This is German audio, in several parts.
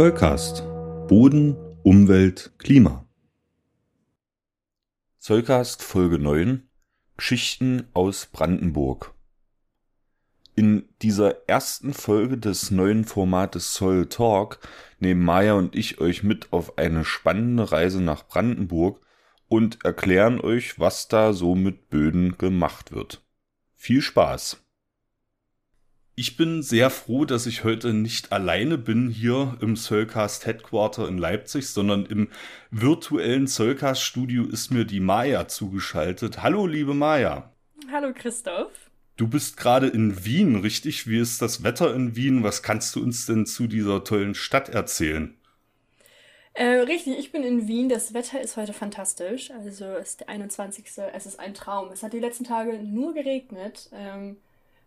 Zollcast. Boden, Umwelt, Klima. Zollcast Folge 9. Geschichten aus Brandenburg. In dieser ersten Folge des neuen Formates Zoll Talk nehmen Maya und ich euch mit auf eine spannende Reise nach Brandenburg und erklären euch, was da so mit Böden gemacht wird. Viel Spaß! Ich bin sehr froh, dass ich heute nicht alleine bin hier im Soulcast Headquarter in Leipzig, sondern im virtuellen Soulcast Studio ist mir die Maya zugeschaltet. Hallo, liebe Maya. Hallo, Christoph. Du bist gerade in Wien, richtig? Wie ist das Wetter in Wien? Was kannst du uns denn zu dieser tollen Stadt erzählen? Äh, richtig, ich bin in Wien. Das Wetter ist heute fantastisch. Also es ist der 21. Es ist ein Traum. Es hat die letzten Tage nur geregnet. Ähm,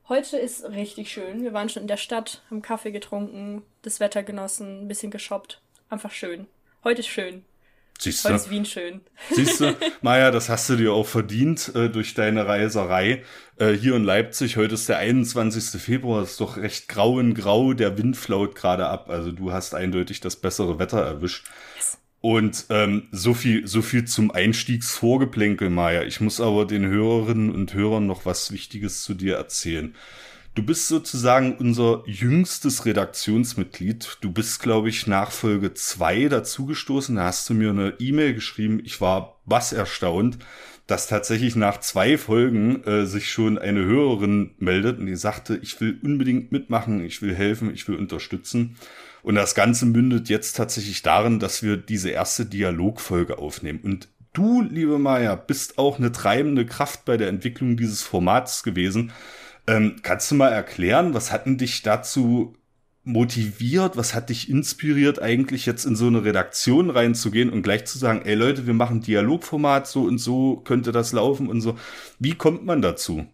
Heute ist richtig schön. Wir waren schon in der Stadt, haben Kaffee getrunken, das Wetter genossen, ein bisschen geshoppt. Einfach schön. Heute ist schön. Siehst du? Heute ist Wien schön. Siehst du, Maja, das hast du dir auch verdient äh, durch deine Reiserei äh, hier in Leipzig. Heute ist der 21. Februar, ist doch recht grau in grau. Der Wind flaut gerade ab. Also du hast eindeutig das bessere Wetter erwischt. Yes. Und ähm, so viel, so viel zum Einstiegsvorgeplänkel, Maja. Ich muss aber den Hörerinnen und Hörern noch was Wichtiges zu dir erzählen. Du bist sozusagen unser jüngstes Redaktionsmitglied. Du bist, glaube ich, nach Folge zwei dazugestoßen. Da hast du mir eine E-Mail geschrieben. Ich war was erstaunt, dass tatsächlich nach zwei Folgen äh, sich schon eine Hörerin meldet und die sagte, ich will unbedingt mitmachen, ich will helfen, ich will unterstützen. Und das Ganze mündet jetzt tatsächlich darin, dass wir diese erste Dialogfolge aufnehmen. Und du, liebe Maya, bist auch eine treibende Kraft bei der Entwicklung dieses Formats gewesen. Ähm, kannst du mal erklären, was hat denn dich dazu motiviert, was hat dich inspiriert, eigentlich jetzt in so eine Redaktion reinzugehen und gleich zu sagen, ey Leute, wir machen Dialogformat, so und so könnte das laufen und so. Wie kommt man dazu?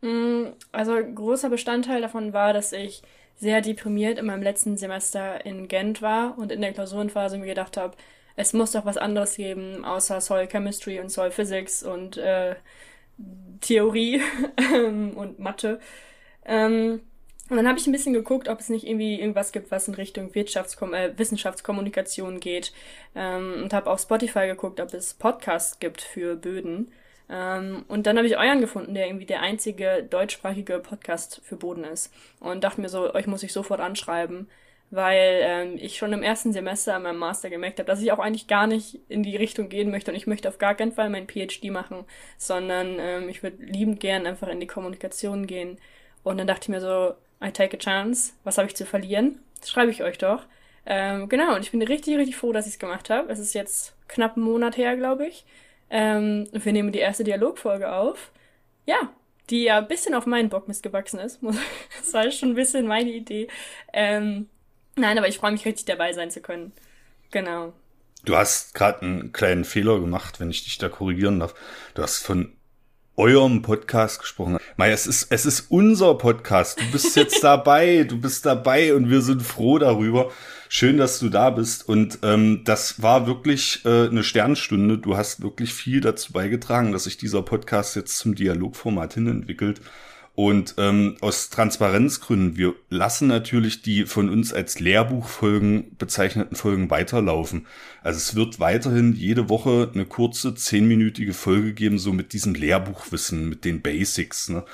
Mm, also großer Bestandteil davon war, dass ich sehr deprimiert in meinem letzten Semester in Gent war und in der Klausurenphase mir gedacht habe, es muss doch was anderes geben, außer Soil Chemistry und Soil Physics und äh, Theorie und Mathe. Ähm, und dann habe ich ein bisschen geguckt, ob es nicht irgendwie irgendwas gibt, was in Richtung Wirtschaftskom äh, Wissenschaftskommunikation geht. Ähm, und habe auf Spotify geguckt, ob es Podcasts gibt für Böden. Ähm, und dann habe ich euren gefunden, der irgendwie der einzige deutschsprachige Podcast für Boden ist. Und dachte mir so, euch muss ich sofort anschreiben, weil ähm, ich schon im ersten Semester an meinem Master gemerkt habe, dass ich auch eigentlich gar nicht in die Richtung gehen möchte und ich möchte auf gar keinen Fall mein PhD machen, sondern ähm, ich würde liebend gern einfach in die Kommunikation gehen. Und dann dachte ich mir so, I take a chance, was habe ich zu verlieren? Das schreibe ich euch doch. Ähm, genau, und ich bin richtig, richtig froh, dass ich es gemacht habe. Es ist jetzt knapp einen Monat her, glaube ich. Ähm, wir nehmen die erste Dialogfolge auf. Ja, die ja ein bisschen auf meinen Bock missgewachsen ist. das war schon ein bisschen meine Idee. Ähm, nein, aber ich freue mich richtig dabei sein zu können. Genau. Du hast gerade einen kleinen Fehler gemacht, wenn ich dich da korrigieren darf. Du hast von eurem Podcast gesprochen. Maya, es ist, es ist unser Podcast. Du bist jetzt dabei, du bist dabei und wir sind froh darüber. Schön, dass du da bist. Und ähm, das war wirklich äh, eine Sternstunde. Du hast wirklich viel dazu beigetragen, dass sich dieser Podcast jetzt zum Dialogformat hin entwickelt. Und ähm, aus Transparenzgründen, wir lassen natürlich die von uns als Lehrbuchfolgen bezeichneten Folgen weiterlaufen. Also es wird weiterhin jede Woche eine kurze zehnminütige Folge geben, so mit diesem Lehrbuchwissen, mit den Basics. Ne?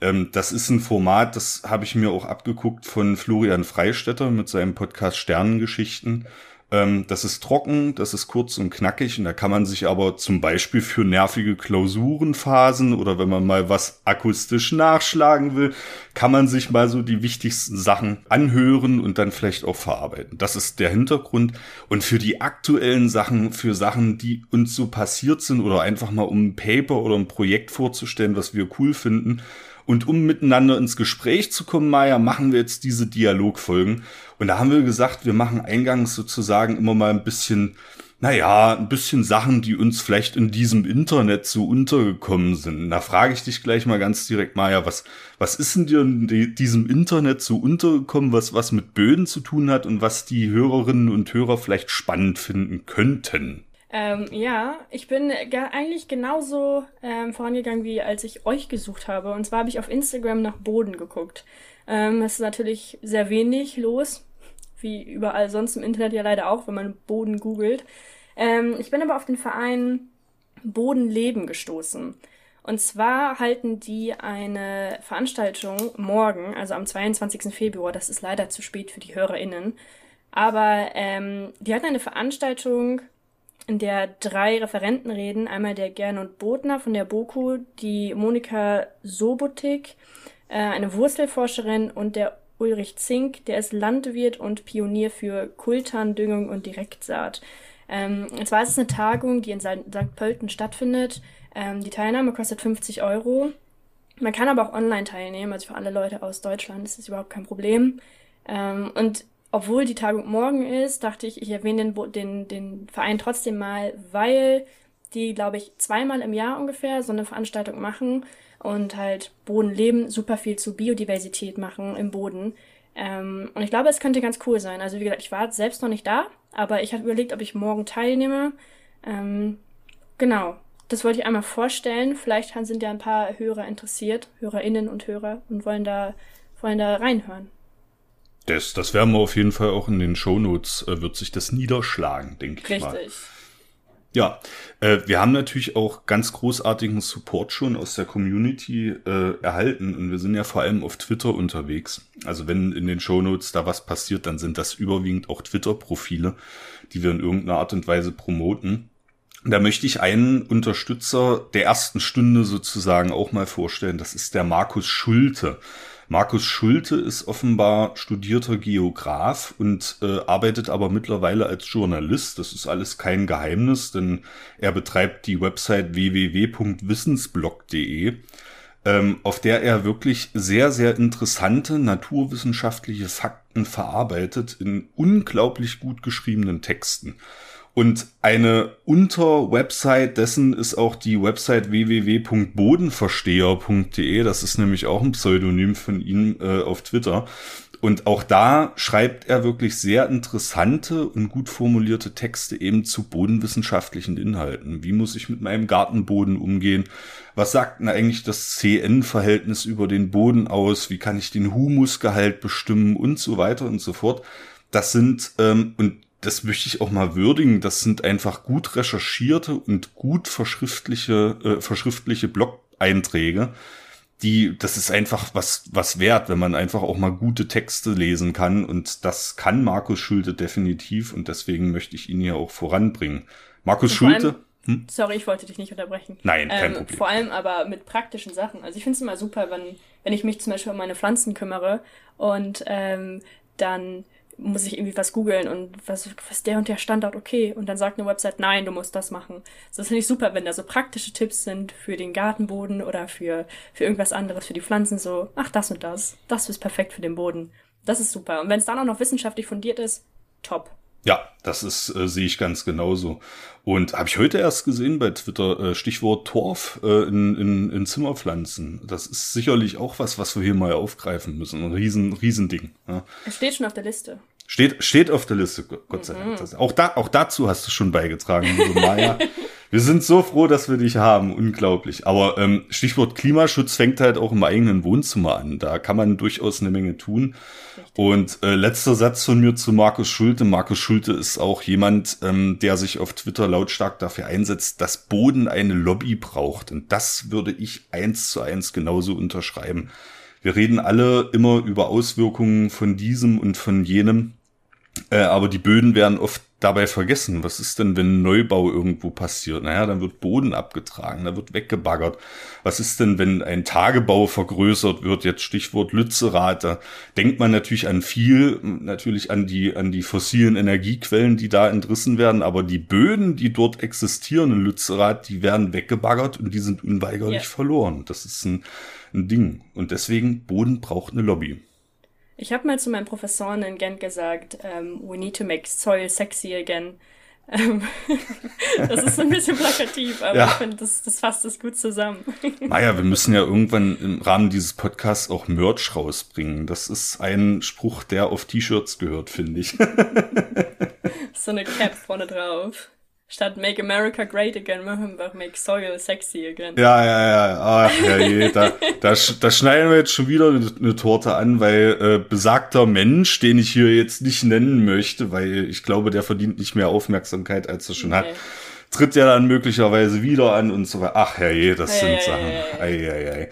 Ähm, das ist ein Format, das habe ich mir auch abgeguckt von Florian Freistetter mit seinem Podcast Sternengeschichten. Ähm, das ist trocken, das ist kurz und knackig und da kann man sich aber zum Beispiel für nervige Klausurenphasen oder wenn man mal was akustisch nachschlagen will, kann man sich mal so die wichtigsten Sachen anhören und dann vielleicht auch verarbeiten. Das ist der Hintergrund. Und für die aktuellen Sachen, für Sachen, die uns so passiert sind oder einfach mal um ein Paper oder ein Projekt vorzustellen, was wir cool finden, und um miteinander ins Gespräch zu kommen, Maya, machen wir jetzt diese Dialogfolgen. Und da haben wir gesagt, wir machen eingangs sozusagen immer mal ein bisschen, naja, ein bisschen Sachen, die uns vielleicht in diesem Internet so untergekommen sind. Da frage ich dich gleich mal ganz direkt, Maya, was, was ist denn dir in diesem Internet so untergekommen, was, was mit Böden zu tun hat und was die Hörerinnen und Hörer vielleicht spannend finden könnten? Ähm, ja, ich bin eigentlich genauso ähm, vorangegangen, wie als ich euch gesucht habe. Und zwar habe ich auf Instagram nach Boden geguckt. Ähm, ist natürlich sehr wenig los. Wie überall sonst im Internet ja leider auch, wenn man Boden googelt. Ähm, ich bin aber auf den Verein Bodenleben gestoßen. Und zwar halten die eine Veranstaltung morgen, also am 22. Februar. Das ist leider zu spät für die HörerInnen. Aber ähm, die hatten eine Veranstaltung, in der drei Referenten reden. Einmal der Gernot Bodner von der BOKU, die Monika Sobotik, äh, eine Wurzelforscherin und der Ulrich Zink, der ist Landwirt und Pionier für Kultandüngung und Direktsaat. Ähm, und zwar ist es eine Tagung, die in St. Pölten stattfindet. Ähm, die Teilnahme kostet 50 Euro. Man kann aber auch online teilnehmen, also für alle Leute aus Deutschland ist das überhaupt kein Problem. Ähm, und obwohl die Tagung morgen ist, dachte ich, ich erwähne den, den, den Verein trotzdem mal, weil die, glaube ich, zweimal im Jahr ungefähr so eine Veranstaltung machen und halt Boden leben, super viel zu Biodiversität machen im Boden. Ähm, und ich glaube, es könnte ganz cool sein. Also wie gesagt, ich war selbst noch nicht da, aber ich habe überlegt, ob ich morgen teilnehme. Ähm, genau, das wollte ich einmal vorstellen. Vielleicht sind ja ein paar Hörer interessiert, Hörerinnen und Hörer, und wollen da, wollen da reinhören. Das, das werden wir auf jeden Fall auch in den Shownotes, äh, wird sich das niederschlagen, denke ich Richtig. mal. Richtig. Ja, äh, wir haben natürlich auch ganz großartigen Support schon aus der Community äh, erhalten und wir sind ja vor allem auf Twitter unterwegs. Also wenn in den Shownotes da was passiert, dann sind das überwiegend auch Twitter-Profile, die wir in irgendeiner Art und Weise promoten. Da möchte ich einen Unterstützer der ersten Stunde sozusagen auch mal vorstellen. Das ist der Markus Schulte. Markus Schulte ist offenbar studierter Geograf und äh, arbeitet aber mittlerweile als Journalist. Das ist alles kein Geheimnis, denn er betreibt die Website www.wissensblog.de, ähm, auf der er wirklich sehr, sehr interessante naturwissenschaftliche Fakten verarbeitet in unglaublich gut geschriebenen Texten. Und eine Unterwebsite dessen ist auch die Website www.bodenversteher.de. Das ist nämlich auch ein Pseudonym von ihm äh, auf Twitter. Und auch da schreibt er wirklich sehr interessante und gut formulierte Texte eben zu bodenwissenschaftlichen Inhalten. Wie muss ich mit meinem Gartenboden umgehen? Was sagt denn eigentlich das CN-Verhältnis über den Boden aus? Wie kann ich den Humusgehalt bestimmen und so weiter und so fort? Das sind, ähm, und das möchte ich auch mal würdigen, das sind einfach gut recherchierte und gut verschriftliche, äh, verschriftliche Blog-Einträge, die, das ist einfach was, was wert, wenn man einfach auch mal gute Texte lesen kann und das kann Markus Schulte definitiv und deswegen möchte ich ihn hier auch voranbringen. Markus Schulte. Hm? Sorry, ich wollte dich nicht unterbrechen. Nein, kein ähm, Problem. Vor allem aber mit praktischen Sachen. Also ich finde es immer super, wenn, wenn ich mich zum Beispiel um meine Pflanzen kümmere und ähm, dann muss ich irgendwie was googeln und was, was der und der Standort okay. Und dann sagt eine Website, nein, du musst das machen. Das finde ich super, wenn da so praktische Tipps sind für den Gartenboden oder für, für irgendwas anderes, für die Pflanzen, so, ach, das und das. Das ist perfekt für den Boden. Das ist super. Und wenn es dann auch noch wissenschaftlich fundiert ist, top. Ja, das ist, äh, sehe ich ganz genauso. Und habe ich heute erst gesehen bei Twitter, äh, Stichwort Torf äh, in, in, in Zimmerpflanzen. Das ist sicherlich auch was, was wir hier mal aufgreifen müssen. Ein riesen, riesen Ding. Ja. Es steht schon auf der Liste. Steht, steht auf der Liste, Gott sei Dank. Mhm. Auch, da, auch dazu hast du schon beigetragen, liebe Maya. wir sind so froh, dass wir dich haben. Unglaublich. Aber ähm, Stichwort Klimaschutz fängt halt auch im eigenen Wohnzimmer an. Da kann man durchaus eine Menge tun. Und äh, letzter Satz von mir zu Markus Schulte. Markus Schulte ist auch jemand, ähm, der sich auf Twitter lautstark dafür einsetzt, dass Boden eine Lobby braucht. Und das würde ich eins zu eins genauso unterschreiben. Wir reden alle immer über Auswirkungen von diesem und von jenem. Äh, aber die Böden werden oft dabei vergessen. Was ist denn, wenn Neubau irgendwo passiert? Naja, dann wird Boden abgetragen, da wird weggebaggert. Was ist denn, wenn ein Tagebau vergrößert wird? Jetzt Stichwort Lützerath. denkt man natürlich an viel, natürlich an die, an die fossilen Energiequellen, die da entrissen werden. Aber die Böden, die dort existieren in Lützerath, die werden weggebaggert und die sind unweigerlich yeah. verloren. Das ist ein, ein Ding. Und deswegen, Boden braucht eine Lobby. Ich habe mal zu meinen Professoren in Gent gesagt, um, ähm, we need to make soil sexy again. Ähm, das ist ein bisschen plakativ, aber ja. ich finde, das, das fasst es gut zusammen. Naja, wir müssen ja irgendwann im Rahmen dieses Podcasts auch Merch rausbringen. Das ist ein Spruch, der auf T-Shirts gehört, finde ich. so eine Cap vorne drauf. Statt Make America Great Again, machen wir Make Soil Sexy Again. Ja, ja, ja. Ach, ja, je. Da, da, da schneiden wir jetzt schon wieder eine, eine Torte an, weil äh, besagter Mensch, den ich hier jetzt nicht nennen möchte, weil ich glaube, der verdient nicht mehr Aufmerksamkeit, als er schon okay. hat, tritt ja dann möglicherweise wieder an und so weiter. Ach, herrje, das sind Sachen. Ei, ei, ei.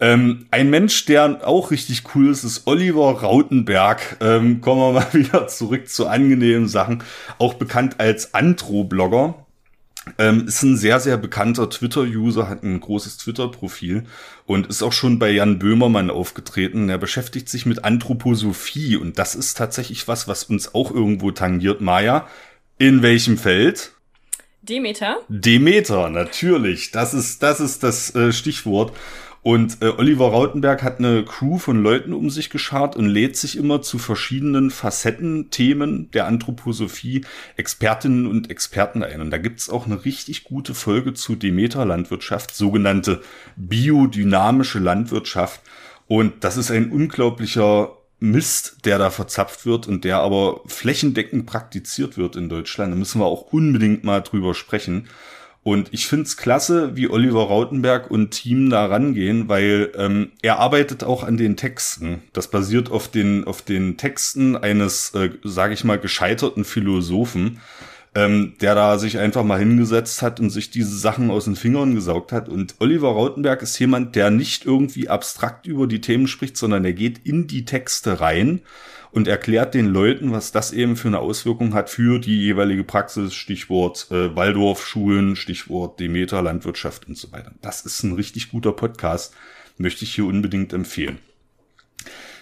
Ähm, ein Mensch, der auch richtig cool ist, ist Oliver Rautenberg. Ähm, kommen wir mal wieder zurück zu angenehmen Sachen. Auch bekannt als Antro-Blogger. Ähm, ist ein sehr, sehr bekannter Twitter-User, hat ein großes Twitter-Profil und ist auch schon bei Jan Böhmermann aufgetreten. Er beschäftigt sich mit Anthroposophie und das ist tatsächlich was, was uns auch irgendwo tangiert. Maja, in welchem Feld? Demeter? Demeter, natürlich. Das ist das, ist das äh, Stichwort. Und äh, Oliver Rautenberg hat eine Crew von Leuten um sich geschart und lädt sich immer zu verschiedenen Facetten, Themen der Anthroposophie Expertinnen und Experten ein. Und da gibt's auch eine richtig gute Folge zu Demeter-Landwirtschaft, sogenannte biodynamische Landwirtschaft. Und das ist ein unglaublicher Mist, der da verzapft wird und der aber flächendeckend praktiziert wird in Deutschland. Da müssen wir auch unbedingt mal drüber sprechen. Und ich find's klasse, wie Oliver Rautenberg und Team da rangehen, weil ähm, er arbeitet auch an den Texten. Das basiert auf den, auf den Texten eines, äh, sage ich mal, gescheiterten Philosophen ähm, der da sich einfach mal hingesetzt hat und sich diese Sachen aus den Fingern gesaugt hat. Und Oliver Rautenberg ist jemand, der nicht irgendwie abstrakt über die Themen spricht, sondern er geht in die Texte rein und erklärt den Leuten, was das eben für eine Auswirkung hat für die jeweilige Praxis, Stichwort äh, Waldorfschulen, Stichwort Demeter, Landwirtschaft und so weiter. Das ist ein richtig guter Podcast, möchte ich hier unbedingt empfehlen.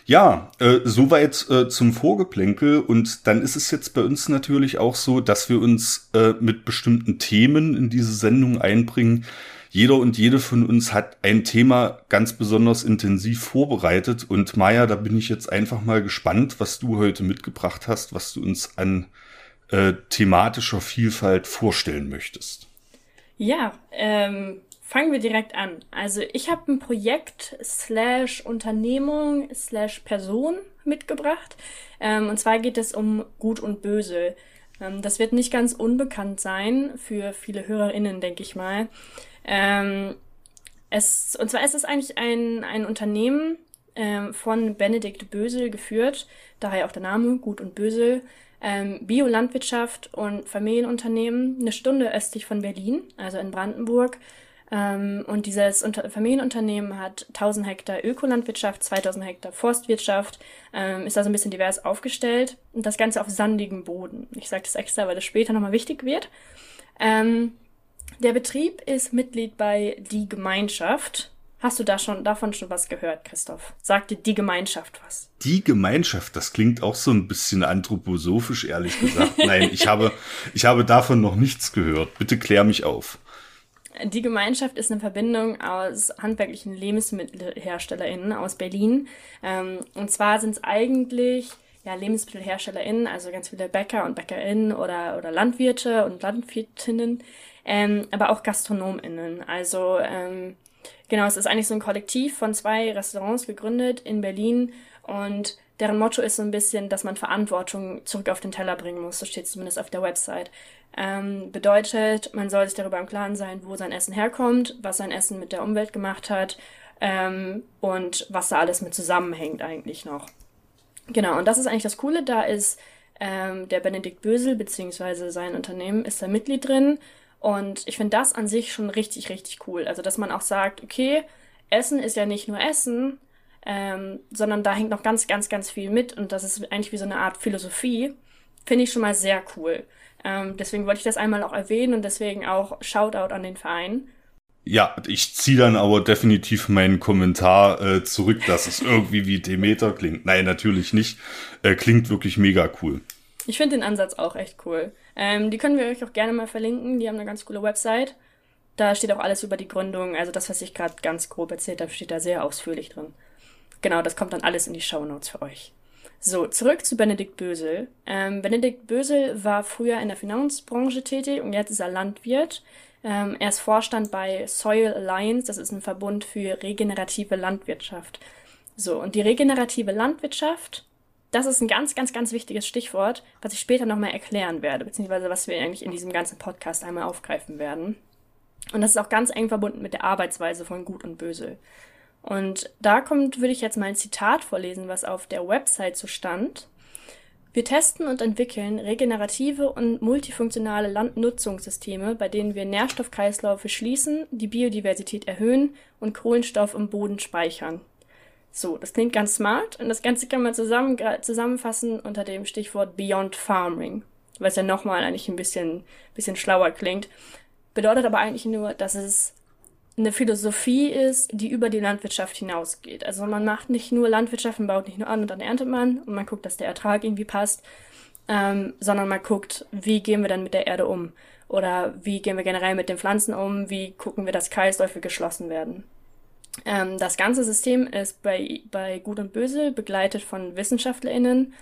Ja, äh, soweit äh, zum Vorgeplänkel. Und dann ist es jetzt bei uns natürlich auch so, dass wir uns äh, mit bestimmten Themen in diese Sendung einbringen. Jeder und jede von uns hat ein Thema ganz besonders intensiv vorbereitet. Und Maja, da bin ich jetzt einfach mal gespannt, was du heute mitgebracht hast, was du uns an äh, thematischer Vielfalt vorstellen möchtest. Ja, ähm, Fangen wir direkt an. Also ich habe ein Projekt slash Unternehmung slash Person mitgebracht. Ähm, und zwar geht es um Gut und Böse. Ähm, das wird nicht ganz unbekannt sein für viele HörerInnen, denke ich mal. Ähm, es, und zwar ist es eigentlich ein, ein Unternehmen ähm, von Benedikt Bösel geführt, daher auch der Name Gut und Bösel. Ähm, Biolandwirtschaft und Familienunternehmen, eine Stunde östlich von Berlin, also in Brandenburg. Ähm, und dieses Unter Familienunternehmen hat 1000 Hektar Ökolandwirtschaft, 2000 Hektar Forstwirtschaft, ähm, ist also ein bisschen divers aufgestellt und das Ganze auf sandigem Boden. Ich sage das extra, weil das später nochmal wichtig wird. Ähm, der Betrieb ist Mitglied bei Die Gemeinschaft. Hast du da schon davon schon was gehört, Christoph? Sagt dir die Gemeinschaft was? Die Gemeinschaft, das klingt auch so ein bisschen anthroposophisch, ehrlich gesagt. Nein, ich habe, ich habe davon noch nichts gehört. Bitte klär mich auf. Die Gemeinschaft ist eine Verbindung aus handwerklichen LebensmittelherstellerInnen aus Berlin. Ähm, und zwar sind es eigentlich ja, LebensmittelherstellerInnen, also ganz viele Bäcker und BäckerInnen oder, oder Landwirte und Landwirtinnen, ähm, aber auch GastronomInnen. Also ähm, genau, es ist eigentlich so ein Kollektiv von zwei Restaurants gegründet in Berlin und deren Motto ist so ein bisschen, dass man Verantwortung zurück auf den Teller bringen muss. So steht es zumindest auf der Website. Ähm, bedeutet, man soll sich darüber im Klaren sein, wo sein Essen herkommt, was sein Essen mit der Umwelt gemacht hat ähm, und was da alles mit zusammenhängt eigentlich noch. Genau, und das ist eigentlich das Coole. Da ist ähm, der Benedikt Bösel beziehungsweise sein Unternehmen ist da Mitglied drin. Und ich finde das an sich schon richtig, richtig cool. Also, dass man auch sagt, okay, Essen ist ja nicht nur Essen, ähm, sondern da hängt noch ganz, ganz, ganz viel mit. Und das ist eigentlich wie so eine Art Philosophie. Finde ich schon mal sehr cool. Ähm, deswegen wollte ich das einmal auch erwähnen und deswegen auch Shoutout an den Verein. Ja, ich ziehe dann aber definitiv meinen Kommentar äh, zurück, dass es irgendwie wie Demeter klingt. Nein, natürlich nicht. Äh, klingt wirklich mega cool. Ich finde den Ansatz auch echt cool. Ähm, die können wir euch auch gerne mal verlinken. Die haben eine ganz coole Website. Da steht auch alles über die Gründung. Also das, was ich gerade ganz grob erzählt habe, steht da sehr ausführlich drin. Genau, das kommt dann alles in die Show Notes für euch. So, zurück zu Benedikt Bösel. Ähm, Benedikt Bösel war früher in der Finanzbranche tätig und jetzt ist er Landwirt. Ähm, er ist Vorstand bei Soil Alliance, das ist ein Verbund für regenerative Landwirtschaft. So, und die regenerative Landwirtschaft, das ist ein ganz, ganz, ganz wichtiges Stichwort, was ich später nochmal erklären werde, beziehungsweise was wir eigentlich in diesem ganzen Podcast einmal aufgreifen werden. Und das ist auch ganz eng verbunden mit der Arbeitsweise von Gut und Böse. Und da kommt, würde ich jetzt mal ein Zitat vorlesen, was auf der Website so stand. Wir testen und entwickeln regenerative und multifunktionale Landnutzungssysteme, bei denen wir Nährstoffkreisläufe schließen, die Biodiversität erhöhen und Kohlenstoff im Boden speichern. So, das klingt ganz smart und das Ganze kann man zusammen, zusammenfassen unter dem Stichwort Beyond Farming, was ja nochmal eigentlich ein bisschen, bisschen schlauer klingt. Bedeutet aber eigentlich nur, dass es eine Philosophie ist, die über die Landwirtschaft hinausgeht. Also man macht nicht nur Landwirtschaft, man baut nicht nur an und dann erntet man und man guckt, dass der Ertrag irgendwie passt, ähm, sondern man guckt, wie gehen wir dann mit der Erde um oder wie gehen wir generell mit den Pflanzen um, wie gucken wir, dass Kreisläufe geschlossen werden. Ähm, das ganze System ist bei, bei Gut und Böse begleitet von WissenschaftlerInnen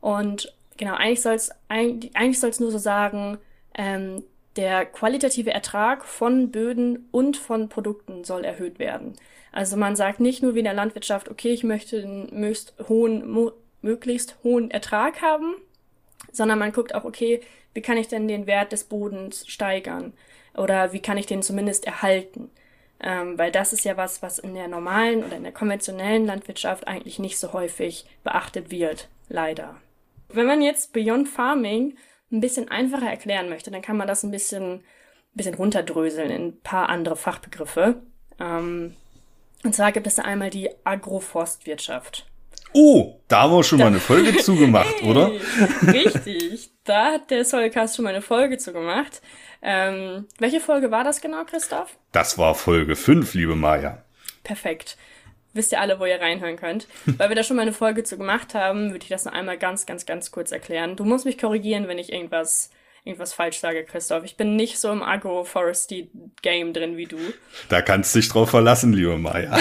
und genau, eigentlich soll es eigentlich soll's nur so sagen, ähm, der qualitative Ertrag von Böden und von Produkten soll erhöht werden. Also man sagt nicht nur wie in der Landwirtschaft, okay, ich möchte einen möglichst hohen, möglichst hohen Ertrag haben, sondern man guckt auch, okay, wie kann ich denn den Wert des Bodens steigern? Oder wie kann ich den zumindest erhalten? Ähm, weil das ist ja was, was in der normalen oder in der konventionellen Landwirtschaft eigentlich nicht so häufig beachtet wird, leider. Wenn man jetzt Beyond Farming ein bisschen einfacher erklären möchte, dann kann man das ein bisschen, ein bisschen runterdröseln in ein paar andere Fachbegriffe. Ähm, und zwar gibt es da einmal die Agroforstwirtschaft. Oh, da haben wir schon da, mal eine Folge zugemacht, hey, oder? Richtig, da hat der Soulcast schon mal eine Folge zugemacht. Ähm, welche Folge war das genau, Christoph? Das war Folge 5, liebe Maja. Perfekt wisst ihr alle, wo ihr reinhören könnt. Weil wir da schon mal eine Folge zu gemacht haben, würde ich das noch einmal ganz, ganz, ganz kurz erklären. Du musst mich korrigieren, wenn ich irgendwas, irgendwas falsch sage, Christoph. Ich bin nicht so im Agroforestry-Game drin wie du. Da kannst du dich drauf verlassen, liebe Maya.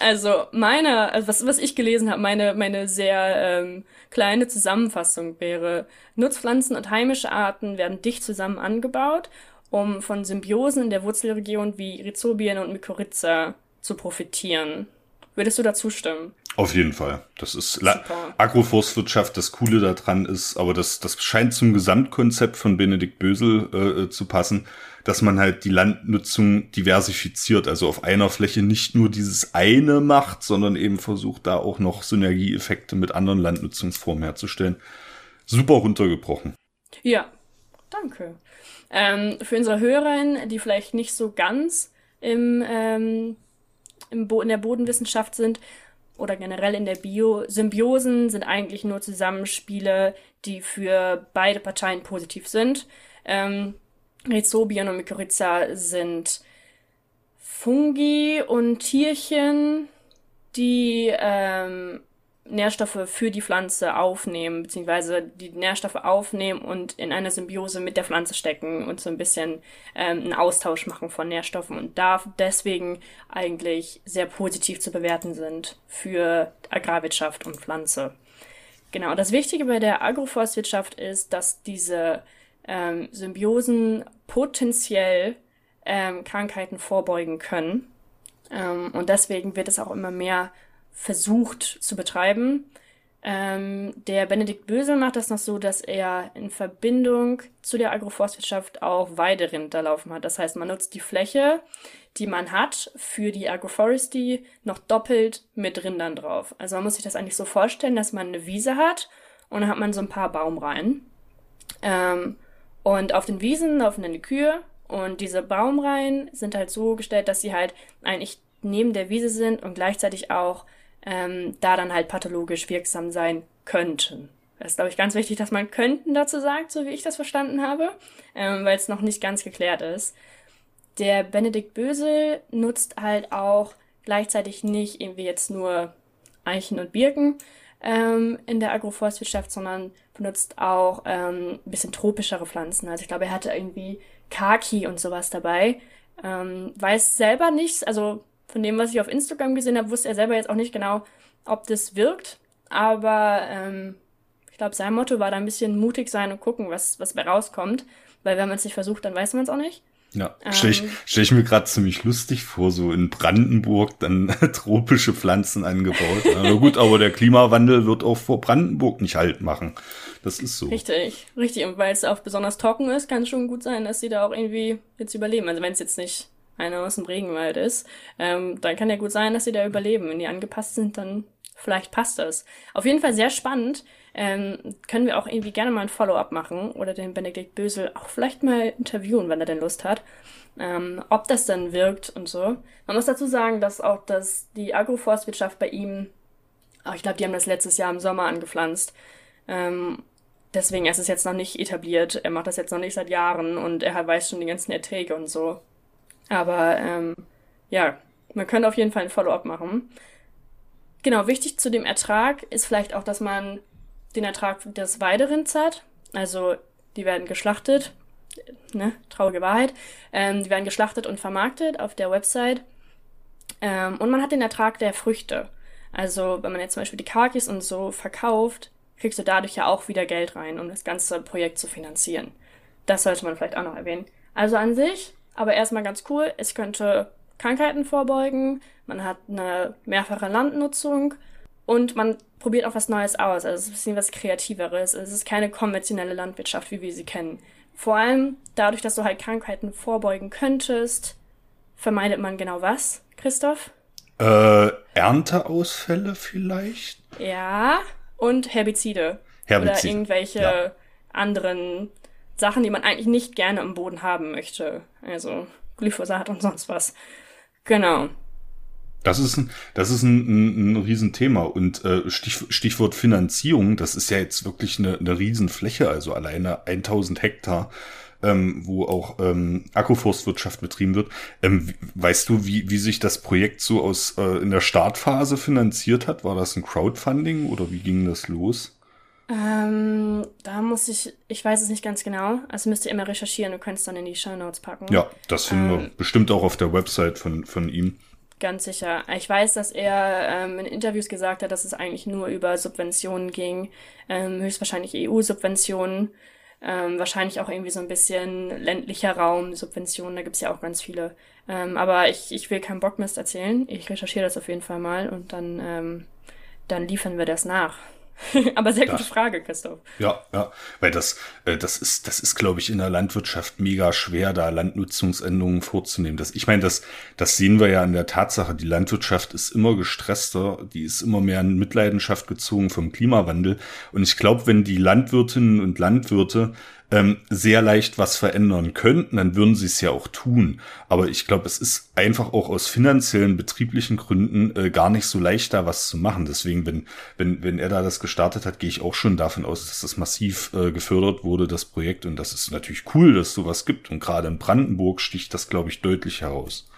also meine, also was, was ich gelesen habe, meine, meine sehr ähm, kleine Zusammenfassung wäre, Nutzpflanzen und heimische Arten werden dicht zusammen angebaut, um von Symbiosen in der Wurzelregion wie Rhizobien und Mykorrhiza zu profitieren. Würdest du dazu stimmen? Auf jeden Fall. Das ist Agroforstwirtschaft. Das Coole daran ist, aber das, das scheint zum Gesamtkonzept von Benedikt Bösel äh, zu passen, dass man halt die Landnutzung diversifiziert. Also auf einer Fläche nicht nur dieses eine macht, sondern eben versucht, da auch noch Synergieeffekte mit anderen Landnutzungsformen herzustellen. Super runtergebrochen. Ja, danke. Ähm, für unsere Hörerinnen, die vielleicht nicht so ganz im ähm, im Bo in der Bodenwissenschaft sind oder generell in der Bio, Symbiosen sind eigentlich nur Zusammenspiele, die für beide Parteien positiv sind. Ähm, Rhizobien und Mykorrhiza sind Fungi und Tierchen, die ähm, Nährstoffe für die Pflanze aufnehmen, beziehungsweise die Nährstoffe aufnehmen und in einer Symbiose mit der Pflanze stecken und so ein bisschen ähm, einen Austausch machen von Nährstoffen und da deswegen eigentlich sehr positiv zu bewerten sind für Agrarwirtschaft und Pflanze. Genau, das Wichtige bei der Agroforstwirtschaft ist, dass diese ähm, Symbiosen potenziell ähm, Krankheiten vorbeugen können. Ähm, und deswegen wird es auch immer mehr versucht zu betreiben. Ähm, der Benedikt Bösel macht das noch so, dass er in Verbindung zu der Agroforstwirtschaft auch Weiderinder laufen hat. Das heißt, man nutzt die Fläche, die man hat, für die Agroforestry noch doppelt mit Rindern drauf. Also man muss sich das eigentlich so vorstellen, dass man eine Wiese hat und dann hat man so ein paar Baumreihen. Ähm, und auf den Wiesen laufen dann die Kühe und diese Baumreihen sind halt so gestellt, dass sie halt eigentlich neben der Wiese sind und gleichzeitig auch ähm, da dann halt pathologisch wirksam sein könnten. Das ist, glaube ich, ganz wichtig, dass man könnten dazu sagt, so wie ich das verstanden habe, ähm, weil es noch nicht ganz geklärt ist. Der Benedikt Bösel nutzt halt auch gleichzeitig nicht irgendwie jetzt nur Eichen und Birken ähm, in der Agroforstwirtschaft, sondern benutzt auch ähm, ein bisschen tropischere Pflanzen. Also ich glaube, er hatte irgendwie Kaki und sowas dabei. Ähm, weiß selber nichts, also von dem, was ich auf Instagram gesehen habe, wusste er selber jetzt auch nicht genau, ob das wirkt. Aber ähm, ich glaube, sein Motto war da ein bisschen mutig sein und gucken, was, was bei rauskommt. Weil wenn man es nicht versucht, dann weiß man es auch nicht. Ja, stelle ich, ähm, stell ich mir gerade ziemlich lustig vor, so in Brandenburg dann tropische Pflanzen angebaut. Na gut, aber der Klimawandel wird auch vor Brandenburg nicht halt machen. Das ist so. Richtig, richtig. Und weil es auch besonders trocken ist, kann es schon gut sein, dass sie da auch irgendwie jetzt überleben. Also wenn es jetzt nicht einer aus dem Regenwald ist, ähm, dann kann ja gut sein, dass sie da überleben. Wenn die angepasst sind, dann vielleicht passt das. Auf jeden Fall sehr spannend. Ähm, können wir auch irgendwie gerne mal ein Follow-up machen oder den Benedikt Bösel auch vielleicht mal interviewen, wenn er denn Lust hat. Ähm, ob das dann wirkt und so. Man muss dazu sagen, dass auch das, die Agroforstwirtschaft bei ihm, oh, ich glaube, die haben das letztes Jahr im Sommer angepflanzt. Ähm, deswegen ist es jetzt noch nicht etabliert. Er macht das jetzt noch nicht seit Jahren und er weiß schon die ganzen Erträge und so. Aber ähm, ja, man könnte auf jeden Fall ein Follow-up machen. Genau, wichtig zu dem Ertrag ist vielleicht auch, dass man den Ertrag des Weiderinds hat. Also die werden geschlachtet, ne, traurige Wahrheit. Ähm, die werden geschlachtet und vermarktet auf der Website. Ähm, und man hat den Ertrag der Früchte. Also wenn man jetzt zum Beispiel die Kakis und so verkauft, kriegst du dadurch ja auch wieder Geld rein, um das ganze Projekt zu finanzieren. Das sollte man vielleicht auch noch erwähnen. Also an sich, aber erstmal ganz cool, es könnte Krankheiten vorbeugen, man hat eine mehrfache Landnutzung und man probiert auch was Neues aus. Also es ist ein bisschen was Kreativeres. Es ist keine konventionelle Landwirtschaft, wie wir sie kennen. Vor allem dadurch, dass du halt Krankheiten vorbeugen könntest, vermeidet man genau was, Christoph? Äh, Ernteausfälle vielleicht? Ja, und Herbizide. Herbizide. Oder irgendwelche ja. anderen Sachen, die man eigentlich nicht gerne im Boden haben möchte. Also Glyphosat und sonst was. Genau. Das ist ein, das ist ein, ein, ein Riesenthema. Und äh, Stich, Stichwort Finanzierung, das ist ja jetzt wirklich eine, eine Riesenfläche, also alleine 1000 Hektar, ähm, wo auch ähm, Akkuforstwirtschaft betrieben wird. Ähm, weißt du, wie, wie sich das Projekt so aus äh, in der Startphase finanziert hat? War das ein Crowdfunding oder wie ging das los? Ähm, da muss ich, ich weiß es nicht ganz genau. Also müsst ihr immer recherchieren, du könnt es dann in die Show Notes packen. Ja, das finden ähm, wir bestimmt auch auf der Website von, von ihm. Ganz sicher. Ich weiß, dass er ähm, in Interviews gesagt hat, dass es eigentlich nur über Subventionen ging, ähm, höchstwahrscheinlich EU-Subventionen, ähm, wahrscheinlich auch irgendwie so ein bisschen ländlicher Raum, Subventionen, da gibt's ja auch ganz viele. Ähm, aber ich, ich will keinen Bockmist erzählen. Ich recherchiere das auf jeden Fall mal und dann, ähm, dann liefern wir das nach. Aber sehr gute das, Frage, Christoph. Ja, ja, weil das, äh, das ist, das ist, glaube ich, in der Landwirtschaft mega schwer, da Landnutzungsänderungen vorzunehmen. Das, ich meine, das, das sehen wir ja in der Tatsache. Die Landwirtschaft ist immer gestresster, die ist immer mehr in Mitleidenschaft gezogen vom Klimawandel. Und ich glaube, wenn die Landwirtinnen und Landwirte ähm, sehr leicht was verändern könnten, dann würden sie es ja auch tun. Aber ich glaube, es ist einfach auch aus finanziellen, betrieblichen Gründen äh, gar nicht so leicht, da was zu machen. Deswegen, wenn, wenn, wenn er da das gestartet hat, gehe ich auch schon davon aus, dass das massiv äh, gefördert wurde, das Projekt. Und das ist natürlich cool, dass sowas gibt. Und gerade in Brandenburg sticht das, glaube ich, deutlich heraus.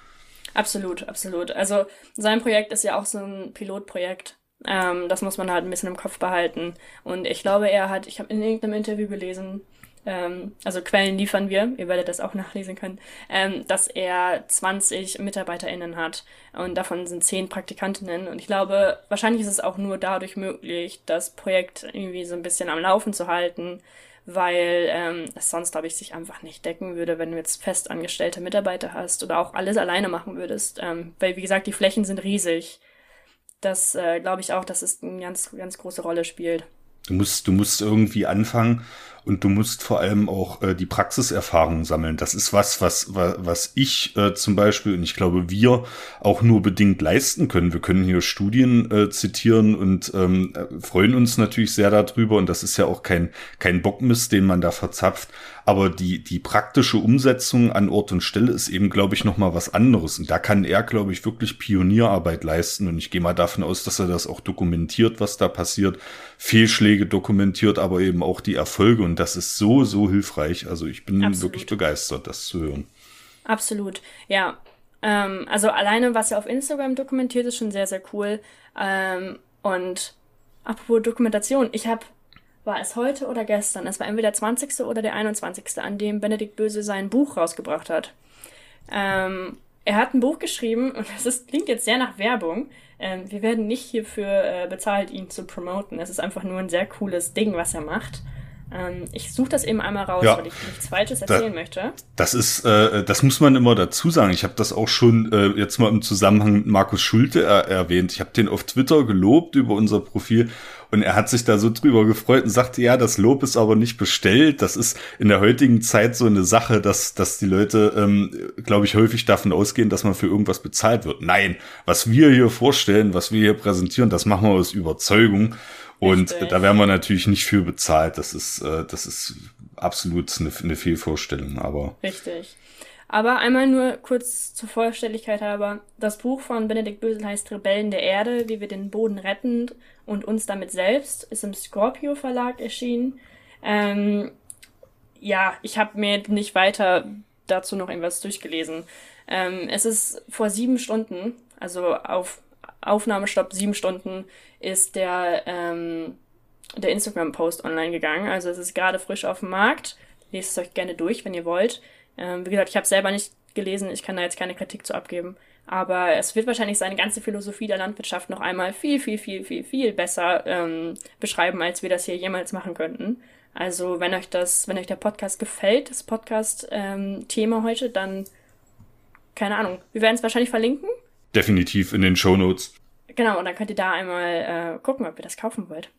Absolut, absolut. Also sein Projekt ist ja auch so ein Pilotprojekt. Ähm, das muss man halt ein bisschen im Kopf behalten. Und ich glaube, er hat, ich habe in irgendeinem Interview gelesen, ähm, also Quellen liefern wir, ihr werdet das auch nachlesen können, ähm, dass er 20 MitarbeiterInnen hat und davon sind 10 Praktikantinnen. Und ich glaube, wahrscheinlich ist es auch nur dadurch möglich, das Projekt irgendwie so ein bisschen am Laufen zu halten, weil ähm, es sonst, glaube ich, sich einfach nicht decken würde, wenn du jetzt festangestellte Mitarbeiter hast oder auch alles alleine machen würdest. Ähm, weil, wie gesagt, die Flächen sind riesig. Das äh, glaube ich auch, dass es eine ganz, ganz große Rolle spielt. Du musst, du musst irgendwie anfangen und du musst vor allem auch äh, die Praxiserfahrung sammeln. Das ist was, was, was ich äh, zum Beispiel und ich glaube wir auch nur bedingt leisten können. Wir können hier Studien äh, zitieren und ähm, freuen uns natürlich sehr darüber und das ist ja auch kein, kein Bockmist, den man da verzapft. Aber die, die praktische Umsetzung an Ort und Stelle ist eben, glaube ich, nochmal was anderes. Und da kann er, glaube ich, wirklich Pionierarbeit leisten. Und ich gehe mal davon aus, dass er das auch dokumentiert, was da passiert. Fehlschläge dokumentiert, aber eben auch die Erfolge. Und das ist so, so hilfreich. Also ich bin Absolut. wirklich begeistert, das zu hören. Absolut, ja. Ähm, also alleine, was er auf Instagram dokumentiert, ist schon sehr, sehr cool. Ähm, und apropos Dokumentation, ich habe war es heute oder gestern? Es war entweder der 20. oder der 21., an dem Benedikt Böse sein Buch rausgebracht hat. Ähm, er hat ein Buch geschrieben und das ist, klingt jetzt sehr nach Werbung. Ähm, wir werden nicht hierfür äh, bezahlt, ihn zu promoten. Es ist einfach nur ein sehr cooles Ding, was er macht. Ähm, ich suche das eben einmal raus, ja, weil ich nichts Falsches erzählen da, möchte. Das ist, äh, das muss man immer dazu sagen. Ich habe das auch schon äh, jetzt mal im Zusammenhang mit Markus Schulte er erwähnt. Ich habe den auf Twitter gelobt über unser Profil und er hat sich da so drüber gefreut und sagte, ja, das Lob ist aber nicht bestellt. Das ist in der heutigen Zeit so eine Sache, dass, dass die Leute, ähm, glaube ich, häufig davon ausgehen, dass man für irgendwas bezahlt wird. Nein, was wir hier vorstellen, was wir hier präsentieren, das machen wir aus Überzeugung. Und Richtig. da werden wir natürlich nicht für bezahlt. Das ist, äh, das ist absolut eine, eine Fehlvorstellung, aber. Richtig. Aber einmal nur kurz zur Vollständigkeit halber. Das Buch von Benedikt Bösel heißt Rebellen der Erde, wie wir den Boden retten und uns damit selbst, ist im Scorpio Verlag erschienen. Ähm, ja, ich habe mir nicht weiter dazu noch irgendwas durchgelesen. Ähm, es ist vor sieben Stunden, also auf Aufnahmestopp sieben Stunden, ist der, ähm, der Instagram-Post online gegangen. Also es ist gerade frisch auf dem Markt. Lest es euch gerne durch, wenn ihr wollt. Ähm, wie gesagt, ich habe selber nicht gelesen, ich kann da jetzt keine Kritik zu abgeben. Aber es wird wahrscheinlich seine ganze Philosophie der Landwirtschaft noch einmal viel, viel, viel, viel, viel besser ähm, beschreiben, als wir das hier jemals machen könnten. Also wenn euch das, wenn euch der Podcast gefällt, das Podcast-Thema ähm, heute, dann keine Ahnung. Wir werden es wahrscheinlich verlinken. Definitiv in den Show Notes. Genau, und dann könnt ihr da einmal äh, gucken, ob ihr das kaufen wollt.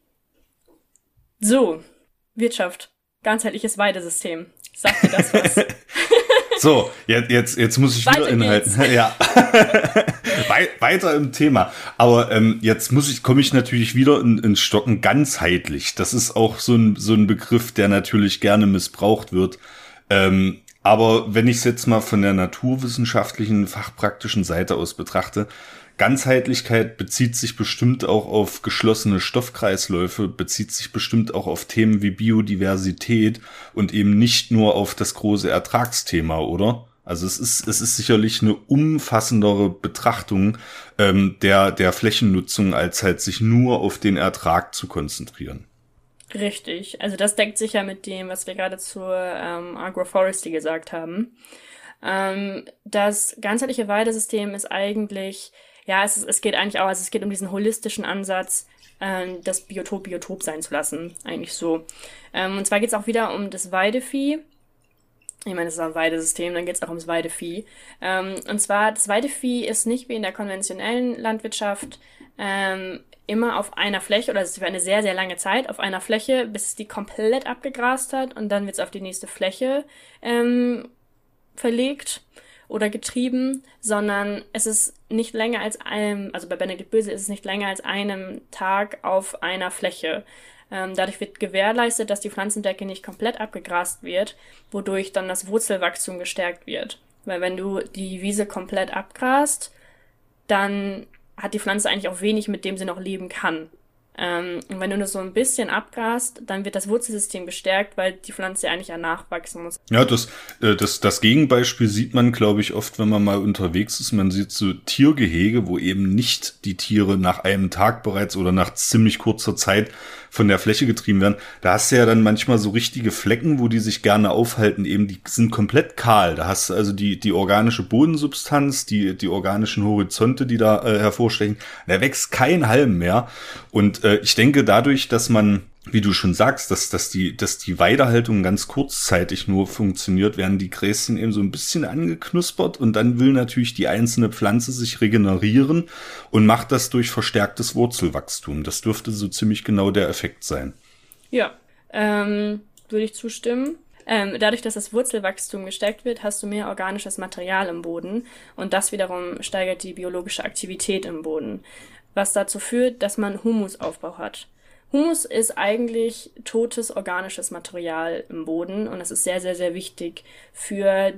So, Wirtschaft. Ganzheitliches Weidesystem. Sagt ihr das was? so, jetzt, jetzt, jetzt muss ich Weiter wieder inhalten. Geht's. Ja. Weiter im Thema. Aber ähm, jetzt muss ich, komme ich natürlich wieder in, ins Stocken ganzheitlich. Das ist auch so ein, so ein Begriff, der natürlich gerne missbraucht wird. Ähm, aber wenn ich es jetzt mal von der naturwissenschaftlichen, fachpraktischen Seite aus betrachte, Ganzheitlichkeit bezieht sich bestimmt auch auf geschlossene Stoffkreisläufe, bezieht sich bestimmt auch auf Themen wie Biodiversität und eben nicht nur auf das große Ertragsthema, oder? Also es ist, es ist sicherlich eine umfassendere Betrachtung ähm, der, der Flächennutzung, als halt sich nur auf den Ertrag zu konzentrieren. Richtig. Also das deckt sich ja mit dem, was wir gerade zur ähm, Agroforestry gesagt haben. Ähm, das ganzheitliche Weidesystem ist eigentlich ja, es, es geht eigentlich auch, also es geht um diesen holistischen Ansatz, ähm, das Biotop Biotop sein zu lassen, eigentlich so. Ähm, und zwar geht es auch wieder um das Weidevieh. Ich meine, das ist ein Weidesystem, dann geht es auch ums Weidevieh. Ähm, und zwar, das Weidevieh ist nicht wie in der konventionellen Landwirtschaft ähm, immer auf einer Fläche, oder es ist für eine sehr, sehr lange Zeit auf einer Fläche, bis es die komplett abgegrast hat und dann wird es auf die nächste Fläche ähm, verlegt oder getrieben, sondern es ist nicht länger als einem, also bei Benedikt Böse ist es nicht länger als einem Tag auf einer Fläche. Ähm, dadurch wird gewährleistet, dass die Pflanzendecke nicht komplett abgegrast wird, wodurch dann das Wurzelwachstum gestärkt wird. Weil wenn du die Wiese komplett abgrast, dann hat die Pflanze eigentlich auch wenig, mit dem sie noch leben kann. Ähm, und wenn du nur so ein bisschen abgrast, dann wird das Wurzelsystem gestärkt, weil die Pflanze eigentlich ja nachwachsen muss. Ja, das, äh, das, das Gegenbeispiel sieht man, glaube ich, oft, wenn man mal unterwegs ist. Man sieht so Tiergehege, wo eben nicht die Tiere nach einem Tag bereits oder nach ziemlich kurzer Zeit von der Fläche getrieben werden. Da hast du ja dann manchmal so richtige Flecken, wo die sich gerne aufhalten, eben die sind komplett kahl. Da hast du also die, die organische Bodensubstanz, die, die organischen Horizonte, die da äh, hervorstechen. Da wächst kein Halm mehr. Und äh, ich denke dadurch, dass man wie du schon sagst, dass, dass, die, dass die Weidehaltung ganz kurzzeitig nur funktioniert, werden die Gräschen eben so ein bisschen angeknuspert und dann will natürlich die einzelne Pflanze sich regenerieren und macht das durch verstärktes Wurzelwachstum. Das dürfte so ziemlich genau der Effekt sein. Ja, ähm, würde ich zustimmen. Ähm, dadurch, dass das Wurzelwachstum gestärkt wird, hast du mehr organisches Material im Boden und das wiederum steigert die biologische Aktivität im Boden, was dazu führt, dass man Humusaufbau hat. Humus ist eigentlich totes organisches Material im Boden und das ist sehr, sehr, sehr wichtig für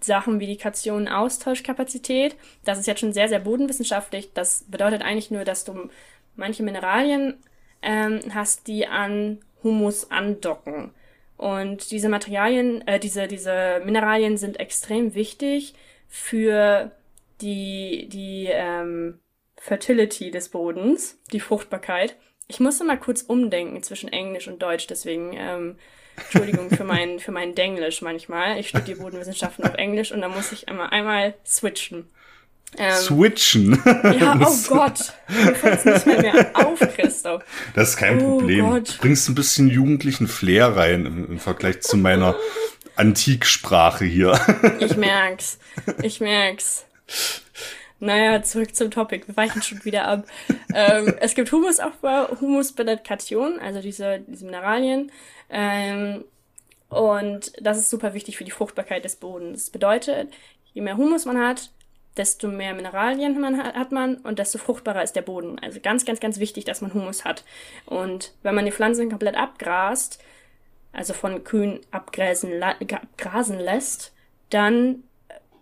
Sachen wie die Cation Austauschkapazität. Das ist jetzt schon sehr, sehr bodenwissenschaftlich. Das bedeutet eigentlich nur, dass du manche Mineralien ähm, hast, die an Humus andocken. Und diese Materialien, äh, diese, diese Mineralien sind extrem wichtig für die, die ähm, Fertility des Bodens, die Fruchtbarkeit. Ich musste mal kurz umdenken zwischen Englisch und Deutsch, deswegen ähm, Entschuldigung für mein, für mein Denglisch manchmal. Ich studiere Bodenwissenschaften auf Englisch und da muss ich einmal, einmal switchen. Ähm, Switchen. Ja, oh Gott. Mir fällt nicht mehr, mehr auf, Christoph. Das ist kein oh Problem. Gott. Du bringst ein bisschen jugendlichen Flair rein im, im Vergleich zu meiner Antiksprache hier. Ich merk's. Ich merk's. Naja, zurück zum Topic. Wir weichen schon wieder ab. ähm, es gibt Humusaufbau, Humusbenedikation, also diese, diese Mineralien. Ähm, und das ist super wichtig für die Fruchtbarkeit des Bodens. Das bedeutet, je mehr Humus man hat, desto mehr Mineralien man hat, hat man und desto fruchtbarer ist der Boden. Also ganz, ganz, ganz wichtig, dass man Humus hat. Und wenn man die Pflanzen komplett abgrast, also von Kühen abgrasen, abgrasen lässt, dann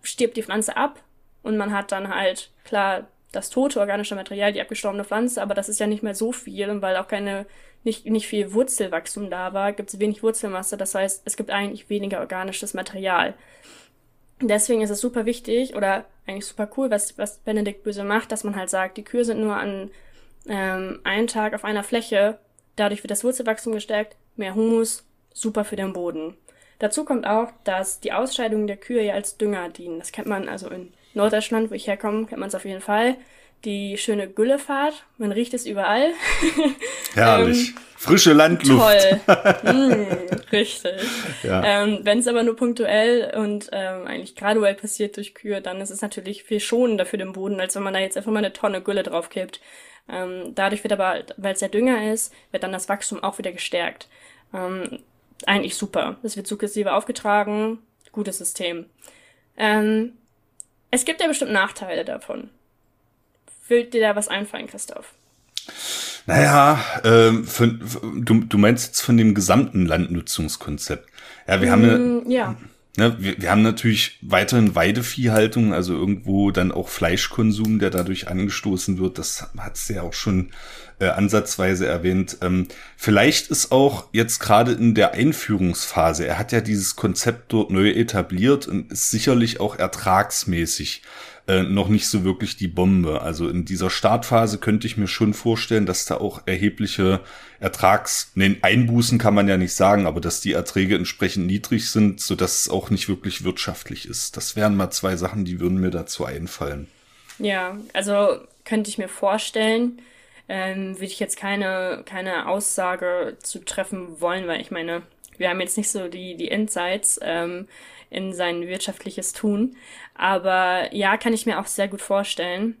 stirbt die Pflanze ab und man hat dann halt, klar, das tote organische Material, die abgestorbene Pflanze, aber das ist ja nicht mehr so viel und weil auch keine, nicht, nicht viel Wurzelwachstum da war, gibt es wenig Wurzelmasse, das heißt, es gibt eigentlich weniger organisches Material. Deswegen ist es super wichtig oder eigentlich super cool, was, was Benedikt Böse macht, dass man halt sagt, die Kühe sind nur an ähm, einem Tag auf einer Fläche, dadurch wird das Wurzelwachstum gestärkt, mehr Humus, super für den Boden. Dazu kommt auch, dass die Ausscheidungen der Kühe ja als Dünger dienen. Das kennt man also in Norddeutschland, wo ich herkomme, kennt man es auf jeden Fall. Die schöne Güllefahrt, man riecht es überall. Herrlich. ähm, Frische Landluft. Toll. mm, richtig. Ja. Ähm, Wenn es aber nur punktuell und ähm, eigentlich graduell passiert durch Kühe, dann ist es natürlich viel schonender für den Boden, als wenn man da jetzt einfach mal eine Tonne Gülle draufkippt. Ähm, dadurch wird aber, weil es der Dünger ist, wird dann das Wachstum auch wieder gestärkt. Ähm, eigentlich super. Es wird sukzessive aufgetragen. Gutes System. Ähm, es gibt ja bestimmt Nachteile davon. Füllt dir da was einfallen, Christoph? Naja, ähm, für, du, du meinst jetzt von dem gesamten Landnutzungskonzept. Ja, wir mm, haben ja. Ne, wir, wir haben natürlich weiterhin Weideviehhaltung, also irgendwo dann auch Fleischkonsum, der dadurch angestoßen wird. Das hat es ja auch schon äh, ansatzweise erwähnt. Ähm, vielleicht ist auch jetzt gerade in der Einführungsphase, er hat ja dieses Konzept dort neu etabliert und ist sicherlich auch ertragsmäßig äh, noch nicht so wirklich die Bombe. Also in dieser Startphase könnte ich mir schon vorstellen, dass da auch erhebliche Ertrags, nee, Einbußen kann man ja nicht sagen, aber dass die Erträge entsprechend niedrig sind, so dass es auch nicht wirklich wirtschaftlich ist. Das wären mal zwei Sachen, die würden mir dazu einfallen. Ja, also könnte ich mir vorstellen, ähm, würde ich jetzt keine, keine Aussage zu treffen wollen, weil ich meine, wir haben jetzt nicht so die, die Insights ähm, in sein wirtschaftliches Tun. Aber ja, kann ich mir auch sehr gut vorstellen.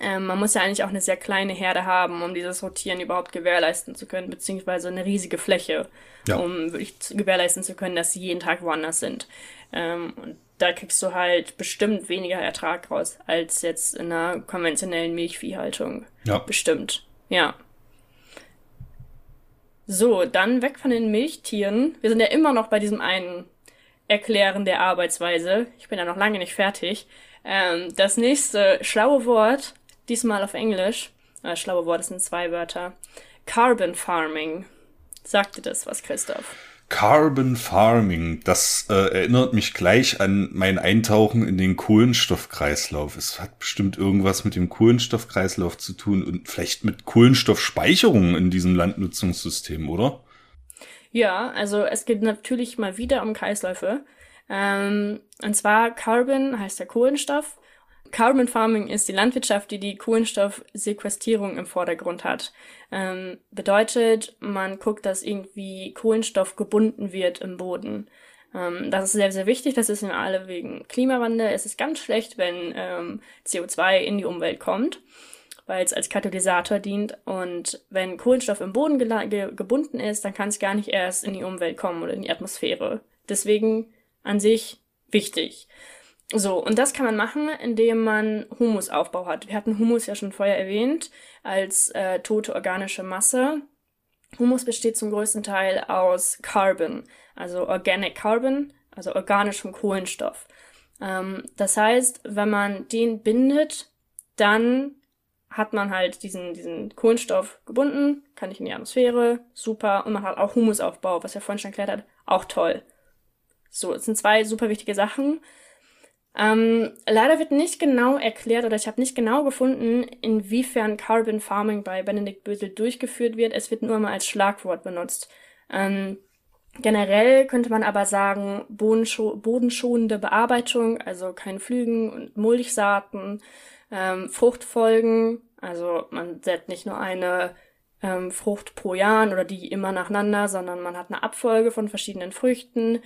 Ähm, man muss ja eigentlich auch eine sehr kleine Herde haben, um dieses Rotieren überhaupt gewährleisten zu können, beziehungsweise eine riesige Fläche, ja. um wirklich zu, gewährleisten zu können, dass sie jeden Tag woanders sind. Ähm, und da kriegst du halt bestimmt weniger Ertrag raus als jetzt in einer konventionellen Milchviehhaltung. Ja. Bestimmt. Ja. So, dann weg von den Milchtieren. Wir sind ja immer noch bei diesem einen Erklären der Arbeitsweise. Ich bin ja noch lange nicht fertig. Ähm, das nächste schlaue Wort, diesmal auf Englisch. Äh, schlaue Wort, das sind zwei Wörter. Carbon Farming. Sagte das was, Christoph? Carbon Farming, das äh, erinnert mich gleich an mein Eintauchen in den Kohlenstoffkreislauf. Es hat bestimmt irgendwas mit dem Kohlenstoffkreislauf zu tun und vielleicht mit Kohlenstoffspeicherung in diesem Landnutzungssystem, oder? Ja, also es geht natürlich mal wieder um Kreisläufe. Ähm, und zwar Carbon heißt der Kohlenstoff Carbon Farming ist die Landwirtschaft, die die Kohlenstoffsequestrierung im Vordergrund hat. Ähm, bedeutet, man guckt, dass irgendwie Kohlenstoff gebunden wird im Boden. Ähm, das ist sehr, sehr wichtig. Das ist in alle wegen Klimawandel. Es ist ganz schlecht, wenn ähm, CO2 in die Umwelt kommt, weil es als Katalysator dient. Und wenn Kohlenstoff im Boden ge gebunden ist, dann kann es gar nicht erst in die Umwelt kommen oder in die Atmosphäre. Deswegen an sich wichtig. So, und das kann man machen, indem man Humusaufbau hat. Wir hatten Humus ja schon vorher erwähnt, als äh, tote organische Masse. Humus besteht zum größten Teil aus Carbon, also Organic Carbon, also organischem Kohlenstoff. Ähm, das heißt, wenn man den bindet, dann hat man halt diesen, diesen Kohlenstoff gebunden, kann nicht in die Atmosphäre, super, und man hat auch Humusaufbau, was er vorhin schon erklärt hat, auch toll. So, es sind zwei super wichtige Sachen. Ähm, leider wird nicht genau erklärt oder ich habe nicht genau gefunden, inwiefern Carbon Farming bei Benedikt Bösel durchgeführt wird. Es wird nur mal als Schlagwort benutzt. Ähm, Generell könnte man aber sagen, bodenschonende Bearbeitung, also kein Flügen und Mulchsaaten, ähm, Fruchtfolgen, also man setzt nicht nur eine ähm, Frucht pro Jahr oder die immer nacheinander, sondern man hat eine Abfolge von verschiedenen Früchten,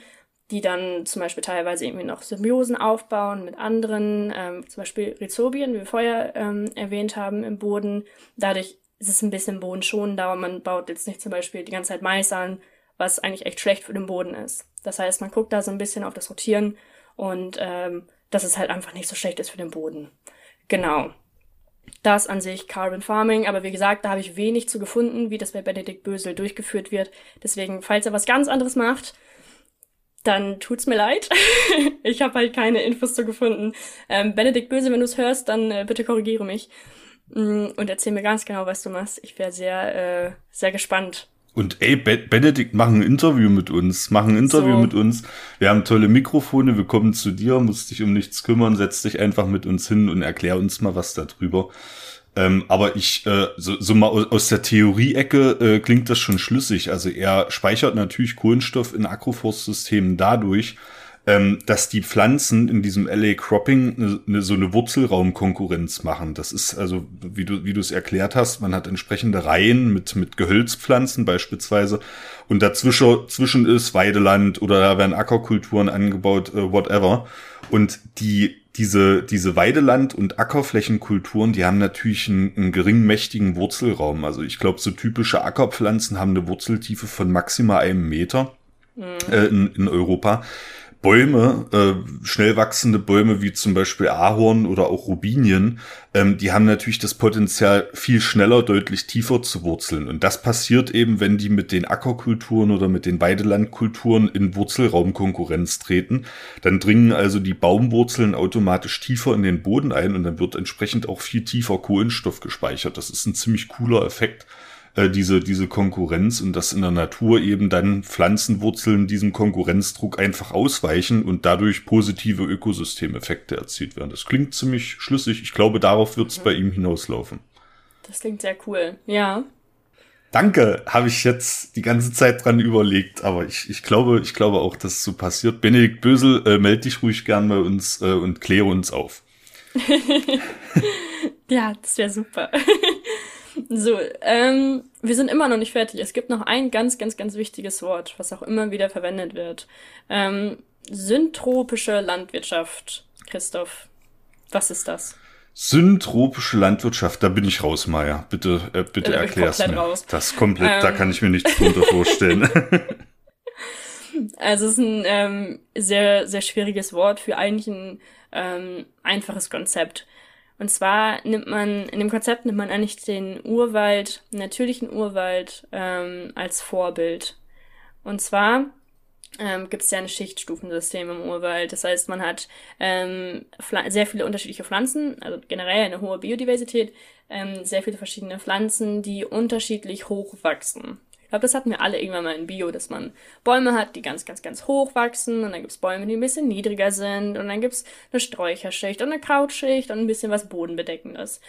die dann zum Beispiel teilweise irgendwie noch Symbiosen aufbauen mit anderen, ähm, zum Beispiel Rhizobien, wie wir vorher ähm, erwähnt haben, im Boden. Dadurch ist es ein bisschen bodenschonender, aber man baut jetzt nicht zum Beispiel die ganze Zeit Mais an, was eigentlich echt schlecht für den Boden ist. Das heißt, man guckt da so ein bisschen auf das Rotieren und ähm, dass es halt einfach nicht so schlecht ist für den Boden. Genau. Das an sich Carbon Farming, aber wie gesagt, da habe ich wenig zu gefunden, wie das bei Benedikt Bösel durchgeführt wird. Deswegen, falls er was ganz anderes macht, dann tut's mir leid. ich habe halt keine Infos zu gefunden. Ähm, Benedikt Bösel, wenn du es hörst, dann äh, bitte korrigiere mich mm, und erzähl mir ganz genau, was du machst. Ich wäre sehr, äh, sehr gespannt, und ey, Benedikt, mach ein Interview mit uns, mach ein Interview so. mit uns. Wir haben tolle Mikrofone, wir kommen zu dir, musst dich um nichts kümmern, setz dich einfach mit uns hin und erklär uns mal was darüber. Ähm, aber ich, äh, so, so mal aus der Theorie-Ecke äh, klingt das schon schlüssig. Also er speichert natürlich Kohlenstoff in Agroforstsystemen dadurch, ähm, dass die Pflanzen in diesem LA Cropping ne, ne, so eine Wurzelraumkonkurrenz machen. Das ist also, wie du wie du es erklärt hast, man hat entsprechende Reihen mit mit Gehölzpflanzen beispielsweise und dazwischen zwischen ist Weideland oder da werden Ackerkulturen angebaut, äh, whatever. Und die diese, diese Weideland- und Ackerflächenkulturen, die haben natürlich einen, einen geringmächtigen Wurzelraum. Also ich glaube, so typische Ackerpflanzen haben eine Wurzeltiefe von maximal einem Meter mhm. äh, in, in Europa. Bäume, äh, schnell wachsende Bäume wie zum Beispiel Ahorn oder auch Rubinien, ähm, die haben natürlich das Potenzial, viel schneller, deutlich tiefer zu wurzeln. Und das passiert eben, wenn die mit den Ackerkulturen oder mit den Weidelandkulturen in Wurzelraumkonkurrenz treten. Dann dringen also die Baumwurzeln automatisch tiefer in den Boden ein und dann wird entsprechend auch viel tiefer Kohlenstoff gespeichert. Das ist ein ziemlich cooler Effekt äh, diese, diese Konkurrenz und dass in der Natur eben dann Pflanzenwurzeln diesem Konkurrenzdruck einfach ausweichen und dadurch positive Ökosystemeffekte erzielt werden. Das klingt ziemlich schlüssig. Ich glaube, darauf wird es mhm. bei ihm hinauslaufen. Das klingt sehr cool, ja. Danke, habe ich jetzt die ganze Zeit dran überlegt, aber ich, ich glaube, ich glaube auch, dass es so passiert. Benedikt Bösel, äh, melde dich ruhig gern bei uns äh, und kläre uns auf. ja, das wäre super. So, ähm, wir sind immer noch nicht fertig. Es gibt noch ein ganz, ganz, ganz wichtiges Wort, was auch immer wieder verwendet wird. Ähm, syntropische Landwirtschaft. Christoph, was ist das? Syntropische Landwirtschaft, da bin ich raus, Maya. Bitte, äh, bitte äh, erklär's mir. Raus. Das komplett, ähm, da kann ich mir nichts drunter vorstellen. Also es ist ein ähm, sehr, sehr schwieriges Wort für eigentlich ein ähm, einfaches Konzept. Und zwar nimmt man, in dem Konzept nimmt man eigentlich den Urwald, natürlichen Urwald, ähm, als Vorbild. Und zwar ähm, gibt es ja ein Schichtstufensystem im Urwald. Das heißt, man hat ähm, sehr viele unterschiedliche Pflanzen, also generell eine hohe Biodiversität, ähm, sehr viele verschiedene Pflanzen, die unterschiedlich hoch wachsen. Ich glaube, das hatten wir alle irgendwann mal in Bio, dass man Bäume hat, die ganz, ganz, ganz hoch wachsen und dann gibt's Bäume, die ein bisschen niedriger sind und dann gibt's eine Sträucherschicht und eine Krautschicht und ein bisschen was Bodenbedeckendes.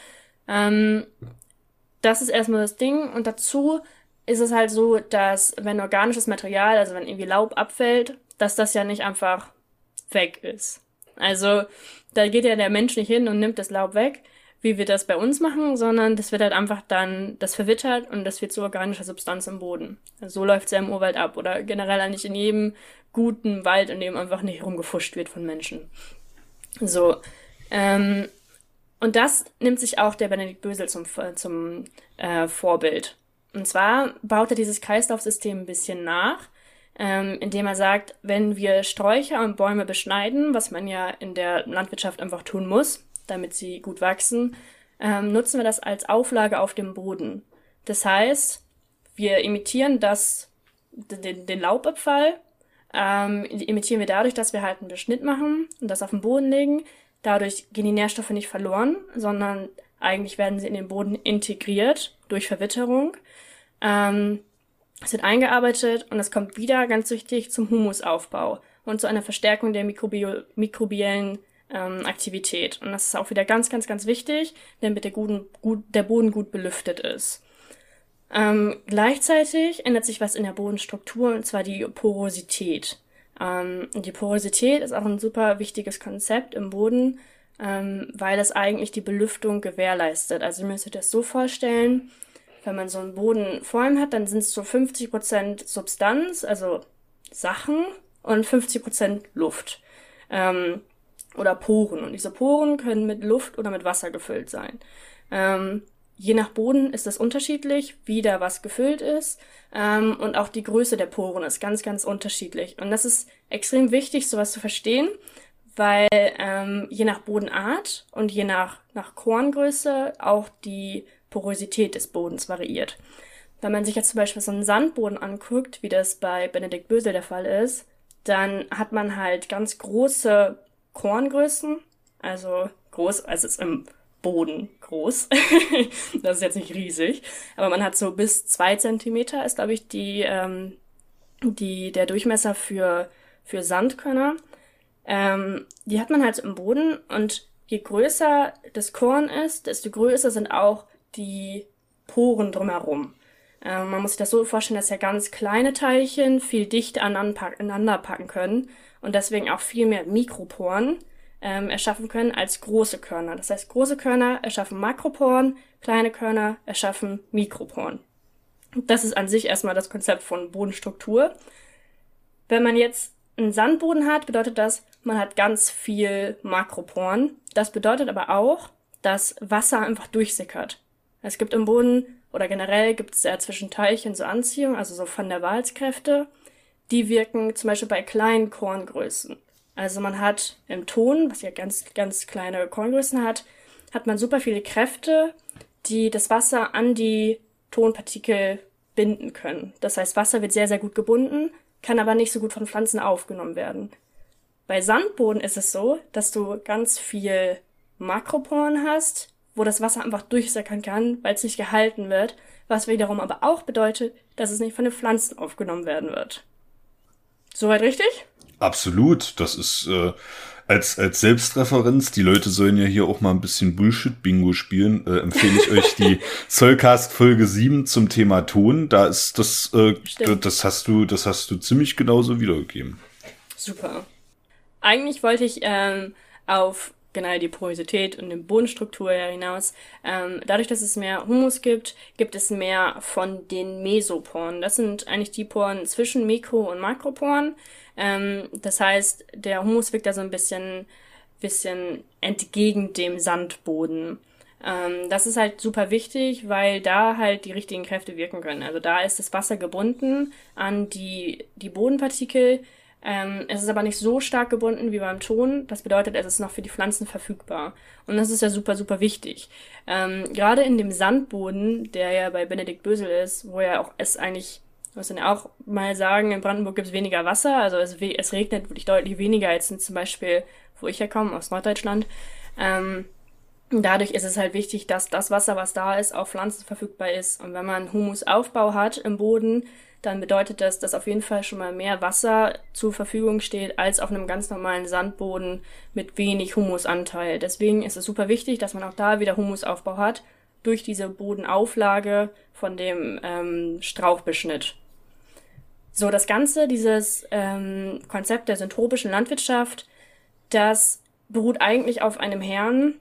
Ähm, das ist erstmal das Ding und dazu ist es halt so, dass wenn organisches Material, also wenn irgendwie Laub abfällt, dass das ja nicht einfach weg ist. Also da geht ja der Mensch nicht hin und nimmt das Laub weg, wie wir das bei uns machen, sondern das wird halt einfach dann, das verwittert und das wird zu organischer Substanz im Boden. Also so läuft es ja im Urwald ab oder generell eigentlich in jedem guten Wald, in dem einfach nicht rumgefuscht wird von Menschen. So. Ähm, und das nimmt sich auch der Benedikt Bösel zum, zum äh, Vorbild. Und zwar baut er dieses Kreislaufsystem ein bisschen nach, ähm, indem er sagt, wenn wir Sträucher und Bäume beschneiden, was man ja in der Landwirtschaft einfach tun muss, damit sie gut wachsen, ähm, nutzen wir das als Auflage auf dem Boden. Das heißt, wir imitieren das, den, den Laubabfall, ähm, imitieren wir dadurch, dass wir halt einen Beschnitt machen und das auf den Boden legen. Dadurch gehen die Nährstoffe nicht verloren, sondern eigentlich werden sie in den Boden integriert durch Verwitterung. Ähm, es wird eingearbeitet und es kommt wieder, ganz wichtig, zum Humusaufbau und zu einer Verstärkung der mikrobiellen ähm, Aktivität. Und das ist auch wieder ganz, ganz, ganz wichtig, damit der, guten, gut, der Boden gut belüftet ist. Ähm, gleichzeitig ändert sich was in der Bodenstruktur, und zwar die Porosität. Ähm, die Porosität ist auch ein super wichtiges Konzept im Boden, ähm, weil es eigentlich die Belüftung gewährleistet. Also ihr müsst euch das so vorstellen, wenn man so einen Boden vor ihm hat, dann sind es so 50% Substanz, also Sachen, und 50% Luft. Ähm, oder Poren. Und diese Poren können mit Luft oder mit Wasser gefüllt sein. Ähm, je nach Boden ist es unterschiedlich, wie da was gefüllt ist. Ähm, und auch die Größe der Poren ist ganz, ganz unterschiedlich. Und das ist extrem wichtig, sowas zu verstehen, weil ähm, je nach Bodenart und je nach, nach Korngröße auch die Porosität des Bodens variiert. Wenn man sich jetzt zum Beispiel so einen Sandboden anguckt, wie das bei Benedikt Bösel der Fall ist, dann hat man halt ganz große Korngrößen, also groß, also ist im Boden groß. das ist jetzt nicht riesig, aber man hat so bis zwei Zentimeter ist, glaube ich, die, ähm, die, der Durchmesser für, für Sandkörner. Ähm, die hat man halt im Boden und je größer das Korn ist, desto größer sind auch die Poren drumherum. Ähm, man muss sich das so vorstellen, dass ja ganz kleine Teilchen viel dichter aneinander packen können und deswegen auch viel mehr Mikroporen ähm, erschaffen können als große Körner. Das heißt, große Körner erschaffen Makroporen, kleine Körner erschaffen Mikroporen. Das ist an sich erstmal das Konzept von Bodenstruktur. Wenn man jetzt einen Sandboden hat, bedeutet das, man hat ganz viel Makroporen. Das bedeutet aber auch, dass Wasser einfach durchsickert. Es gibt im Boden oder generell gibt es ja zwischen Teilchen so Anziehung, also so Van der Waals-Kräfte. Die wirken zum Beispiel bei kleinen Korngrößen. Also man hat im Ton, was ja ganz, ganz kleine Korngrößen hat, hat man super viele Kräfte, die das Wasser an die Tonpartikel binden können. Das heißt, Wasser wird sehr, sehr gut gebunden, kann aber nicht so gut von Pflanzen aufgenommen werden. Bei Sandboden ist es so, dass du ganz viel Makroporen hast, wo das Wasser einfach durchsickern kann, weil es nicht gehalten wird, was wiederum aber auch bedeutet, dass es nicht von den Pflanzen aufgenommen werden wird. Soweit richtig? Absolut. Das ist äh, als, als Selbstreferenz. Die Leute sollen ja hier auch mal ein bisschen Bullshit-Bingo spielen. Äh, empfehle ich euch die Zollcast Folge 7 zum Thema Ton. Da ist das, äh, das hast du, das hast du ziemlich genauso wiedergegeben. Super. Eigentlich wollte ich ähm, auf generell die Porosität und die Bodenstruktur hinaus. Ähm, dadurch, dass es mehr Humus gibt, gibt es mehr von den Mesoporen. Das sind eigentlich die Poren zwischen Mikro- und Makroporen. Ähm, das heißt, der Humus wirkt da so ein bisschen, bisschen entgegen dem Sandboden. Ähm, das ist halt super wichtig, weil da halt die richtigen Kräfte wirken können. Also da ist das Wasser gebunden an die, die Bodenpartikel, ähm, es ist aber nicht so stark gebunden wie beim Ton. Das bedeutet, es ist noch für die Pflanzen verfügbar. Und das ist ja super, super wichtig. Ähm, Gerade in dem Sandboden, der ja bei Benedikt Bösel ist, wo ja auch es eigentlich, muss man ja auch mal sagen, in Brandenburg gibt es weniger Wasser. Also es, es regnet wirklich deutlich weniger als in zum Beispiel, wo ich herkomme, aus Norddeutschland. Ähm, dadurch ist es halt wichtig, dass das Wasser, was da ist, auf Pflanzen verfügbar ist. Und wenn man Humusaufbau hat im Boden, dann bedeutet das, dass auf jeden Fall schon mal mehr Wasser zur Verfügung steht als auf einem ganz normalen Sandboden mit wenig Humusanteil. Deswegen ist es super wichtig, dass man auch da wieder Humusaufbau hat durch diese Bodenauflage von dem ähm, Strauchbeschnitt. So, das Ganze, dieses ähm, Konzept der syntropischen Landwirtschaft, das beruht eigentlich auf einem Herrn,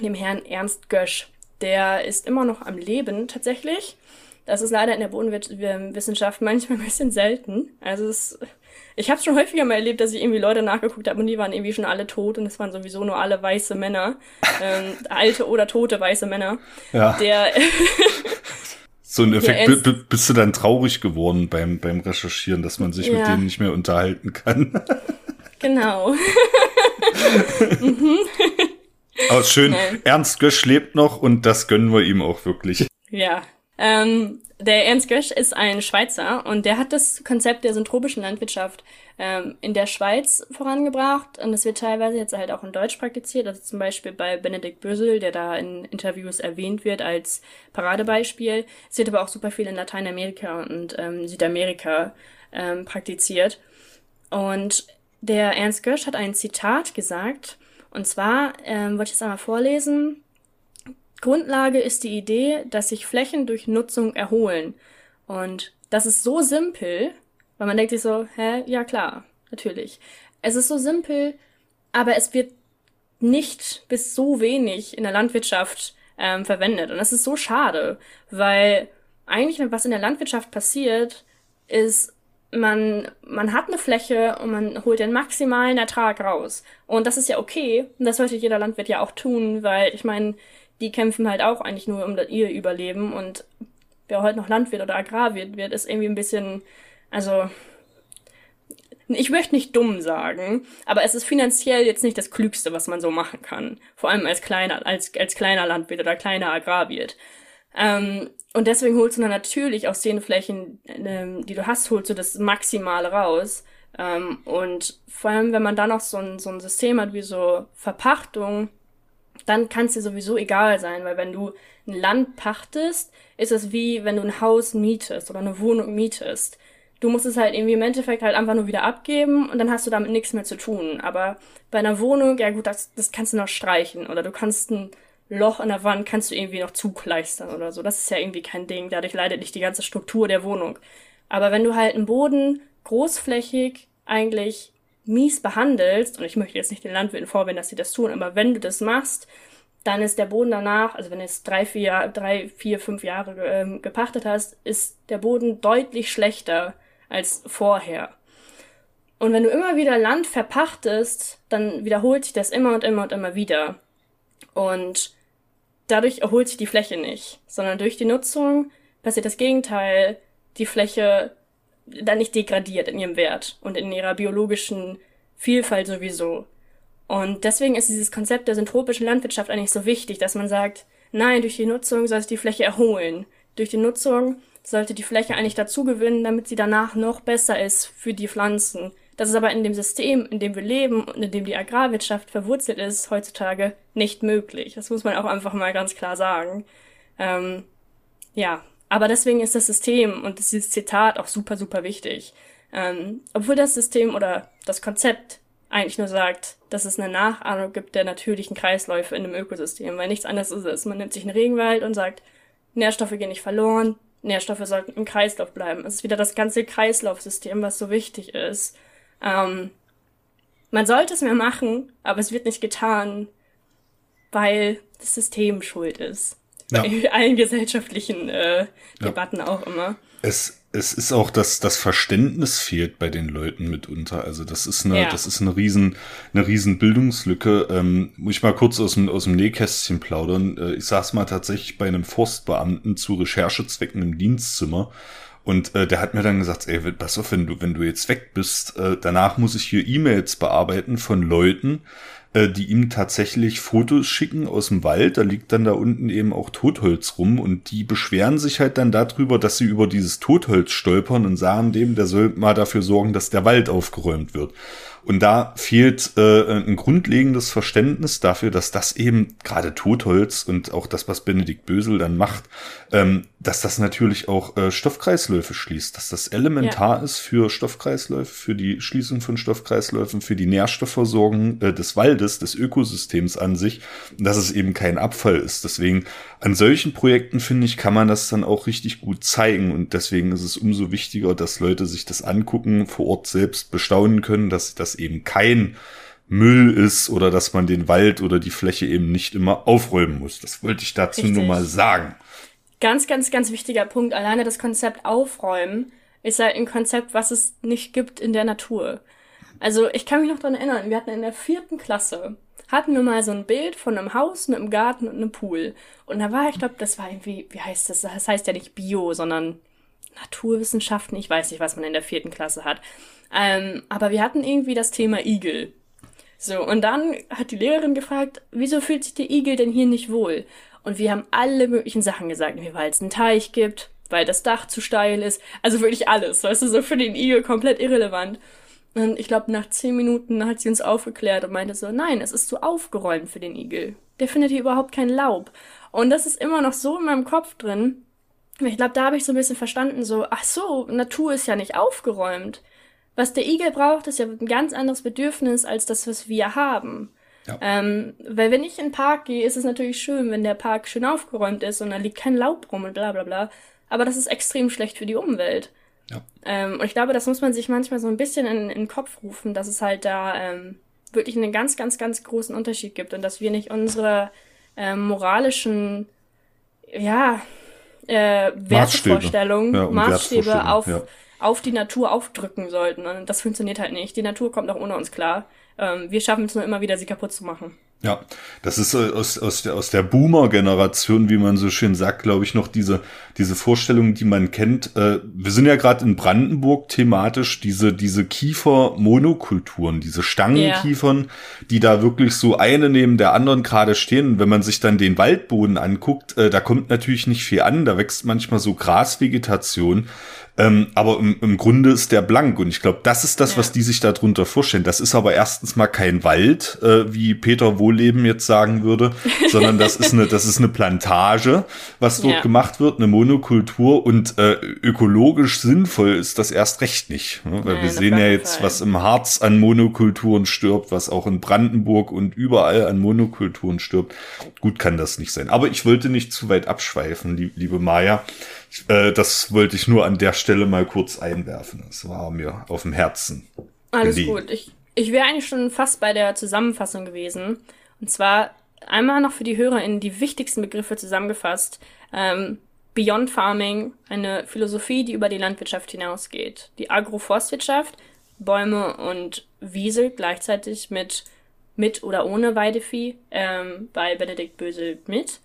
dem Herrn Ernst Gösch. Der ist immer noch am Leben tatsächlich. Das ist leider in der Bodenwissenschaft manchmal ein bisschen selten. Also es, ich habe es schon häufiger mal erlebt, dass ich irgendwie Leute nachgeguckt habe und die waren irgendwie schon alle tot und es waren sowieso nur alle weiße Männer, ähm, alte oder tote weiße Männer. Ja. Der so ein Effekt, bist du dann traurig geworden beim, beim Recherchieren, dass man sich ja. mit denen nicht mehr unterhalten kann. genau. mhm. Aber schön, Nein. Ernst Gösch lebt noch und das gönnen wir ihm auch wirklich. Ja, ähm, der Ernst Gösch ist ein Schweizer und der hat das Konzept der syntropischen Landwirtschaft ähm, in der Schweiz vorangebracht und es wird teilweise jetzt halt auch in Deutsch praktiziert, also zum Beispiel bei Benedikt Bösel, der da in Interviews erwähnt wird als Paradebeispiel. Es wird aber auch super viel in Lateinamerika und ähm, Südamerika ähm, praktiziert. Und der Ernst Gösch hat ein Zitat gesagt und zwar ähm, wollte ich es einmal vorlesen Grundlage ist die Idee, dass sich Flächen durch Nutzung erholen. Und das ist so simpel, weil man denkt sich so, hä, ja klar, natürlich. Es ist so simpel, aber es wird nicht bis so wenig in der Landwirtschaft ähm, verwendet. Und das ist so schade, weil eigentlich, was in der Landwirtschaft passiert, ist, man, man hat eine Fläche und man holt den maximalen Ertrag raus. Und das ist ja okay. Und das sollte jeder Landwirt ja auch tun, weil ich meine, die kämpfen halt auch eigentlich nur um ihr Überleben. Und wer heute noch Landwirt oder Agrarwirt wird, ist irgendwie ein bisschen, also ich möchte nicht dumm sagen, aber es ist finanziell jetzt nicht das Klügste, was man so machen kann. Vor allem als kleiner, als, als kleiner Landwirt oder kleiner Agrarwirt. Ähm, und deswegen holst du dann natürlich aus den Flächen, ähm, die du hast, holst du das Maximale raus. Ähm, und vor allem, wenn man dann noch so ein, so ein System hat wie so Verpachtung, dann kann es dir sowieso egal sein, weil wenn du ein Land pachtest, ist es wie wenn du ein Haus mietest oder eine Wohnung mietest du musst es halt irgendwie im Endeffekt halt einfach nur wieder abgeben und dann hast du damit nichts mehr zu tun. Aber bei einer Wohnung, ja gut, das, das kannst du noch streichen oder du kannst ein Loch in der Wand kannst du irgendwie noch zukleistern oder so. Das ist ja irgendwie kein Ding. Dadurch leidet nicht die ganze Struktur der Wohnung. Aber wenn du halt einen Boden großflächig eigentlich mies behandelst, und ich möchte jetzt nicht den Landwirten vorwenden, dass sie das tun, aber wenn du das machst, dann ist der Boden danach, also wenn du es drei, vier, drei, vier, fünf Jahre ähm, gepachtet hast, ist der Boden deutlich schlechter als vorher. Und wenn du immer wieder Land verpachtest, dann wiederholt sich das immer und immer und immer wieder. Und dadurch erholt sich die Fläche nicht, sondern durch die Nutzung passiert das Gegenteil. Die Fläche dann nicht degradiert in ihrem Wert und in ihrer biologischen Vielfalt sowieso. Und deswegen ist dieses Konzept der syntropischen Landwirtschaft eigentlich so wichtig, dass man sagt, nein, durch die Nutzung soll es die Fläche erholen. Durch die Nutzung sollte die Fläche eigentlich dazu gewinnen, damit sie danach noch besser ist für die Pflanzen. Das ist aber in dem System, in dem wir leben und in dem die Agrarwirtschaft verwurzelt ist, heutzutage nicht möglich. Das muss man auch einfach mal ganz klar sagen. Ähm, ja, aber deswegen ist das System und dieses Zitat auch super, super wichtig. Ähm, obwohl das System oder das Konzept eigentlich nur sagt, dass es eine Nachahmung gibt der natürlichen Kreisläufe in einem Ökosystem, weil nichts anderes ist es. Man nimmt sich einen Regenwald und sagt, Nährstoffe gehen nicht verloren, Nährstoffe sollten im Kreislauf bleiben. Es ist wieder das ganze Kreislaufsystem, was so wichtig ist. Ähm, man sollte es mehr machen, aber es wird nicht getan, weil das System schuld ist. Ja. Bei allen gesellschaftlichen äh, Debatten ja. auch immer. Es, es ist auch, dass das Verständnis fehlt bei den Leuten mitunter. Also das ist eine, ja. das ist eine riesen, eine riesen Bildungslücke. Ähm, muss ich mal kurz aus dem, aus dem Nähkästchen plaudern. Äh, ich saß mal tatsächlich bei einem Forstbeamten zu Recherchezwecken im Dienstzimmer. Und äh, der hat mir dann gesagt, ey, pass auf, wenn du, wenn du jetzt weg bist, äh, danach muss ich hier E-Mails bearbeiten von Leuten, äh, die ihm tatsächlich Fotos schicken aus dem Wald. Da liegt dann da unten eben auch Totholz rum und die beschweren sich halt dann darüber, dass sie über dieses Totholz stolpern und sagen dem, der soll mal dafür sorgen, dass der Wald aufgeräumt wird. Und da fehlt äh, ein grundlegendes Verständnis dafür, dass das eben gerade Totholz und auch das, was Benedikt Bösel dann macht, ähm, dass das natürlich auch äh, Stoffkreisläufe schließt, dass das elementar ja. ist für Stoffkreisläufe, für die Schließung von Stoffkreisläufen, für die Nährstoffversorgung äh, des Waldes, des Ökosystems an sich, dass es eben kein Abfall ist. Deswegen an solchen Projekten, finde ich, kann man das dann auch richtig gut zeigen und deswegen ist es umso wichtiger, dass Leute sich das angucken, vor Ort selbst bestaunen können, dass das eben kein Müll ist oder dass man den Wald oder die Fläche eben nicht immer aufräumen muss. Das wollte ich dazu Richtig. nur mal sagen. Ganz, ganz, ganz wichtiger Punkt. Alleine das Konzept aufräumen ist halt ein Konzept, was es nicht gibt in der Natur. Also ich kann mich noch dran erinnern, wir hatten in der vierten Klasse, hatten wir mal so ein Bild von einem Haus mit einem Garten und einem Pool. Und da war, ich glaube, das war irgendwie, wie heißt das? Das heißt ja nicht Bio, sondern Naturwissenschaften. Ich weiß nicht, was man in der vierten Klasse hat. Ähm, aber wir hatten irgendwie das Thema Igel. So, und dann hat die Lehrerin gefragt, wieso fühlt sich der Igel denn hier nicht wohl? Und wir haben alle möglichen Sachen gesagt, wie weil es einen Teich gibt, weil das Dach zu steil ist, also wirklich alles, weißt du, so für den Igel komplett irrelevant. Und ich glaube, nach zehn Minuten hat sie uns aufgeklärt und meinte so, nein, es ist zu aufgeräumt für den Igel. Der findet hier überhaupt kein Laub. Und das ist immer noch so in meinem Kopf drin. Ich glaube, da habe ich so ein bisschen verstanden, so, ach so, Natur ist ja nicht aufgeräumt. Was der Igel braucht, ist ja ein ganz anderes Bedürfnis als das, was wir haben. Ja. Ähm, weil wenn ich in den Park gehe, ist es natürlich schön, wenn der Park schön aufgeräumt ist und da liegt kein Laub rum und bla bla bla. Aber das ist extrem schlecht für die Umwelt. Ja. Ähm, und ich glaube, das muss man sich manchmal so ein bisschen in, in den Kopf rufen, dass es halt da ähm, wirklich einen ganz, ganz, ganz großen Unterschied gibt und dass wir nicht unsere ähm, moralischen, ja, äh, Wertevorstellungen, Maßstäbe, ja, Maßstäbe auf, ja. auf die Natur aufdrücken sollten. Und das funktioniert halt nicht. Die Natur kommt auch ohne uns klar. Ähm, wir schaffen es nur immer wieder, sie kaputt zu machen. Ja, das ist äh, aus, aus der, aus der Boomer-Generation, wie man so schön sagt, glaube ich, noch diese, diese Vorstellung, die man kennt. Äh, wir sind ja gerade in Brandenburg thematisch, diese, diese Kiefer-Monokulturen, diese Stangenkiefern, yeah. die da wirklich so eine neben der anderen gerade stehen. wenn man sich dann den Waldboden anguckt, äh, da kommt natürlich nicht viel an, da wächst manchmal so Grasvegetation. Ähm, aber im, im Grunde ist der blank und ich glaube, das ist das, ja. was die sich darunter vorstellen. Das ist aber erstens mal kein Wald, äh, wie Peter Wohleben jetzt sagen würde, sondern das ist eine, das ist eine Plantage, was dort ja. gemacht wird, eine Monokultur und äh, ökologisch sinnvoll ist das erst recht nicht. Ne? Weil ja, wir sehen ja jetzt, was im Harz an Monokulturen stirbt, was auch in Brandenburg und überall an Monokulturen stirbt. Gut kann das nicht sein. Aber ich wollte nicht zu weit abschweifen, liebe Maya. Äh, das wollte ich nur an der Stelle mal kurz einwerfen. Das war mir auf dem Herzen. Alles gelegen. gut. Ich, ich wäre eigentlich schon fast bei der Zusammenfassung gewesen. Und zwar einmal noch für die HörerInnen die wichtigsten Begriffe zusammengefasst. Ähm, Beyond Farming, eine Philosophie, die über die Landwirtschaft hinausgeht. Die Agroforstwirtschaft, Bäume und Wiese gleichzeitig mit mit oder ohne Weidevieh, ähm, bei Benedikt Bösel mit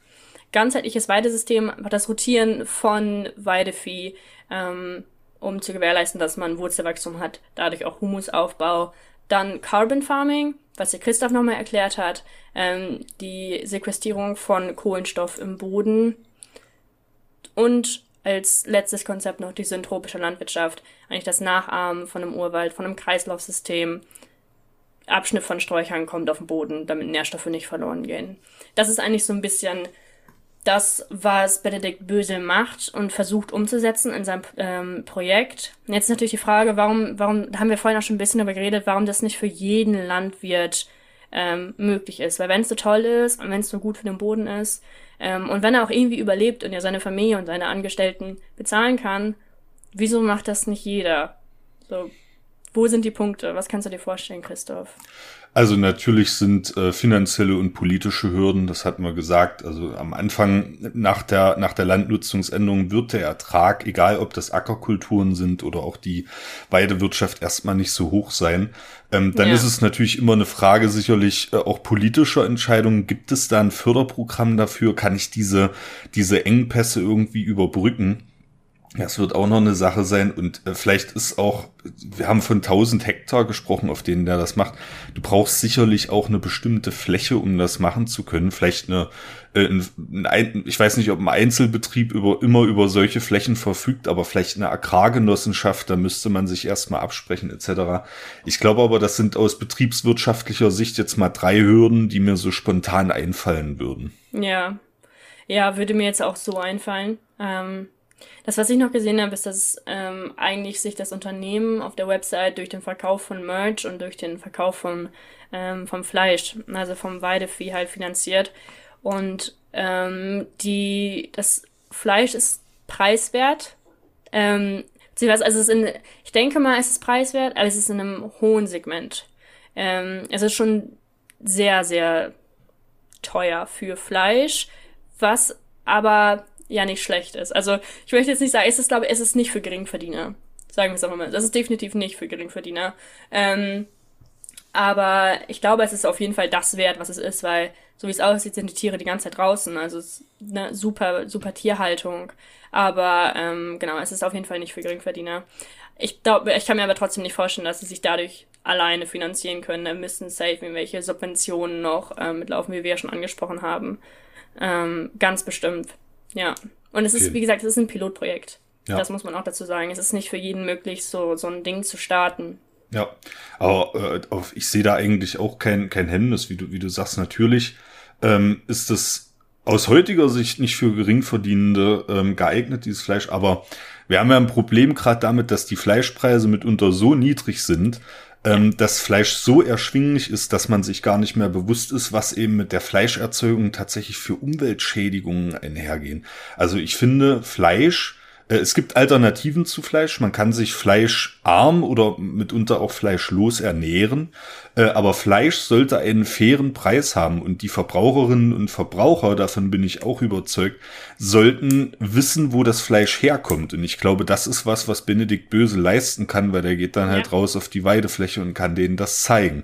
ganzheitliches Weidesystem, das Rotieren von Weidevieh, ähm, um zu gewährleisten, dass man Wurzelwachstum hat, dadurch auch Humusaufbau. Dann Carbon Farming, was der Christoph nochmal erklärt hat, ähm, die Sequestrierung von Kohlenstoff im Boden. Und als letztes Konzept noch die syntropische Landwirtschaft, eigentlich das Nachahmen von einem Urwald, von einem Kreislaufsystem. Abschnitt von Sträuchern kommt auf den Boden, damit Nährstoffe nicht verloren gehen. Das ist eigentlich so ein bisschen das, was Benedikt Bösel macht und versucht umzusetzen in seinem ähm, Projekt. Jetzt natürlich die Frage, warum, warum, da haben wir vorhin auch schon ein bisschen darüber geredet, warum das nicht für jeden Landwirt ähm, möglich ist. Weil wenn es so toll ist und wenn es so gut für den Boden ist ähm, und wenn er auch irgendwie überlebt und ja seine Familie und seine Angestellten bezahlen kann, wieso macht das nicht jeder? So, wo sind die Punkte? Was kannst du dir vorstellen, Christoph? Also natürlich sind äh, finanzielle und politische Hürden, das hatten wir gesagt. Also am Anfang nach der, nach der Landnutzungsänderung wird der Ertrag, egal ob das Ackerkulturen sind oder auch die Weidewirtschaft, erstmal nicht so hoch sein. Ähm, dann ja. ist es natürlich immer eine Frage sicherlich äh, auch politischer Entscheidungen. Gibt es da ein Förderprogramm dafür? Kann ich diese, diese Engpässe irgendwie überbrücken? Das wird auch noch eine Sache sein und äh, vielleicht ist auch, wir haben von 1000 Hektar gesprochen, auf denen der das macht. Du brauchst sicherlich auch eine bestimmte Fläche, um das machen zu können. Vielleicht eine, äh, ein, ein, ich weiß nicht, ob ein Einzelbetrieb über, immer über solche Flächen verfügt, aber vielleicht eine Agrargenossenschaft, da müsste man sich erstmal absprechen etc. Ich glaube aber, das sind aus betriebswirtschaftlicher Sicht jetzt mal drei Hürden, die mir so spontan einfallen würden. Ja, ja, würde mir jetzt auch so einfallen. Ähm das, was ich noch gesehen habe, ist, dass ähm, eigentlich sich das Unternehmen auf der Website durch den Verkauf von Merch und durch den Verkauf von, ähm, vom Fleisch, also vom Weidevieh halt finanziert. Und ähm, die, das Fleisch ist preiswert. Ähm, also es ist in, ich denke mal, es ist preiswert, aber es ist in einem hohen Segment. Ähm, es ist schon sehr, sehr teuer für Fleisch, was aber ja nicht schlecht ist. Also ich möchte jetzt nicht sagen, es ist, glaube ich, es ist nicht für Geringverdiener. Sagen wir es einfach mal. Das ist definitiv nicht für Geringverdiener. Ähm, aber ich glaube, es ist auf jeden Fall das wert, was es ist, weil so wie es aussieht, sind die Tiere die ganze Zeit draußen. Also es ist eine super, super Tierhaltung. Aber ähm, genau, es ist auf jeden Fall nicht für Geringverdiener. Ich glaube, ich kann mir aber trotzdem nicht vorstellen, dass sie sich dadurch alleine finanzieren können. Da müssen safe irgendwelche Subventionen noch ähm, mitlaufen, wie wir ja schon angesprochen haben. Ähm, ganz bestimmt. Ja. Und es ist, okay. wie gesagt, es ist ein Pilotprojekt. Ja. Das muss man auch dazu sagen. Es ist nicht für jeden möglich, so, so ein Ding zu starten. Ja, aber äh, ich sehe da eigentlich auch kein, kein Hemmnis, wie du, wie du sagst. Natürlich ähm, ist das aus heutiger Sicht nicht für Geringverdienende ähm, geeignet, dieses Fleisch, aber wir haben ja ein Problem gerade damit, dass die Fleischpreise mitunter so niedrig sind, ähm, dass Fleisch so erschwinglich ist, dass man sich gar nicht mehr bewusst ist, was eben mit der Fleischerzeugung tatsächlich für Umweltschädigungen einhergehen. Also ich finde, Fleisch es gibt Alternativen zu Fleisch. Man kann sich fleischarm oder mitunter auch fleischlos ernähren. Äh, aber Fleisch sollte einen fairen Preis haben. Und die Verbraucherinnen und Verbraucher, davon bin ich auch überzeugt, sollten wissen, wo das Fleisch herkommt. Und ich glaube, das ist was, was Benedikt Böse leisten kann, weil der geht dann halt raus auf die Weidefläche und kann denen das zeigen.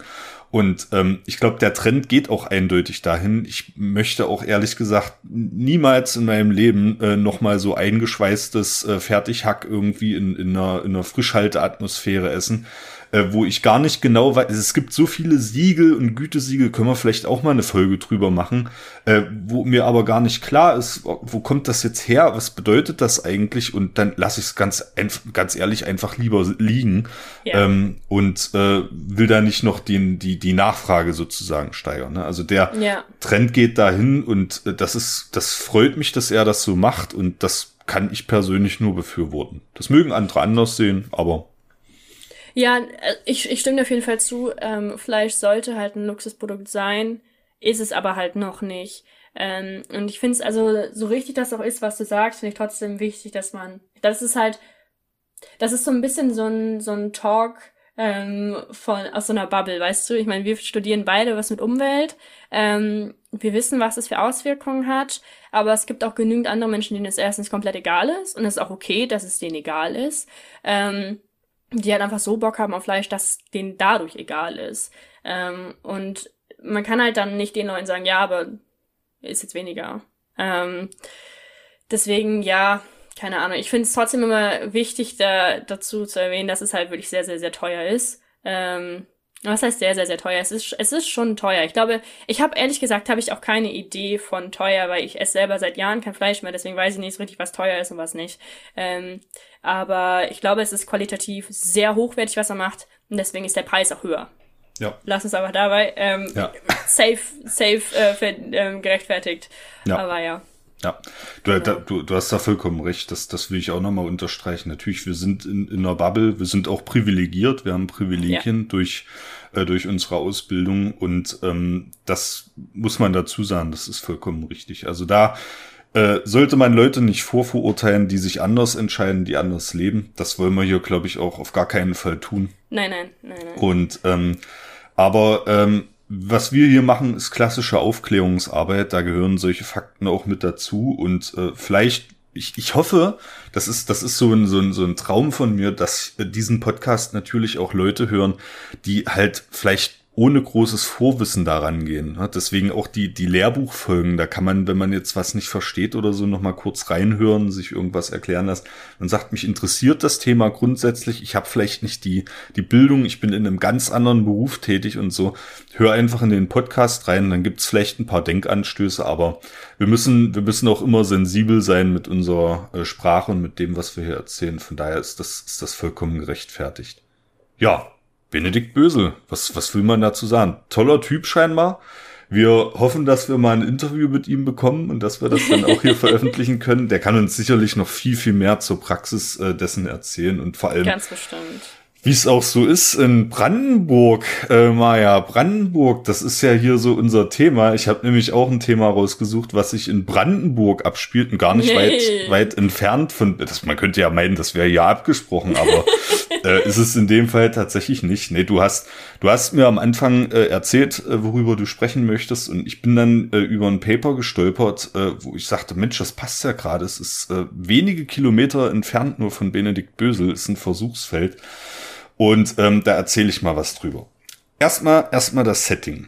Und ähm, ich glaube, der Trend geht auch eindeutig dahin. Ich möchte auch ehrlich gesagt niemals in meinem Leben äh, nochmal so eingeschweißtes äh, Fertighack irgendwie in, in einer, in einer Frischhalteatmosphäre essen äh, wo ich gar nicht genau weiß, es gibt so viele Siegel und Gütesiegel, können wir vielleicht auch mal eine Folge drüber machen, äh, wo mir aber gar nicht klar ist, wo kommt das jetzt her, was bedeutet das eigentlich und dann lasse ich es ganz, ganz ehrlich einfach lieber liegen ja. ähm, und äh, will da nicht noch den, die, die Nachfrage sozusagen steigern. Ne? Also der ja. Trend geht dahin und äh, das ist, das freut mich, dass er das so macht und das kann ich persönlich nur befürworten. Das mögen andere anders sehen, aber ja, äh, ich, ich stimme dir auf jeden Fall zu. Ähm, Fleisch sollte halt ein Luxusprodukt sein, ist es aber halt noch nicht. Ähm, und ich finde es also, so richtig das auch ist, was du sagst, finde ich trotzdem wichtig, dass man, das ist halt, das ist so ein bisschen so ein, so ein Talk, ähm, von aus so einer Bubble, weißt du? Ich meine, wir studieren beide was mit Umwelt. Ähm, wir wissen, was es für Auswirkungen hat, aber es gibt auch genügend andere Menschen, denen es erstens komplett egal ist und es ist auch okay, dass es denen egal ist. Ähm, die halt einfach so Bock haben auf Fleisch, dass denen dadurch egal ist. Ähm, und man kann halt dann nicht den Leuten sagen, ja, aber ist jetzt weniger. Ähm, deswegen, ja, keine Ahnung. Ich finde es trotzdem immer wichtig, da, dazu zu erwähnen, dass es halt wirklich sehr, sehr, sehr teuer ist. Ähm, was heißt sehr, sehr, sehr teuer? Es ist, es ist schon teuer. Ich glaube, ich habe ehrlich gesagt, habe ich auch keine Idee von teuer, weil ich esse selber seit Jahren kein Fleisch mehr, deswegen weiß ich nicht so richtig, was teuer ist und was nicht. Ähm, aber ich glaube, es ist qualitativ sehr hochwertig, was er macht, und deswegen ist der Preis auch höher. Ja. Lass es aber dabei. Ähm, ja. Safe, safe äh, für, ähm, gerechtfertigt. Ja. Aber ja. Ja, du, ja. Da, du, du hast da vollkommen recht. Das, das will ich auch nochmal unterstreichen. Natürlich, wir sind in, in einer Bubble, wir sind auch privilegiert, wir haben Privilegien ja. durch, äh, durch unsere Ausbildung und ähm, das muss man dazu sagen, das ist vollkommen richtig. Also da äh, sollte man Leute nicht vorverurteilen, die sich anders entscheiden, die anders leben. Das wollen wir hier, glaube ich, auch auf gar keinen Fall tun. Nein, nein, nein, nein. Und ähm, aber ähm, was wir hier machen, ist klassische Aufklärungsarbeit. Da gehören solche Fakten auch mit dazu. Und äh, vielleicht, ich, ich hoffe, das ist, das ist so ein, so, ein, so ein Traum von mir, dass diesen Podcast natürlich auch Leute hören, die halt vielleicht ohne großes Vorwissen daran gehen. Deswegen auch die, die Lehrbuchfolgen, da kann man, wenn man jetzt was nicht versteht oder so, nochmal kurz reinhören, sich irgendwas erklären lassen. Man sagt, mich interessiert das Thema grundsätzlich, ich habe vielleicht nicht die, die Bildung, ich bin in einem ganz anderen Beruf tätig und so. Hör einfach in den Podcast rein, dann gibt's vielleicht ein paar Denkanstöße, aber wir müssen, wir müssen auch immer sensibel sein mit unserer äh, Sprache und mit dem, was wir hier erzählen. Von daher ist das, ist das vollkommen gerechtfertigt. Ja, Benedikt Bösel, was, was will man dazu sagen? Toller Typ scheinbar. Wir hoffen, dass wir mal ein Interview mit ihm bekommen und dass wir das dann auch hier veröffentlichen können. Der kann uns sicherlich noch viel, viel mehr zur Praxis äh, dessen erzählen und vor allem, Ganz bestimmt wie es auch so ist in Brandenburg, äh, Maja, Brandenburg, das ist ja hier so unser Thema. Ich habe nämlich auch ein Thema rausgesucht, was sich in Brandenburg abspielt und gar nicht nee. weit, weit entfernt von. Das, man könnte ja meinen, das wäre ja abgesprochen, aber äh, ist es in dem Fall tatsächlich nicht. Nee, du hast, du hast mir am Anfang äh, erzählt, äh, worüber du sprechen möchtest, und ich bin dann äh, über ein Paper gestolpert, äh, wo ich sagte, Mensch, das passt ja gerade. Es ist äh, wenige Kilometer entfernt nur von Benedikt Bösel, ist ein Versuchsfeld. Und ähm, da erzähle ich mal was drüber. Erstmal, erstmal das Setting.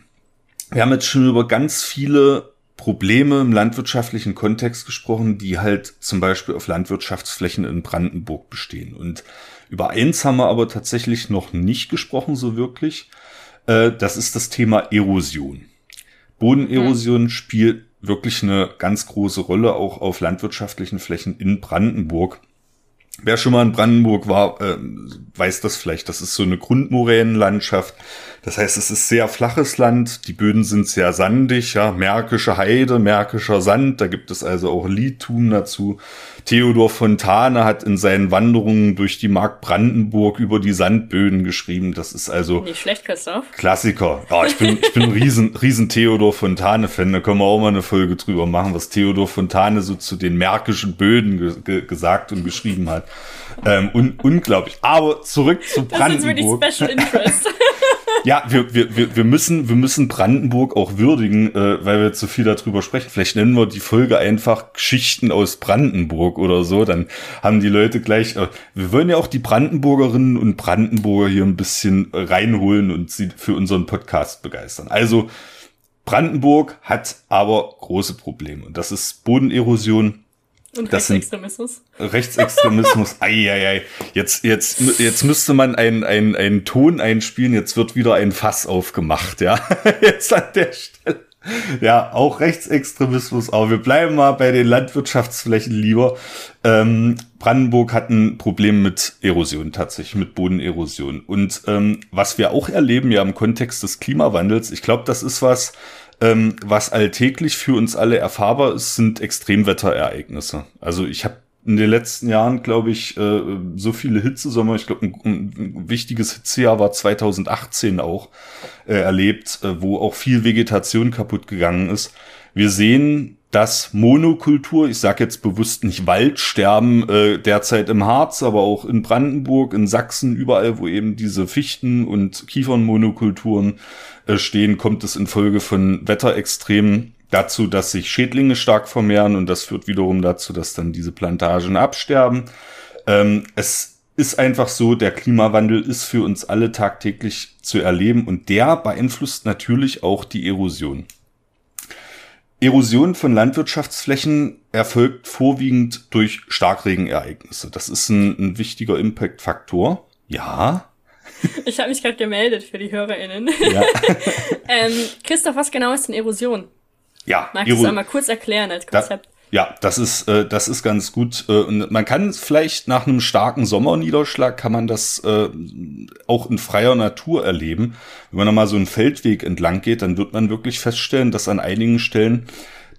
Wir haben jetzt schon über ganz viele Probleme im landwirtschaftlichen Kontext gesprochen, die halt zum Beispiel auf Landwirtschaftsflächen in Brandenburg bestehen. Und über eins haben wir aber tatsächlich noch nicht gesprochen, so wirklich. Äh, das ist das Thema Erosion. Bodenerosion mhm. spielt wirklich eine ganz große Rolle auch auf landwirtschaftlichen Flächen in Brandenburg. Wer schon mal in Brandenburg war, äh, weiß das vielleicht. Das ist so eine Grundmoränenlandschaft. Das heißt, es ist sehr flaches Land. Die Böden sind sehr sandig, ja. Märkische Heide, märkischer Sand. Da gibt es also auch Liedtum dazu. Theodor Fontane hat in seinen Wanderungen durch die Mark Brandenburg über die Sandböden geschrieben. Das ist also. Nicht schlecht, Christoph. Klassiker. Ja, ich bin, ich bin ein riesen, riesen Theodor Fontane-Fan. Da können wir auch mal eine Folge drüber machen, was Theodor Fontane so zu den märkischen Böden ge ge gesagt und geschrieben hat. Ähm, un unglaublich. Aber zurück zu Brandenburg. Das ist wirklich Special Interest. ja, wir, wir, wir, müssen, wir müssen Brandenburg auch würdigen, äh, weil wir zu viel darüber sprechen. Vielleicht nennen wir die Folge einfach Geschichten aus Brandenburg oder so. Dann haben die Leute gleich. Äh, wir wollen ja auch die Brandenburgerinnen und Brandenburger hier ein bisschen reinholen und sie für unseren Podcast begeistern. Also Brandenburg hat aber große Probleme. Und das ist Bodenerosion und das Rechtsextremismus. Rechtsextremismus, ei. Jetzt, jetzt, jetzt müsste man einen, einen, einen Ton einspielen, jetzt wird wieder ein Fass aufgemacht, ja. Jetzt an der Stelle. Ja, auch Rechtsextremismus, aber wir bleiben mal bei den Landwirtschaftsflächen lieber. Ähm, Brandenburg hat ein Problem mit Erosion tatsächlich, mit Bodenerosion. Und ähm, was wir auch erleben ja im Kontext des Klimawandels, ich glaube, das ist was, ähm, was alltäglich für uns alle erfahrbar ist, sind Extremwetterereignisse. Also ich habe in den letzten Jahren, glaube ich, äh, so viele Hitzesommer, ich glaube, ein, ein, wichtiges Hitzejahr war 2018 auch äh, erlebt, äh, wo auch viel Vegetation kaputt gegangen ist. Wir sehen dass Monokultur, ich sage jetzt bewusst nicht Waldsterben, äh, derzeit im Harz, aber auch in Brandenburg, in Sachsen, überall, wo eben diese Fichten- und Kiefernmonokulturen äh, stehen, kommt es infolge von Wetterextremen dazu, dass sich Schädlinge stark vermehren und das führt wiederum dazu, dass dann diese Plantagen absterben. Ähm, es ist einfach so, der Klimawandel ist für uns alle tagtäglich zu erleben und der beeinflusst natürlich auch die Erosion. Erosion von Landwirtschaftsflächen erfolgt vorwiegend durch Starkregenereignisse. Das ist ein, ein wichtiger Impact-Faktor. Ja. Ich habe mich gerade gemeldet für die HörerInnen. Ja. ähm, Christoph, was genau ist denn Erosion? Ja. Magst du es einmal kurz erklären als Konzept? Da ja, das ist, äh, das ist ganz gut. Äh, man kann vielleicht nach einem starken Sommerniederschlag kann man das äh, auch in freier Natur erleben. Wenn man mal so einen Feldweg entlang geht, dann wird man wirklich feststellen, dass an einigen Stellen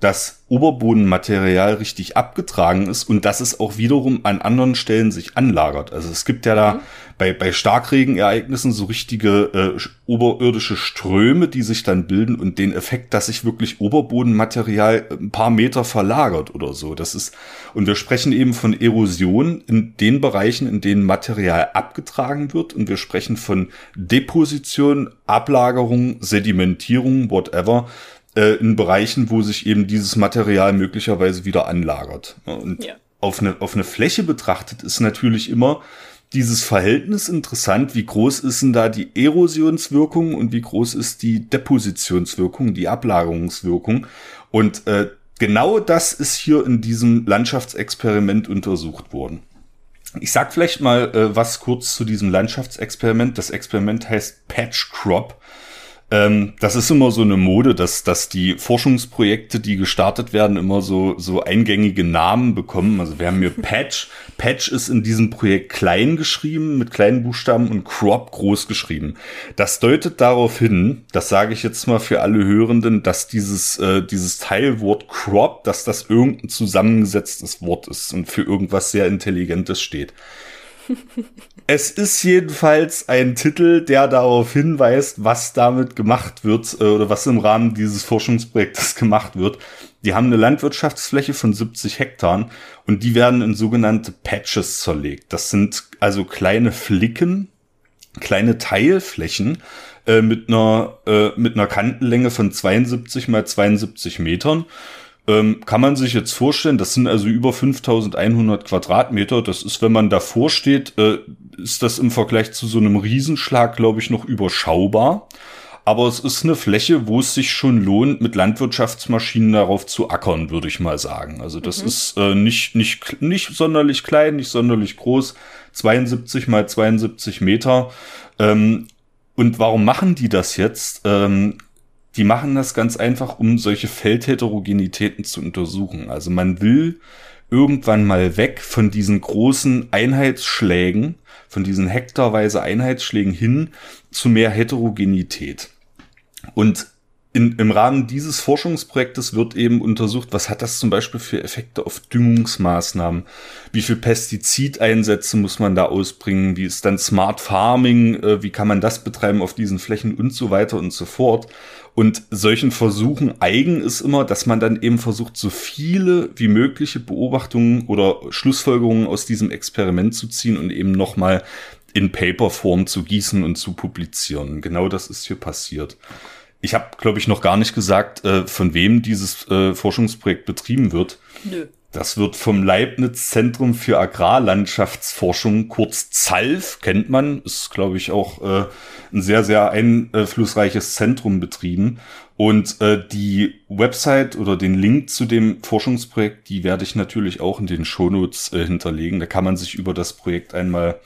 das Oberbodenmaterial richtig abgetragen ist und dass es auch wiederum an anderen Stellen sich anlagert. Also es gibt ja da mhm. bei, bei Starkregenereignissen so richtige äh, oberirdische Ströme, die sich dann bilden und den Effekt, dass sich wirklich Oberbodenmaterial ein paar Meter verlagert oder so. Das ist, und wir sprechen eben von Erosion in den Bereichen, in denen Material abgetragen wird und wir sprechen von Deposition, Ablagerung, Sedimentierung, whatever äh, in Bereichen, wo sich eben dieses Material möglicherweise wieder anlagert. Und ja. auf, eine, auf eine Fläche betrachtet ist natürlich immer dieses Verhältnis interessant, wie groß ist denn da die Erosionswirkung und wie groß ist die Depositionswirkung, die Ablagerungswirkung. Und äh, genau das ist hier in diesem Landschaftsexperiment untersucht worden. Ich sag vielleicht mal äh, was kurz zu diesem Landschaftsexperiment. Das Experiment heißt Patch Crop. Ähm, das ist immer so eine Mode, dass, dass die Forschungsprojekte, die gestartet werden, immer so, so eingängige Namen bekommen. Also wir haben hier Patch. Patch ist in diesem Projekt klein geschrieben, mit kleinen Buchstaben und Crop groß geschrieben. Das deutet darauf hin, das sage ich jetzt mal für alle Hörenden, dass dieses, äh, dieses Teilwort Crop, dass das irgendein zusammengesetztes Wort ist und für irgendwas sehr Intelligentes steht. Es ist jedenfalls ein Titel, der darauf hinweist, was damit gemacht wird äh, oder was im Rahmen dieses Forschungsprojektes gemacht wird. Die haben eine Landwirtschaftsfläche von 70 Hektar und die werden in sogenannte Patches zerlegt. Das sind also kleine Flicken, kleine Teilflächen äh, mit einer äh, mit einer Kantenlänge von 72 mal 72 Metern ähm, kann man sich jetzt vorstellen, das sind also über 5100 Quadratmeter. Das ist, wenn man davor steht, äh, ist das im Vergleich zu so einem Riesenschlag, glaube ich, noch überschaubar. Aber es ist eine Fläche, wo es sich schon lohnt, mit Landwirtschaftsmaschinen darauf zu ackern, würde ich mal sagen. Also das mhm. ist äh, nicht, nicht, nicht sonderlich klein, nicht sonderlich groß. 72 mal 72 Meter. Ähm, und warum machen die das jetzt? Ähm, die machen das ganz einfach, um solche Feldheterogenitäten zu untersuchen. Also man will irgendwann mal weg von diesen großen Einheitsschlägen, von diesen hektarweise Einheitsschlägen hin zu mehr Heterogenität. Und in, im Rahmen dieses Forschungsprojektes wird eben untersucht, was hat das zum Beispiel für Effekte auf Düngungsmaßnahmen? Wie viel Pestizideinsätze muss man da ausbringen? Wie ist dann Smart Farming? Äh, wie kann man das betreiben auf diesen Flächen und so weiter und so fort? Und solchen Versuchen eigen ist immer, dass man dann eben versucht, so viele wie mögliche Beobachtungen oder Schlussfolgerungen aus diesem Experiment zu ziehen und eben nochmal in Paperform zu gießen und zu publizieren. Genau das ist hier passiert. Ich habe, glaube ich, noch gar nicht gesagt, äh, von wem dieses äh, Forschungsprojekt betrieben wird. Nö. Das wird vom Leibniz Zentrum für Agrarlandschaftsforschung, kurz ZALF, kennt man, ist, glaube ich, auch äh, ein sehr, sehr einflussreiches Zentrum betrieben. Und äh, die Website oder den Link zu dem Forschungsprojekt, die werde ich natürlich auch in den Shownotes äh, hinterlegen. Da kann man sich über das Projekt einmal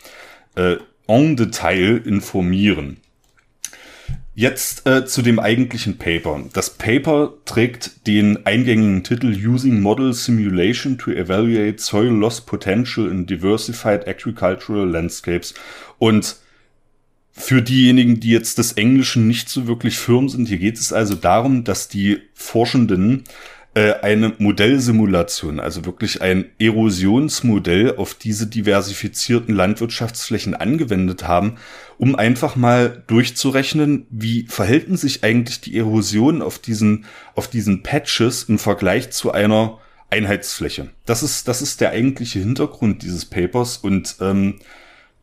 äh, en Detail informieren. Jetzt äh, zu dem eigentlichen Paper. Das Paper trägt den eingängigen Titel Using Model Simulation to Evaluate Soil Loss Potential in Diversified Agricultural Landscapes. Und für diejenigen, die jetzt des Englischen nicht so wirklich firm sind, hier geht es also darum, dass die Forschenden eine Modellsimulation, also wirklich ein Erosionsmodell auf diese diversifizierten Landwirtschaftsflächen angewendet haben, um einfach mal durchzurechnen, wie verhalten sich eigentlich die Erosion auf diesen, auf diesen Patches im Vergleich zu einer Einheitsfläche. Das ist, das ist der eigentliche Hintergrund dieses Papers und ähm,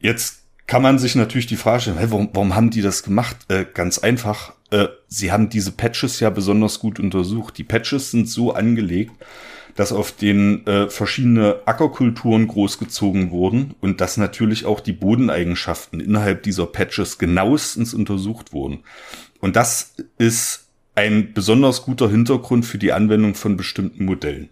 jetzt kann man sich natürlich die Frage stellen, hey, warum, warum haben die das gemacht? Äh, ganz einfach, äh, sie haben diese Patches ja besonders gut untersucht. Die Patches sind so angelegt, dass auf den äh, verschiedene Ackerkulturen großgezogen wurden und dass natürlich auch die Bodeneigenschaften innerhalb dieser Patches genauestens untersucht wurden. Und das ist ein besonders guter Hintergrund für die Anwendung von bestimmten Modellen.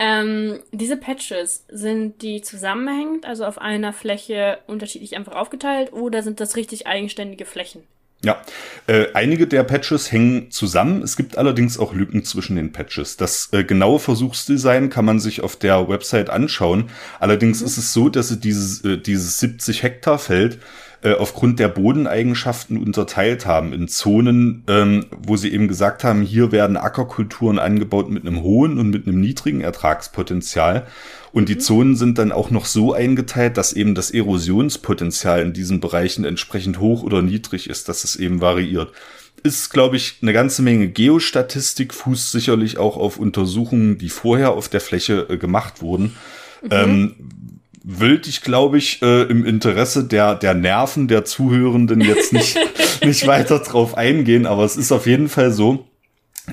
Ähm, diese Patches, sind die zusammenhängend, also auf einer Fläche unterschiedlich einfach aufgeteilt, oder sind das richtig eigenständige Flächen? Ja, äh, einige der Patches hängen zusammen. Es gibt allerdings auch Lücken zwischen den Patches. Das äh, genaue Versuchsdesign kann man sich auf der Website anschauen. Allerdings mhm. ist es so, dass sie dieses, äh, dieses 70 Hektar Feld äh, aufgrund der Bodeneigenschaften unterteilt haben in Zonen, ähm, wo sie eben gesagt haben, hier werden Ackerkulturen angebaut mit einem hohen und mit einem niedrigen Ertragspotenzial. Und die mhm. Zonen sind dann auch noch so eingeteilt, dass eben das Erosionspotenzial in diesen Bereichen entsprechend hoch oder niedrig ist, dass es eben variiert. Ist, glaube ich, eine ganze Menge Geostatistik, fußt sicherlich auch auf Untersuchungen, die vorher auf der Fläche äh, gemacht wurden. Mhm. Ähm, will ich, glaube ich, äh, im Interesse der, der Nerven der Zuhörenden jetzt nicht, nicht weiter drauf eingehen, aber es ist auf jeden Fall so,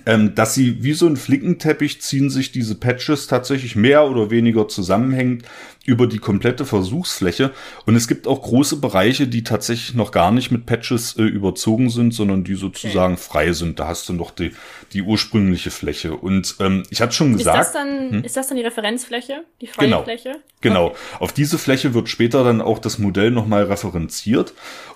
ähm, dass sie wie so ein Flickenteppich ziehen sich diese Patches tatsächlich mehr oder weniger zusammenhängend über die komplette Versuchsfläche. Und es gibt auch große Bereiche, die tatsächlich noch gar nicht mit Patches äh, überzogen sind, sondern die sozusagen okay. frei sind. Da hast du noch die, die ursprüngliche Fläche. Und ähm, ich hatte schon gesagt. Ist das dann, hm? ist das dann die Referenzfläche? Die freie genau. Fläche? Genau. Okay. Auf diese Fläche wird später dann auch das Modell nochmal referenziert.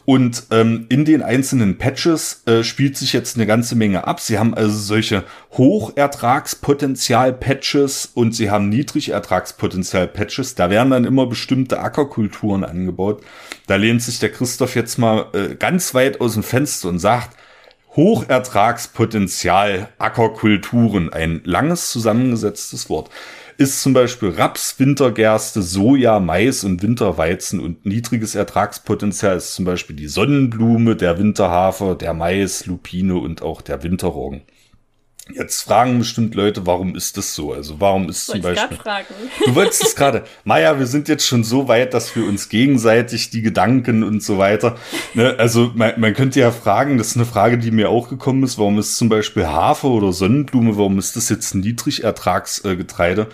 Und ähm, in den einzelnen Patches äh, spielt sich jetzt eine ganze Menge ab. Sie haben also solche Hochertragspotenzial-Patches und sie haben Niedrigertragspotenzial-Patches. Da werden dann immer bestimmte Ackerkulturen angebaut. Da lehnt sich der Christoph jetzt mal äh, ganz weit aus dem Fenster und sagt, Hochertragspotenzial Ackerkulturen, ein langes zusammengesetztes Wort ist zum Beispiel Raps, Wintergerste, Soja, Mais und Winterweizen und niedriges Ertragspotenzial ist zum Beispiel die Sonnenblume, der Winterhafer, der Mais, Lupine und auch der Winterroggen. Jetzt fragen bestimmt Leute, warum ist das so? Also warum ist zum Beispiel. Fragen. Du wolltest es gerade. Maja, wir sind jetzt schon so weit, dass wir uns gegenseitig die Gedanken und so weiter. Ne? Also man, man könnte ja fragen, das ist eine Frage, die mir auch gekommen ist, warum ist zum Beispiel Hafer oder Sonnenblume, warum ist das jetzt ein Niedrigertragsgetreide?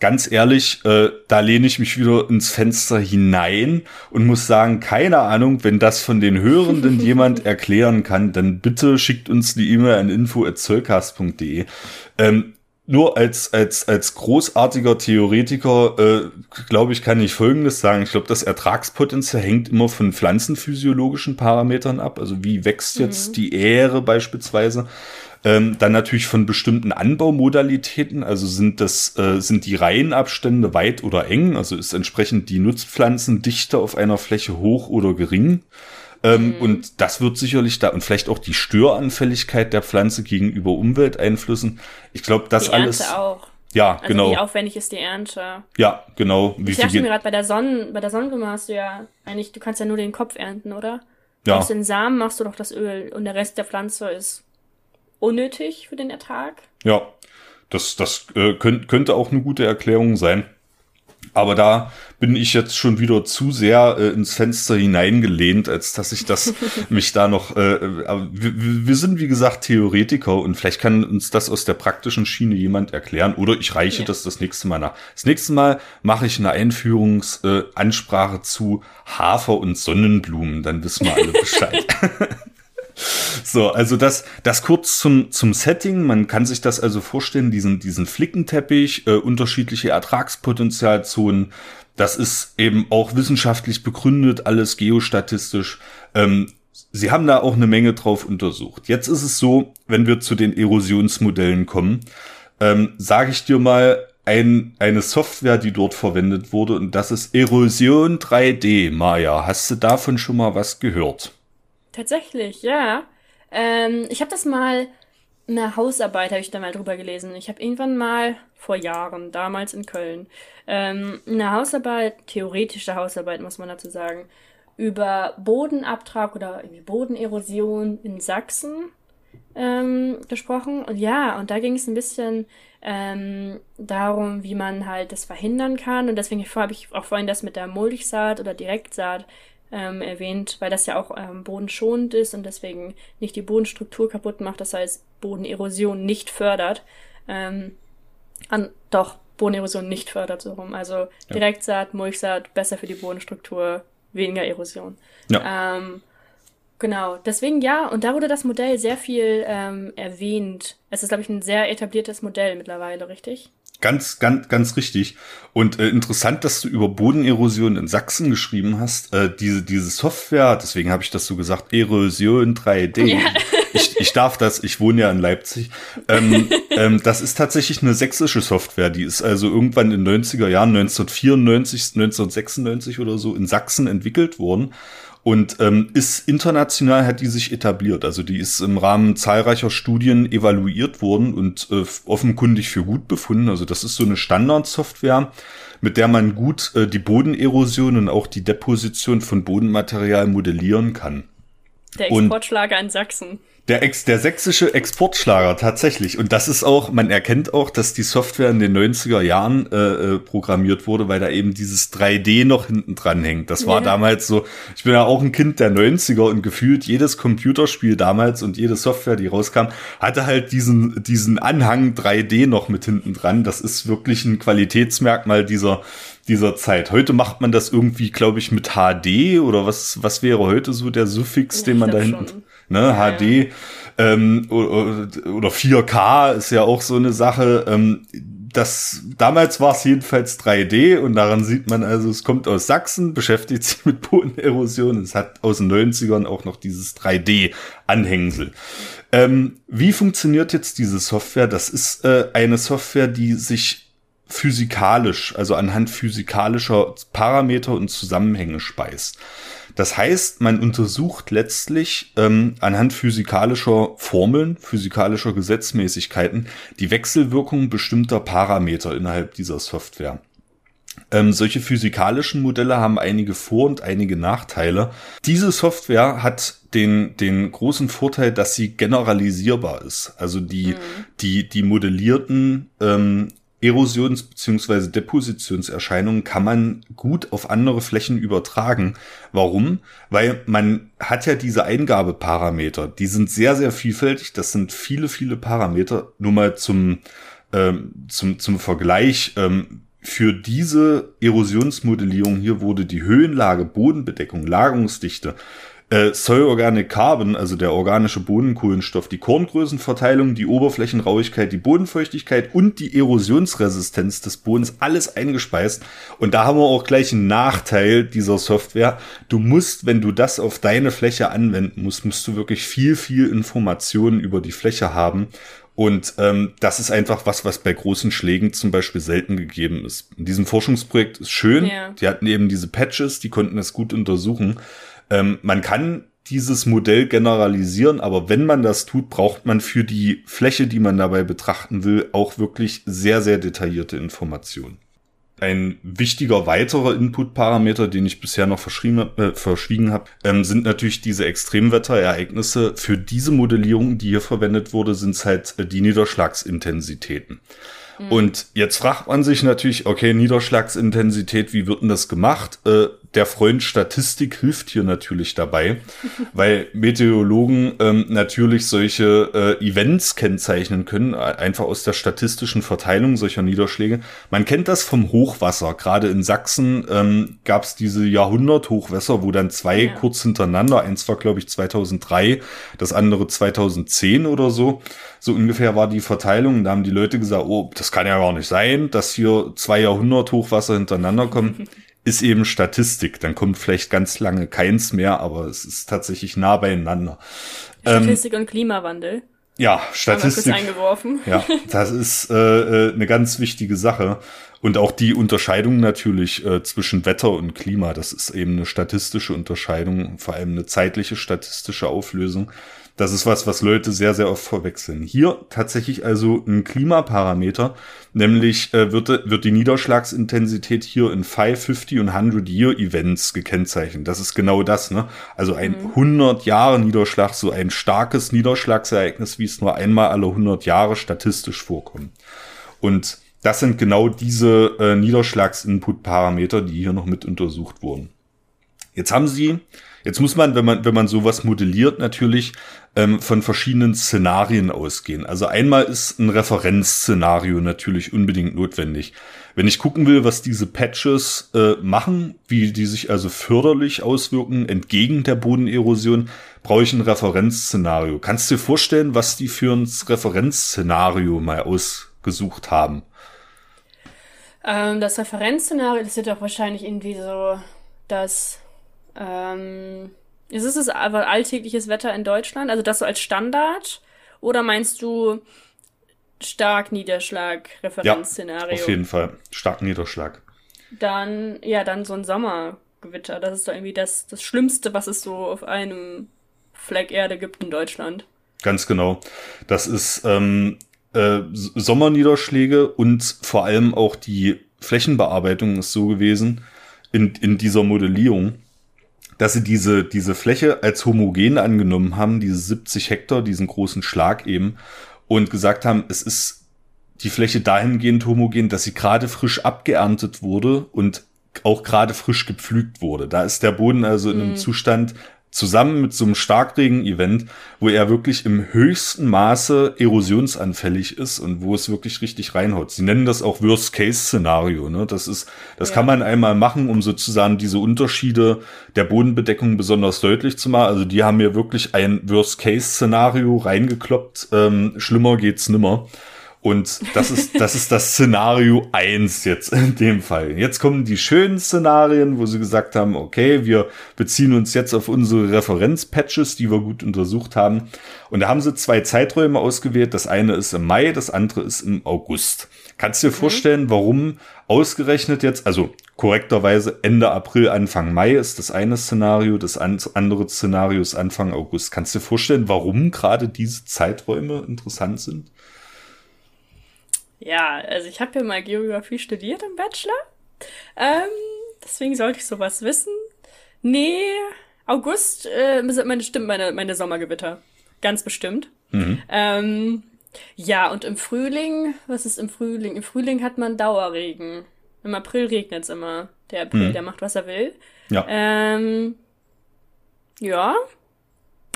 Ganz ehrlich, äh, da lehne ich mich wieder ins Fenster hinein und muss sagen, keine Ahnung, wenn das von den Hörenden jemand erklären kann, dann bitte schickt uns die E-Mail an info.zollcast.de. Ähm, nur als, als, als großartiger Theoretiker, äh, glaube ich, kann ich Folgendes sagen. Ich glaube, das Ertragspotenzial hängt immer von pflanzenphysiologischen Parametern ab. Also wie wächst jetzt mhm. die Ähre beispielsweise. Ähm, dann natürlich von bestimmten Anbaumodalitäten, also sind das äh, sind die Reihenabstände weit oder eng, also ist entsprechend die Nutzpflanzendichte auf einer Fläche hoch oder gering. Ähm, mhm. Und das wird sicherlich da und vielleicht auch die Störanfälligkeit der Pflanze gegenüber Umwelteinflüssen. Ich glaube, das die alles. Ernte auch. Ja, also genau. Wie aufwendig ist die Ernte? Ja, genau. Wie ich dachte mir gerade bei der Sonnen, bei der Sonnenblume hast du ja eigentlich, du kannst ja nur den Kopf ernten, oder? Ja. Aus den Samen machst du doch das Öl und der Rest der Pflanze ist unnötig für den Ertrag. Ja, das, das äh, könnt, könnte auch eine gute Erklärung sein. Aber da bin ich jetzt schon wieder zu sehr äh, ins Fenster hineingelehnt, als dass ich das mich da noch. Äh, äh wir, wir, sind wie gesagt Theoretiker und vielleicht kann uns das aus der praktischen Schiene jemand erklären oder ich reiche ja. das das nächste Mal nach. Das nächste Mal mache ich eine Einführungsansprache äh, zu Hafer und Sonnenblumen, dann wissen wir alle Bescheid. So, also das, das kurz zum, zum Setting. Man kann sich das also vorstellen, diesen, diesen Flickenteppich, äh, unterschiedliche Ertragspotenzialzonen. Das ist eben auch wissenschaftlich begründet, alles geostatistisch. Ähm, Sie haben da auch eine Menge drauf untersucht. Jetzt ist es so, wenn wir zu den Erosionsmodellen kommen, ähm, sage ich dir mal ein, eine Software, die dort verwendet wurde, und das ist Erosion 3D, Maya. Hast du davon schon mal was gehört? Tatsächlich, ja. Ähm, ich habe das mal, eine Hausarbeit habe ich da mal drüber gelesen. Ich habe irgendwann mal vor Jahren, damals in Köln, ähm, eine Hausarbeit, theoretische Hausarbeit muss man dazu sagen, über Bodenabtrag oder Bodenerosion in Sachsen ähm, gesprochen. Und ja, und da ging es ein bisschen ähm, darum, wie man halt das verhindern kann. Und deswegen habe ich auch vorhin das mit der Mulchsaat oder Direktsaat ähm, erwähnt, weil das ja auch ähm, bodenschonend ist und deswegen nicht die Bodenstruktur kaputt macht, das heißt Bodenerosion nicht fördert. Ähm, an, doch, Bodenerosion nicht fördert, so rum. Also. Direktsaat, Mulchsaat, besser für die Bodenstruktur, weniger Erosion. Ja. Ähm, genau, deswegen ja, und da wurde das Modell sehr viel ähm, erwähnt. Es ist, glaube ich, ein sehr etabliertes Modell mittlerweile, richtig? Ganz, ganz, ganz richtig. Und äh, interessant, dass du über Bodenerosion in Sachsen geschrieben hast. Äh, diese, diese Software, deswegen habe ich das so gesagt, Erosion 3D. Ja. Ich, ich darf das, ich wohne ja in Leipzig. Ähm, ähm, das ist tatsächlich eine sächsische Software. Die ist also irgendwann in den 90er Jahren, 1994, 1996 oder so in Sachsen entwickelt worden und ähm, ist international hat die sich etabliert. Also die ist im Rahmen zahlreicher Studien evaluiert worden und äh, offenkundig für gut befunden. Also das ist so eine Standardsoftware, mit der man gut äh, die Bodenerosion und auch die Deposition von Bodenmaterial modellieren kann. Der Exportschlager in Sachsen. Der, Ex, der sächsische Exportschlager, tatsächlich. Und das ist auch, man erkennt auch, dass die Software in den 90er Jahren äh, äh, programmiert wurde, weil da eben dieses 3D noch hinten dran hängt. Das war ja. damals so, ich bin ja auch ein Kind der 90er und gefühlt jedes Computerspiel damals und jede Software, die rauskam, hatte halt diesen, diesen Anhang 3D noch mit hinten dran. Das ist wirklich ein Qualitätsmerkmal dieser, dieser Zeit. Heute macht man das irgendwie, glaube ich, mit HD oder was, was wäre heute so der Suffix, den man da hinten. Ne, ja, HD ähm, oder 4K ist ja auch so eine Sache. Ähm, das damals war es jedenfalls 3D und daran sieht man also, es kommt aus Sachsen, beschäftigt sich mit Bodenerosion. Es hat aus den 90ern auch noch dieses 3D-Anhängsel. Ähm, wie funktioniert jetzt diese Software? Das ist äh, eine Software, die sich physikalisch, also anhand physikalischer Parameter und Zusammenhänge speist. Das heißt, man untersucht letztlich ähm, anhand physikalischer Formeln, physikalischer Gesetzmäßigkeiten die Wechselwirkung bestimmter Parameter innerhalb dieser Software. Ähm, solche physikalischen Modelle haben einige Vor- und einige Nachteile. Diese Software hat den, den großen Vorteil, dass sie generalisierbar ist. Also die, mhm. die, die modellierten ähm, Erosions- bzw. Depositionserscheinungen kann man gut auf andere Flächen übertragen. Warum? Weil man hat ja diese Eingabeparameter. Die sind sehr, sehr vielfältig. Das sind viele, viele Parameter. Nur mal zum, ähm, zum, zum Vergleich. Ähm, für diese Erosionsmodellierung hier wurde die Höhenlage, Bodenbedeckung, Lagerungsdichte, Äh, Soil Organic Carbon, also der organische Bodenkohlenstoff, die Korngrößenverteilung, die Oberflächenrauigkeit, die Bodenfeuchtigkeit und die Erosionsresistenz des Bodens, alles eingespeist. Und da haben wir auch gleich einen Nachteil dieser Software. Du musst, wenn du das auf deine Fläche anwenden musst, musst du wirklich viel, viel Informationen über die Fläche haben. Und ähm, das ist einfach was, was bei großen Schlägen zum Beispiel selten gegeben ist. In diesem Forschungsprojekt ist schön. Ja. Die hatten eben diese Patches, die konnten es gut untersuchen. Ähm, man kann dieses Modell generalisieren, aber wenn man das tut, braucht man für die Fläche, die man dabei betrachten will, auch wirklich sehr, sehr detaillierte Informationen. Ein wichtiger weiterer Input-Parameter, den ich bisher noch äh, verschwiegen habe, ähm, sind natürlich diese Extremwetterereignisse. Für diese Modellierung, die hier verwendet wurde, sind es halt äh, die Niederschlagsintensitäten. Mhm. Und jetzt fragt man sich natürlich, okay, Niederschlagsintensität, wie wird denn das gemacht? Äh, der Freund Statistik hilft hier natürlich dabei, weil Meteorologen ähm, natürlich solche äh, Events kennzeichnen können, einfach aus der statistischen Verteilung solcher Niederschläge. Man kennt das vom Hochwasser. Gerade in Sachsen ähm, gab es diese Jahrhundert-Hochwässer, wo dann zwei ja. kurz hintereinander, eins war glaube ich 2003, das andere 2010 oder so, so ungefähr war die Verteilung. Da haben die Leute gesagt, oh, das kann ja gar nicht sein, dass hier zwei Jahrhundert-Hochwasser hintereinander kommen. ist eben Statistik. Dann kommt vielleicht ganz lange keins mehr, aber es ist tatsächlich nah beieinander. Statistik ähm, und Klimawandel. Ja, Statistik. eingeworfen. Ja, das ist äh, äh, eine ganz wichtige Sache. Und auch die Unterscheidung natürlich äh, zwischen Wetter und Klima, das ist eben eine statistische Unterscheidung, vor allem eine zeitliche statistische Auflösung. Das ist was, was Leute sehr, sehr oft verwechseln. Hier tatsächlich also ein Klimaparameter, nämlich äh, wird, wird die Niederschlagsintensität hier in 550 und 100 Year Events gekennzeichnet. Das ist genau das, ne? Also ein mhm. 100 Jahre Niederschlag, so ein starkes Niederschlagsereignis, wie es nur einmal alle 100 Jahre statistisch vorkommt. Und das sind genau diese äh, Niederschlagsinput-Parameter, die hier noch mit untersucht wurden. Jetzt haben sie Jetzt muss man, wenn man, wenn man sowas modelliert, natürlich ähm, von verschiedenen Szenarien ausgehen. Also einmal ist ein Referenzszenario natürlich unbedingt notwendig. Wenn ich gucken will, was diese Patches äh, machen, wie die sich also förderlich auswirken entgegen der Bodenerosion, brauche ich ein Referenzszenario. Kannst du dir vorstellen, was die für ein Referenzszenario mal ausgesucht haben? Ähm, das Referenzszenario, das wird doch wahrscheinlich irgendwie so das ähm, ist es aber alltägliches Wetter in Deutschland? Also das so als Standard? Oder meinst du stark Niederschlag, Referenzszenario? Ja, auf jeden Fall. Stark Niederschlag. Dann, ja, dann so ein Sommergewitter. Das ist doch irgendwie das, das Schlimmste, was es so auf einem Fleck Erde gibt in Deutschland. Ganz genau. Das ist ähm, äh, Sommerniederschläge und vor allem auch die Flächenbearbeitung ist so gewesen in, in dieser Modellierung, dass sie diese, diese Fläche als homogen angenommen haben, diese 70 Hektar, diesen großen Schlag eben, und gesagt haben, es ist die Fläche dahingehend homogen, dass sie gerade frisch abgeerntet wurde und auch gerade frisch gepflügt wurde. Da ist der Boden also in einem mhm. Zustand, zusammen mit so einem Starkregen-Event, wo er wirklich im höchsten Maße erosionsanfällig ist und wo es wirklich richtig reinhaut. Sie nennen das auch Worst-Case-Szenario. Ne? Das ist, das ja. kann man einmal machen, um sozusagen diese Unterschiede der Bodenbedeckung besonders deutlich zu machen. Also die haben mir wirklich ein Worst-Case-Szenario reingekloppt. Ähm, schlimmer geht's nimmer. Und das ist, das ist das Szenario eins jetzt in dem Fall. Jetzt kommen die schönen Szenarien, wo sie gesagt haben, okay, wir beziehen uns jetzt auf unsere Referenzpatches, die wir gut untersucht haben. Und da haben sie zwei Zeiträume ausgewählt. Das eine ist im Mai, das andere ist im August. Kannst du dir mhm. vorstellen, warum ausgerechnet jetzt, also korrekterweise Ende April, Anfang Mai ist das eine Szenario, das andere Szenario ist Anfang August. Kannst du dir vorstellen, warum gerade diese Zeiträume interessant sind? Ja, also ich habe ja mal Geografie studiert im Bachelor. Ähm, deswegen sollte ich sowas wissen. Nee, August äh, meine, stimmt meine, meine Sommergewitter. Ganz bestimmt. Mhm. Ähm, ja, und im Frühling, was ist im Frühling? Im Frühling hat man Dauerregen. Im April regnet es immer. Der April, mhm. der macht, was er will. Ja. Ähm, ja.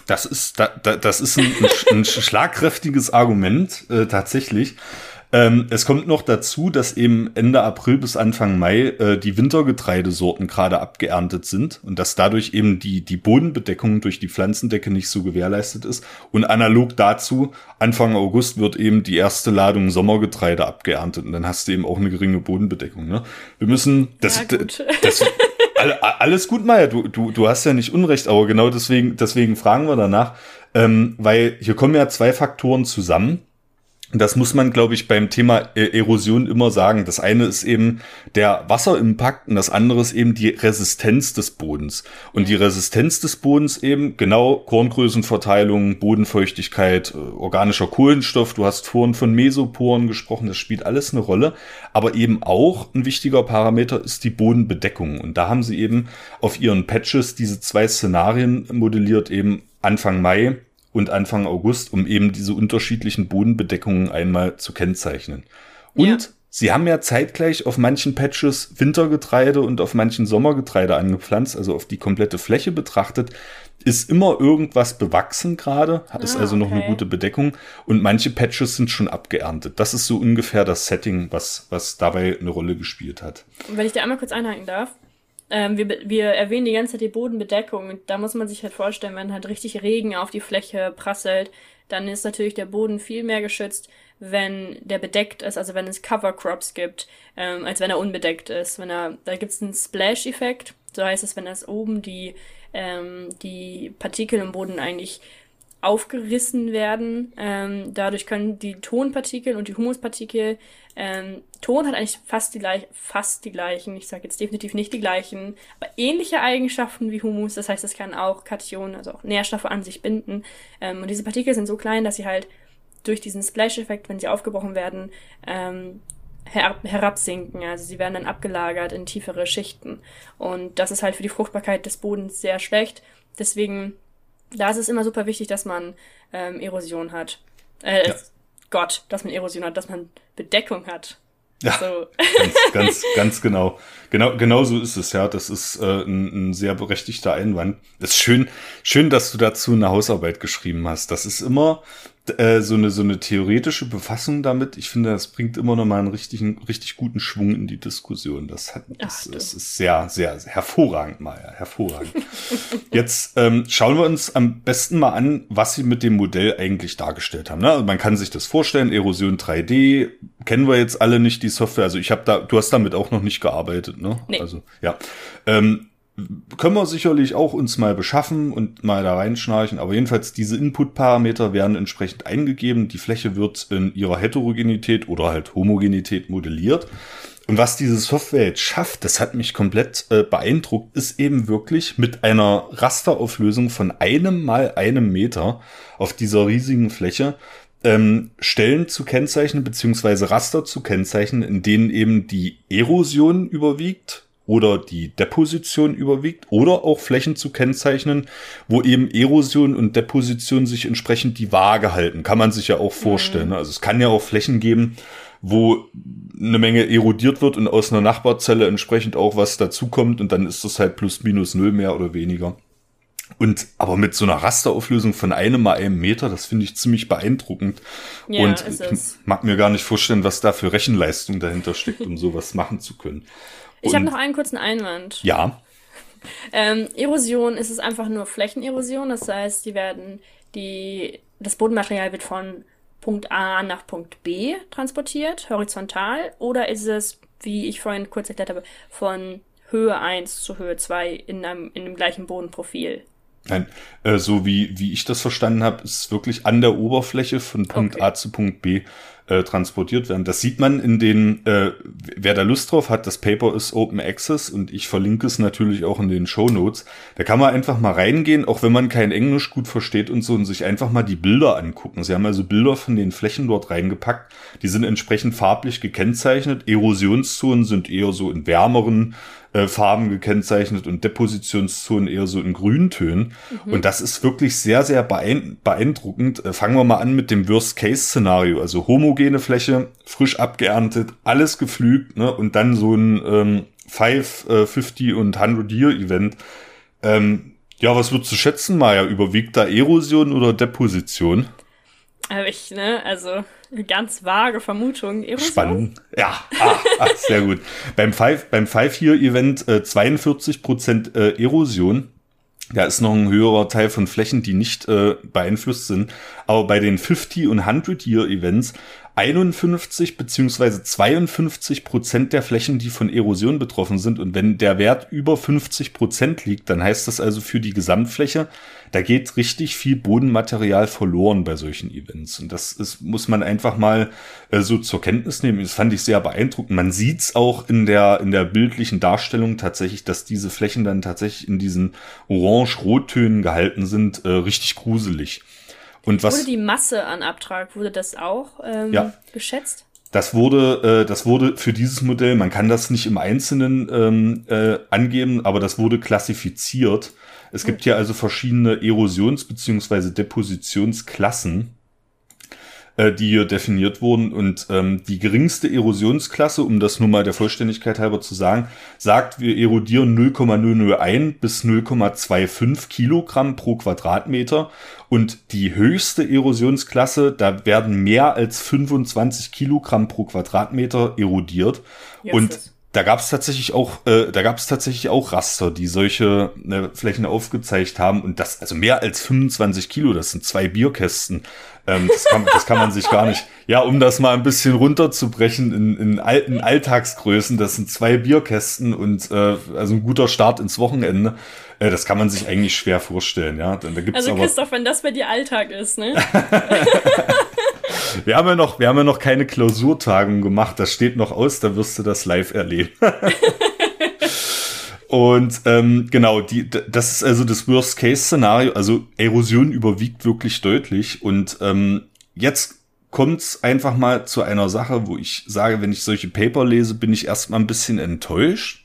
Das ist, da, da, das ist ein, ein, ein schlagkräftiges Argument, äh, tatsächlich. Ähm, es kommt noch dazu, dass eben Ende April bis Anfang Mai äh, die Wintergetreidesorten gerade abgeerntet sind und dass dadurch eben die, die Bodenbedeckung durch die Pflanzendecke nicht so gewährleistet ist. Und analog dazu, Anfang August wird eben die erste Ladung Sommergetreide abgeerntet und dann hast du eben auch eine geringe Bodenbedeckung. Ne? Wir müssen, das, ja, das, alles gut, Maya, du, du, du hast ja nicht Unrecht, aber genau deswegen, deswegen fragen wir danach, ähm, weil hier kommen ja zwei Faktoren zusammen das muss man, glaube ich, beim Thema äh, Erosion immer sagen. Das eine ist eben der Wasserimpakt und das andere ist eben die Resistenz des Bodens. Und die Resistenz des Bodens eben genau Korngrößenverteilung, Bodenfeuchtigkeit, äh, organischer Kohlenstoff. Du hast vorhin von Mesoporen gesprochen. Das spielt alles eine Rolle. Aber eben auch ein wichtiger Parameter ist die Bodenbedeckung. Und da haben sie eben auf ihren Patches diese zwei Szenarien modelliert, eben Anfang Mai und Anfang August, um eben diese unterschiedlichen Bodenbedeckungen einmal zu kennzeichnen. Und ja. sie haben ja zeitgleich auf manchen Patches Wintergetreide und auf manchen Sommergetreide angepflanzt, also auf die komplette Fläche betrachtet, ist immer irgendwas bewachsen gerade, ist ah, also noch okay. eine gute Bedeckung und manche Patches sind schon abgeerntet. Das ist so ungefähr das Setting, was, was dabei eine Rolle gespielt hat. Und wenn ich da einmal kurz einhaken darf, ähm, wir, wir erwähnen die ganze Zeit die Bodenbedeckung. Da muss man sich halt vorstellen, wenn halt richtig Regen auf die Fläche prasselt, dann ist natürlich der Boden viel mehr geschützt, wenn der bedeckt ist, also wenn es Cover Crops gibt, ähm, als wenn er unbedeckt ist. Wenn er, da gibt es einen Splash-Effekt, so heißt es, wenn das oben die, ähm, die Partikel im Boden eigentlich aufgerissen werden. Ähm, dadurch können die Tonpartikel und die Humuspartikel, ähm, Ton hat eigentlich fast die, gleich, fast die gleichen, ich sage jetzt definitiv nicht die gleichen, aber ähnliche Eigenschaften wie Humus. Das heißt, es kann auch Kationen, also auch Nährstoffe an sich binden. Ähm, und diese Partikel sind so klein, dass sie halt durch diesen Splash-Effekt, wenn sie aufgebrochen werden, ähm, her herabsinken. Also sie werden dann abgelagert in tiefere Schichten. Und das ist halt für die Fruchtbarkeit des Bodens sehr schlecht. Deswegen da ist es immer super wichtig, dass man ähm, Erosion hat. Äh, ja. Gott, dass man Erosion hat, dass man Bedeckung hat. Ja, so. ganz, ganz, ganz genau. Genau, genau so ist es, ja. Das ist äh, ein, ein sehr berechtigter Einwand. Das ist schön, schön, dass du dazu eine Hausarbeit geschrieben hast. Das ist immer äh, so eine so eine theoretische Befassung damit. Ich finde, das bringt immer noch mal einen richtigen, richtig guten Schwung in die Diskussion. Das hat, das, Ach, das ist sehr, sehr, sehr hervorragend, Maya, hervorragend. Jetzt ähm, schauen wir uns am besten mal an, was sie mit dem Modell eigentlich dargestellt haben. Ne? Also man kann sich das vorstellen. Erosion 3D kennen wir jetzt alle nicht die Software. Also ich habe da, du hast damit auch noch nicht gearbeitet, ne? Nee. Also ja. Ähm, können wir sicherlich auch uns mal beschaffen und mal da reinschnarchen, aber jedenfalls diese Input-Parameter werden entsprechend eingegeben. Die Fläche wird in ihrer Heterogenität oder halt Homogenität modelliert. Und was diese Software jetzt schafft, das hat mich komplett äh, beeindruckt, ist eben wirklich mit einer Rasterauflösung von einem mal einem Meter auf dieser riesigen Fläche ähm, Stellen zu kennzeichnen, beziehungsweise Raster zu kennzeichnen, in denen eben die Erosion überwiegt, oder die Deposition überwiegt oder auch Flächen zu kennzeichnen, wo eben Erosion und Deposition sich entsprechend die Waage halten. Kann man sich ja auch vorstellen. Mhm. Also es kann ja auch Flächen geben, wo eine Menge erodiert wird und aus einer Nachbarzelle entsprechend auch was dazukommt und dann ist das halt plus minus null mehr oder weniger. Und aber mit so einer Rasterauflösung von einem mal einem Meter, das finde ich ziemlich beeindruckend. Ja, und ich mag mir gar nicht vorstellen, was da für Rechenleistung dahinter steckt, um sowas machen zu können. Ich habe noch einen kurzen Einwand. Ja. Ähm, Erosion ist es einfach nur Flächenerosion, das heißt, die werden die das Bodenmaterial wird von Punkt A nach Punkt B transportiert, horizontal, oder ist es, wie ich vorhin kurz erklärt habe, von Höhe 1 zu Höhe 2 in einem in dem gleichen Bodenprofil? Nein, äh, so wie, wie ich das verstanden habe, ist wirklich an der Oberfläche von Punkt okay. A zu Punkt B äh, transportiert werden. Das sieht man in den, äh, wer da Lust drauf hat, das Paper ist Open Access und ich verlinke es natürlich auch in den Show Notes. Da kann man einfach mal reingehen, auch wenn man kein Englisch gut versteht und so, und sich einfach mal die Bilder angucken. Sie haben also Bilder von den Flächen dort reingepackt. Die sind entsprechend farblich gekennzeichnet. Erosionszonen sind eher so in wärmeren äh, Farben gekennzeichnet und Depositionszonen eher so in Grüntönen. Mhm. Und das ist wirklich sehr, sehr beeindruckend. Äh, fangen wir mal an mit dem Worst-Case-Szenario. Also homogene Fläche, frisch abgeerntet, alles geflügt ne? und dann so ein ähm, 5, äh, 50 und 100 Year Event. Ähm, ja, was würdest du schätzen, Maja? Überwiegt da Erosion oder Deposition? Aber ich, ne, also ganz vage Vermutung. Erosion? Spannend. Ja, ah, ah, sehr gut. beim Five, beim Five Year Event äh, 42 Prozent äh, Erosion. Da ist noch ein höherer Teil von Flächen, die nicht äh, beeinflusst sind. Aber bei den 50 und 100 Year Events 51 beziehungsweise 52 Prozent der Flächen, die von Erosion betroffen sind. Und wenn der Wert über 50 Prozent liegt, dann heißt das also für die Gesamtfläche, da geht richtig viel Bodenmaterial verloren bei solchen Events. Und das ist, muss man einfach mal äh, so zur Kenntnis nehmen. Das fand ich sehr beeindruckend. Man sieht es auch in der, in der bildlichen Darstellung tatsächlich, dass diese Flächen dann tatsächlich in diesen orange-rottönen gehalten sind. Äh, richtig gruselig. Und was, wurde die Masse an Abtrag, wurde das auch ähm, ja. geschätzt? Das wurde, äh, das wurde für dieses Modell, man kann das nicht im Einzelnen ähm, äh, angeben, aber das wurde klassifiziert. Es gibt hier also verschiedene Erosions- bzw. Depositionsklassen äh, die hier definiert wurden. Und ähm, die geringste Erosionsklasse, um das nur mal der Vollständigkeit halber zu sagen, sagt, wir erodieren 0,001 bis 0,25 Kilogramm pro Quadratmeter. Und die höchste Erosionsklasse, da werden mehr als 25 Kilogramm pro Quadratmeter erodiert. Yes, und da gab es tatsächlich auch, äh, da gab es tatsächlich auch Raster, die solche äh, Flächen aufgezeigt haben und das, also mehr als 25 Kilo, das sind zwei Bierkästen. Ähm, das, kann, das kann man sich gar nicht. Ja, um das mal ein bisschen runterzubrechen in, in alten Alltagsgrößen, das sind zwei Bierkästen und äh, also ein guter Start ins Wochenende. Äh, das kann man sich eigentlich schwer vorstellen, ja. Da gibt's also Christoph, wenn das bei dir Alltag ist, ne? wir haben ja noch, wir haben ja noch keine Klausurtagung gemacht. Das steht noch aus, da wirst du das live erleben. Und ähm, genau, die, das ist also das Worst-Case-Szenario. Also Erosion überwiegt wirklich deutlich. Und ähm, jetzt kommt's einfach mal zu einer Sache, wo ich sage, wenn ich solche Paper lese, bin ich erstmal ein bisschen enttäuscht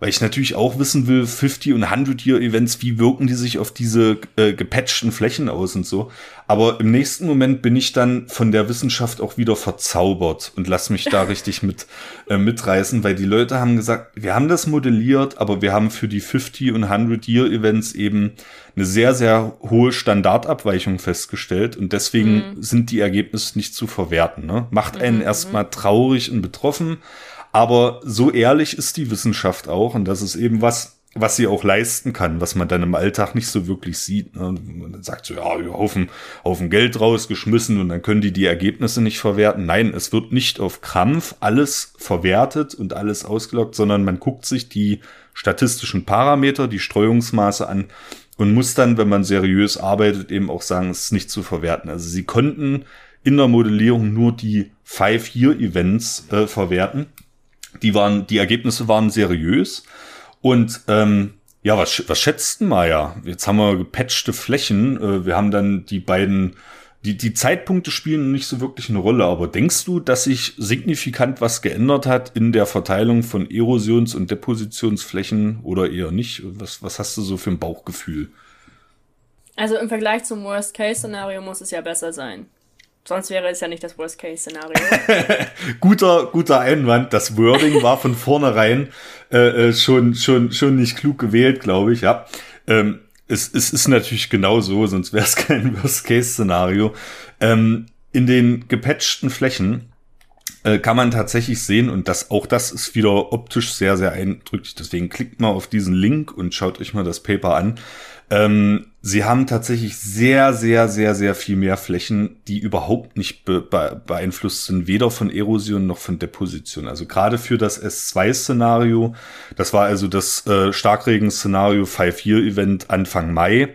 weil ich natürlich auch wissen will, 50 und 100 Year Events, wie wirken die sich auf diese äh, gepatchten Flächen aus und so. Aber im nächsten Moment bin ich dann von der Wissenschaft auch wieder verzaubert und lass mich da richtig mit äh, mitreißen, weil die Leute haben gesagt, wir haben das modelliert, aber wir haben für die 50 und 100 Year Events eben eine sehr, sehr hohe Standardabweichung festgestellt und deswegen mhm. sind die Ergebnisse nicht zu verwerten. Ne? Macht einen mhm. erstmal traurig und betroffen, aber so ehrlich ist die Wissenschaft auch und das ist eben was, was sie auch leisten kann, was man dann im Alltag nicht so wirklich sieht. Ne? Man sagt so, ja, Haufen, Haufen Geld rausgeschmissen und dann können die die Ergebnisse nicht verwerten. Nein, es wird nicht auf Krampf alles verwertet und alles ausgelockt, sondern man guckt sich die statistischen Parameter, die Streuungsmaße an und muss dann, wenn man seriös arbeitet, eben auch sagen, es ist nicht zu verwerten. Also sie konnten in der Modellierung nur die Five-Year-Events äh, verwerten die waren, die Ergebnisse waren seriös. Und ähm, ja, was, was schätzt denn Maya? Jetzt haben wir gepatchte Flächen. Äh, wir haben dann die beiden, die, die Zeitpunkte spielen nicht so wirklich eine Rolle. Aber denkst du, dass sich signifikant was geändert hat in der Verteilung von Erosions- und Depositionsflächen oder eher nicht? Was, was hast du so für ein Bauchgefühl? Also im Vergleich zum Worst-Case-Szenario muss es ja besser sein. Sonst wäre es ja nicht das Worst-Case-Szenario. guter, guter Einwand. Das Wording war von vornherein äh, äh, schon, schon, schon nicht klug gewählt, glaube ich, ja. Ähm, es, es ist natürlich genau so, sonst wäre es kein Worst-Case-Szenario. Ähm, in den gepatchten Flächen äh, kann man tatsächlich sehen, und das, auch das ist wieder optisch sehr, sehr eindrücklich. Deswegen klickt mal auf diesen Link und schaut euch mal das Paper an. Ähm, sie haben tatsächlich sehr, sehr, sehr, sehr viel mehr Flächen, die überhaupt nicht be be beeinflusst sind, weder von Erosion noch von Deposition. Also gerade für das S2-Szenario, das war also das äh, Starkregen-Szenario 5-Year-Event Anfang Mai,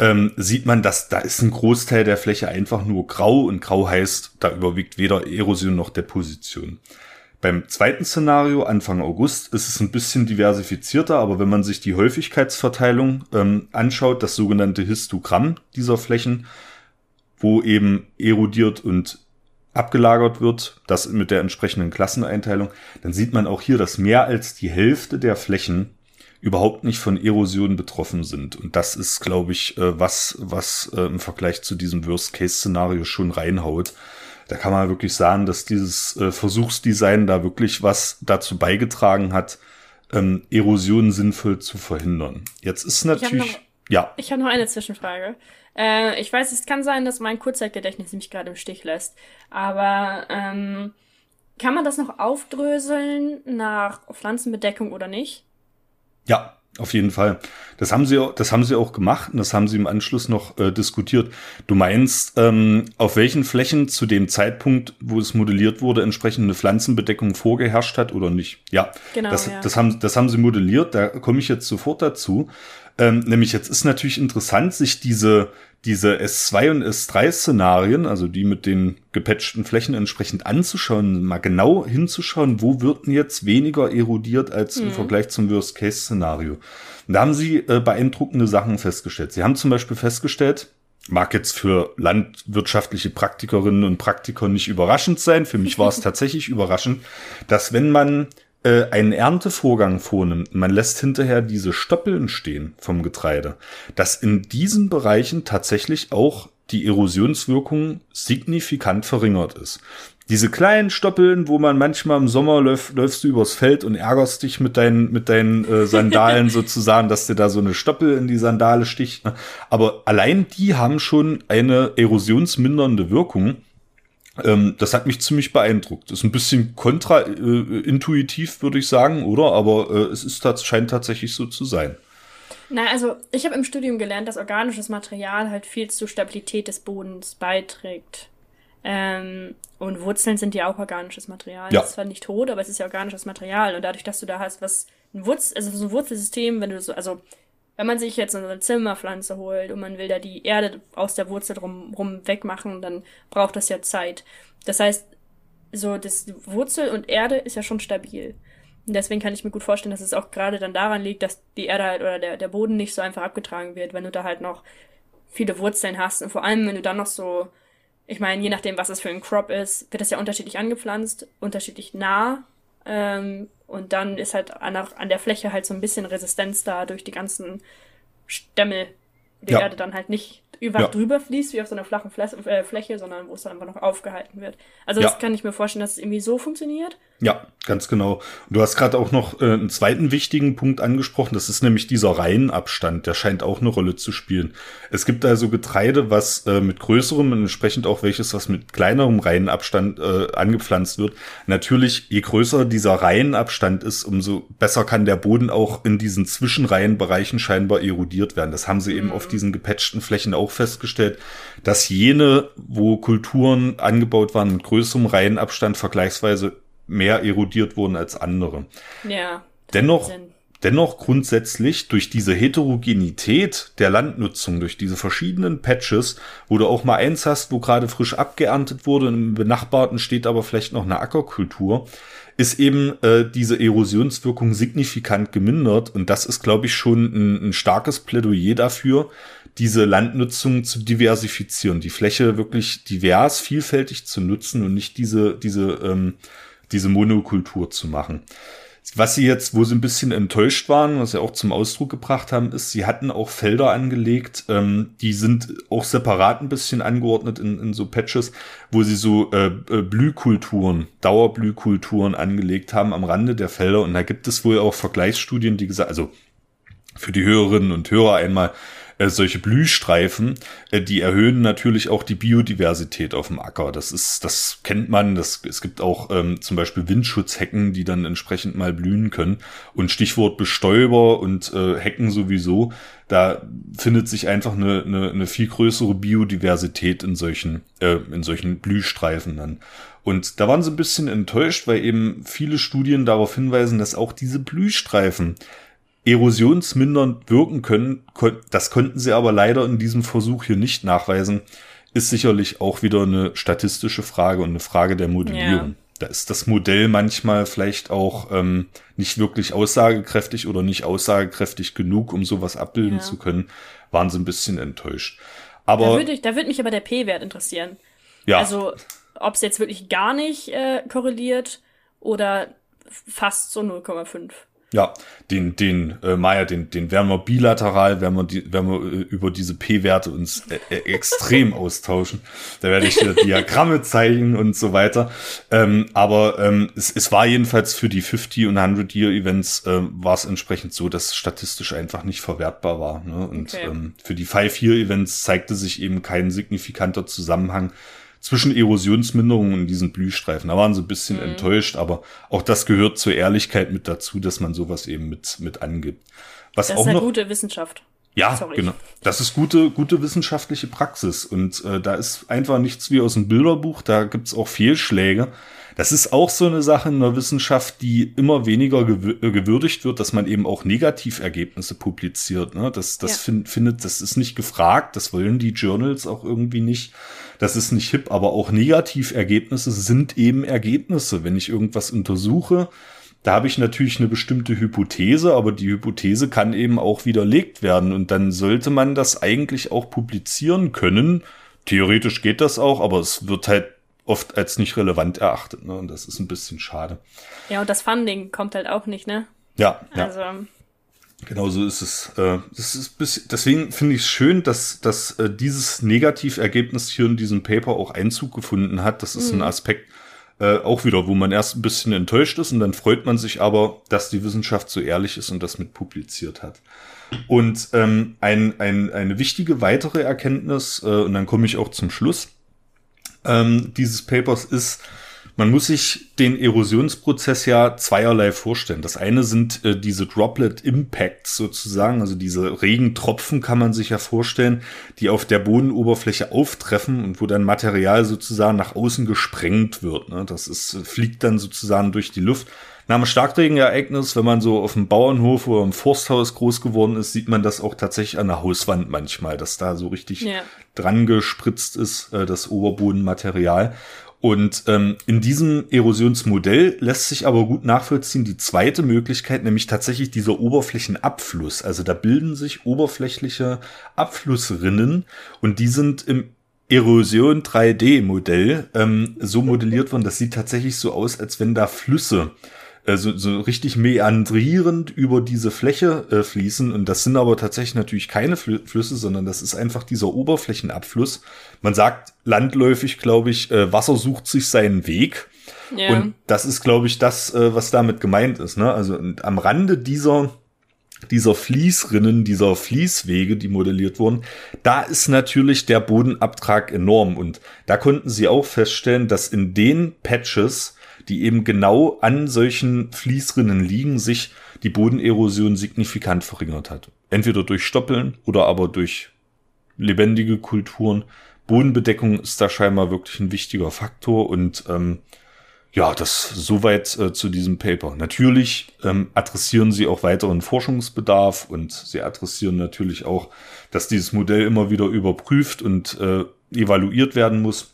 ähm, sieht man, dass da ist ein Großteil der Fläche einfach nur grau und grau heißt, da überwiegt weder Erosion noch Deposition. Beim zweiten Szenario, Anfang August, ist es ein bisschen diversifizierter, aber wenn man sich die Häufigkeitsverteilung ähm, anschaut, das sogenannte Histogramm dieser Flächen, wo eben erodiert und abgelagert wird, das mit der entsprechenden Klasseneinteilung, dann sieht man auch hier, dass mehr als die Hälfte der Flächen überhaupt nicht von Erosion betroffen sind. Und das ist, glaube ich, äh, was, was äh, im Vergleich zu diesem Worst-Case-Szenario schon reinhaut da kann man wirklich sagen, dass dieses äh, Versuchsdesign da wirklich was dazu beigetragen hat, ähm, Erosion sinnvoll zu verhindern. Jetzt ist natürlich. Ja. Ich habe noch eine Zwischenfrage. Äh, ich weiß, es kann sein, dass mein Kurzzeitgedächtnis mich gerade im Stich lässt. Aber ähm, kann man das noch aufdröseln nach Pflanzenbedeckung oder nicht? Ja, auf jeden Fall. Das haben sie, das haben sie auch gemacht und das haben sie im Anschluss noch äh, diskutiert. Du meinst, ähm, auf welchen Flächen zu dem Zeitpunkt, wo es modelliert wurde, entsprechend eine Pflanzenbedeckung vorgeherrscht hat oder nicht? Ja, Genau, das, ja. das, haben, das haben sie modelliert. Da komme ich jetzt sofort dazu. Ähm, nämlich jetzt ist natürlich interessant, sich diese, diese S2 und S3-Szenarien, also die mit den gepatchten Flächen entsprechend anzuschauen, mal genau hinzuschauen, wo wird denn jetzt weniger erodiert als im Vergleich zum Worst-Case-Szenario. Und da haben sie äh, beeindruckende Sachen festgestellt. Sie haben zum Beispiel festgestellt, mag jetzt für landwirtschaftliche Praktikerinnen und Praktiker nicht überraschend sein, für mich war es tatsächlich überraschend, dass wenn man äh, einen Erntevorgang vornimmt, man lässt hinterher diese Stoppeln stehen vom Getreide, dass in diesen Bereichen tatsächlich auch die Erosionswirkung signifikant verringert ist. Diese kleinen Stoppeln, wo man manchmal im Sommer läuft, läufst du übers Feld und ärgerst dich mit deinen, mit deinen äh, Sandalen sozusagen, dass dir da so eine Stoppel in die Sandale sticht. ne? Aber allein die haben schon eine erosionsmindernde Wirkung. Ähm, das hat mich ziemlich beeindruckt. Ist ein bisschen kontraintuitiv, würde ich sagen, oder? Aber äh, es ist, scheint tatsächlich so zu sein. Na, also ich habe im Studium gelernt, dass organisches Material halt viel zur Stabilität des Bodens beiträgt. Ähm, und Wurzeln sind ja auch organisches Material. Ja. Das ist zwar nicht tot, aber es ist ja organisches Material. Und dadurch, dass du da hast, was ein Wurzel, also so ein Wurzelsystem, wenn du so, also wenn man sich jetzt eine Zimmerpflanze holt und man will da die Erde aus der Wurzel drum, rum wegmachen, dann braucht das ja Zeit. Das heißt, so das Wurzel und Erde ist ja schon stabil. Und deswegen kann ich mir gut vorstellen, dass es auch gerade dann daran liegt, dass die Erde halt oder der, der Boden nicht so einfach abgetragen wird, wenn du da halt noch viele Wurzeln hast. Und vor allem, wenn du dann noch so, ich meine, je nachdem, was es für ein Crop ist, wird das ja unterschiedlich angepflanzt, unterschiedlich nah. Ähm, und dann ist halt an, der- an der Fläche halt so ein bisschen Resistenz da durch die ganzen Stämmel, wo die Ja. Erde dann halt nicht über Ja. drüber fließt, wie auf so einer flachen Fläche, äh, Fläche, sondern wo es dann einfach noch aufgehalten wird. Also das Ja. kann ich mir vorstellen, dass es irgendwie so funktioniert. Ja, ganz genau. Du hast gerade auch noch äh, einen zweiten wichtigen Punkt angesprochen. Das ist nämlich dieser Reihenabstand. Der scheint auch eine Rolle zu spielen. Es gibt also Getreide, was äh, mit größerem und entsprechend auch welches, was mit kleinerem Reihenabstand äh, angepflanzt wird. Natürlich, je größer dieser Reihenabstand ist, umso besser kann der Boden auch in diesen Zwischenreihenbereichen scheinbar erodiert werden. Das haben sie eben auf diesen gepatchten Flächen auch festgestellt, dass jene, wo Kulturen angebaut waren mit größerem Reihenabstand vergleichsweise mehr erodiert wurden als andere. Ja. Dennoch, dennoch grundsätzlich durch diese Heterogenität der Landnutzung, durch diese verschiedenen Patches, wo du auch mal eins hast, wo gerade frisch abgeerntet wurde im benachbarten steht aber vielleicht noch eine Ackerkultur, ist eben äh, diese Erosionswirkung signifikant gemindert und das ist, glaube ich, schon ein, ein starkes Plädoyer dafür, diese Landnutzung zu diversifizieren, die Fläche wirklich divers, vielfältig zu nutzen und nicht diese, diese, ähm, diese Monokultur zu machen. Was sie jetzt, wo sie ein bisschen enttäuscht waren, was sie auch zum Ausdruck gebracht haben, ist, sie hatten auch Felder angelegt, ähm, die sind auch separat ein bisschen angeordnet in, in so Patches, wo sie so äh, äh, Blühkulturen, Dauerblühkulturen angelegt haben am Rande der Felder. Und da gibt es wohl auch Vergleichsstudien, die gesagt, also für die Hörerinnen und Hörer einmal äh, solche Blühstreifen, äh, die erhöhen natürlich auch die Biodiversität auf dem Acker. Das ist, das kennt man. Das, es gibt auch ähm, zum Beispiel Windschutzhecken, die dann entsprechend mal blühen können. Und Stichwort Bestäuber und äh, Hecken sowieso. Da findet sich einfach eine, eine, eine viel größere Biodiversität in solchen, äh, in solchen Blühstreifen dann. Und da waren sie ein bisschen enttäuscht, weil eben viele Studien darauf hinweisen, dass auch diese Blühstreifen erosionsmindernd wirken können. Das konnten sie aber leider in diesem Versuch hier nicht nachweisen. Ist sicherlich auch wieder eine statistische Frage und eine Frage der Modellierung. Ja. Da ist das Modell manchmal vielleicht auch ähm, nicht wirklich aussagekräftig oder nicht aussagekräftig genug, um sowas abbilden Ja. zu können. Waren sie ein bisschen enttäuscht. Da Aber würde, ich, da würde mich aber der P-Wert interessieren. ja, Also, ob es jetzt wirklich gar nicht äh, korreliert oder fast so 0,5. Ja, den, den äh, Maya, den, den werden wir bilateral, werden wir, die, werden wir äh, über diese P-Werte uns äh, äh, extrem austauschen. Da werde ich dir Diagramme zeigen und so weiter. Ähm, aber ähm, es, es war jedenfalls für die 50 und 100 Year Events äh, war es entsprechend so, dass statistisch einfach nicht verwertbar war. Ne? Und okay. ähm, für die 5 Year Events zeigte sich eben kein signifikanter Zusammenhang zwischen Erosionsminderung und diesen Blühstreifen. Da waren sie ein bisschen mhm. enttäuscht, aber auch das gehört zur Ehrlichkeit mit dazu, dass man sowas eben mit, mit angibt. Was das auch ist eine noch, gute Wissenschaft. Ja, Sorry. genau. Das ist gute, gute wissenschaftliche Praxis. Und äh, da ist einfach nichts wie aus dem Bilderbuch. Da gibt's auch Fehlschläge. Das ist auch so eine Sache in der Wissenschaft, die immer weniger äh, gewürdigt wird, dass man eben auch Negativergebnisse publiziert. Ne? Das, das ja. find, findet, das ist nicht gefragt, das wollen die Journals auch irgendwie nicht. Das ist nicht hip, aber auch Negativergebnisse sind eben Ergebnisse. Wenn ich irgendwas untersuche, da habe ich natürlich eine bestimmte Hypothese, aber die Hypothese kann eben auch widerlegt werden und dann sollte man das eigentlich auch publizieren können. Theoretisch geht das auch, aber es wird halt oft als nicht relevant erachtet. Ne? Und das ist ein bisschen schade. Ja, und das Funding kommt halt auch nicht, ne? Ja, ja. Genau so ist es. Äh, das ist bis, deswegen finde ich es schön, dass, dass äh, dieses Negativergebnis hier in diesem Paper auch Einzug gefunden hat. Das ist mhm. ein Aspekt, äh, auch wieder, wo man erst ein bisschen enttäuscht ist und dann freut man sich aber, dass die Wissenschaft so ehrlich ist und das mit publiziert hat. Und ähm, ein, ein, eine wichtige weitere Erkenntnis, äh, und dann komme ich auch zum Schluss, ähm, dieses Papers ist, man muss sich den Erosionsprozess ja zweierlei vorstellen. Das eine sind äh, diese Droplet Impacts sozusagen, also diese Regentropfen kann man sich ja vorstellen, die auf der Bodenoberfläche auftreffen und wo dann Material sozusagen nach außen gesprengt wird. Ne? Das ist, fliegt dann sozusagen durch die Luft. Nach einem Starkregenereignis, wenn man so auf dem Bauernhof oder im Forsthaus groß geworden ist, sieht man das auch tatsächlich an der Hauswand manchmal, dass da so richtig ja. dran gespritzt ist, äh, das Oberbodenmaterial. Und ähm, in diesem Erosionsmodell lässt sich aber gut nachvollziehen die zweite Möglichkeit, nämlich tatsächlich dieser Oberflächenabfluss. Also da bilden sich oberflächliche Abflussrinnen und die sind im Erosion 3D-Modell ähm, so modelliert worden, das sieht tatsächlich so aus, als wenn da Flüsse äh, so, so richtig meandrierend über diese Fläche äh, fließen. Und das sind aber tatsächlich natürlich keine Flüsse, sondern das ist einfach dieser Oberflächenabfluss. Man sagt landläufig, glaube ich, äh, Wasser sucht sich seinen Weg. Ja. Und das ist, glaube ich, das, äh, was damit gemeint ist. Ne? Also am Rande dieser dieser Fließrinnen, dieser Fließwege, die modelliert wurden, da ist natürlich der Bodenabtrag enorm. Und da konnten sie auch feststellen, dass in den Patches die eben genau an solchen Fließrinnen liegen, sich die Bodenerosion signifikant verringert hat. Entweder durch Stoppeln oder aber durch lebendige Kulturen. Bodenbedeckung ist da scheinbar wirklich ein wichtiger Faktor und ähm, ja, das soweit äh, zu diesem Paper. Natürlich ähm, adressieren sie auch weiteren Forschungsbedarf und sie adressieren natürlich auch, dass dieses Modell immer wieder überprüft und äh, evaluiert werden muss.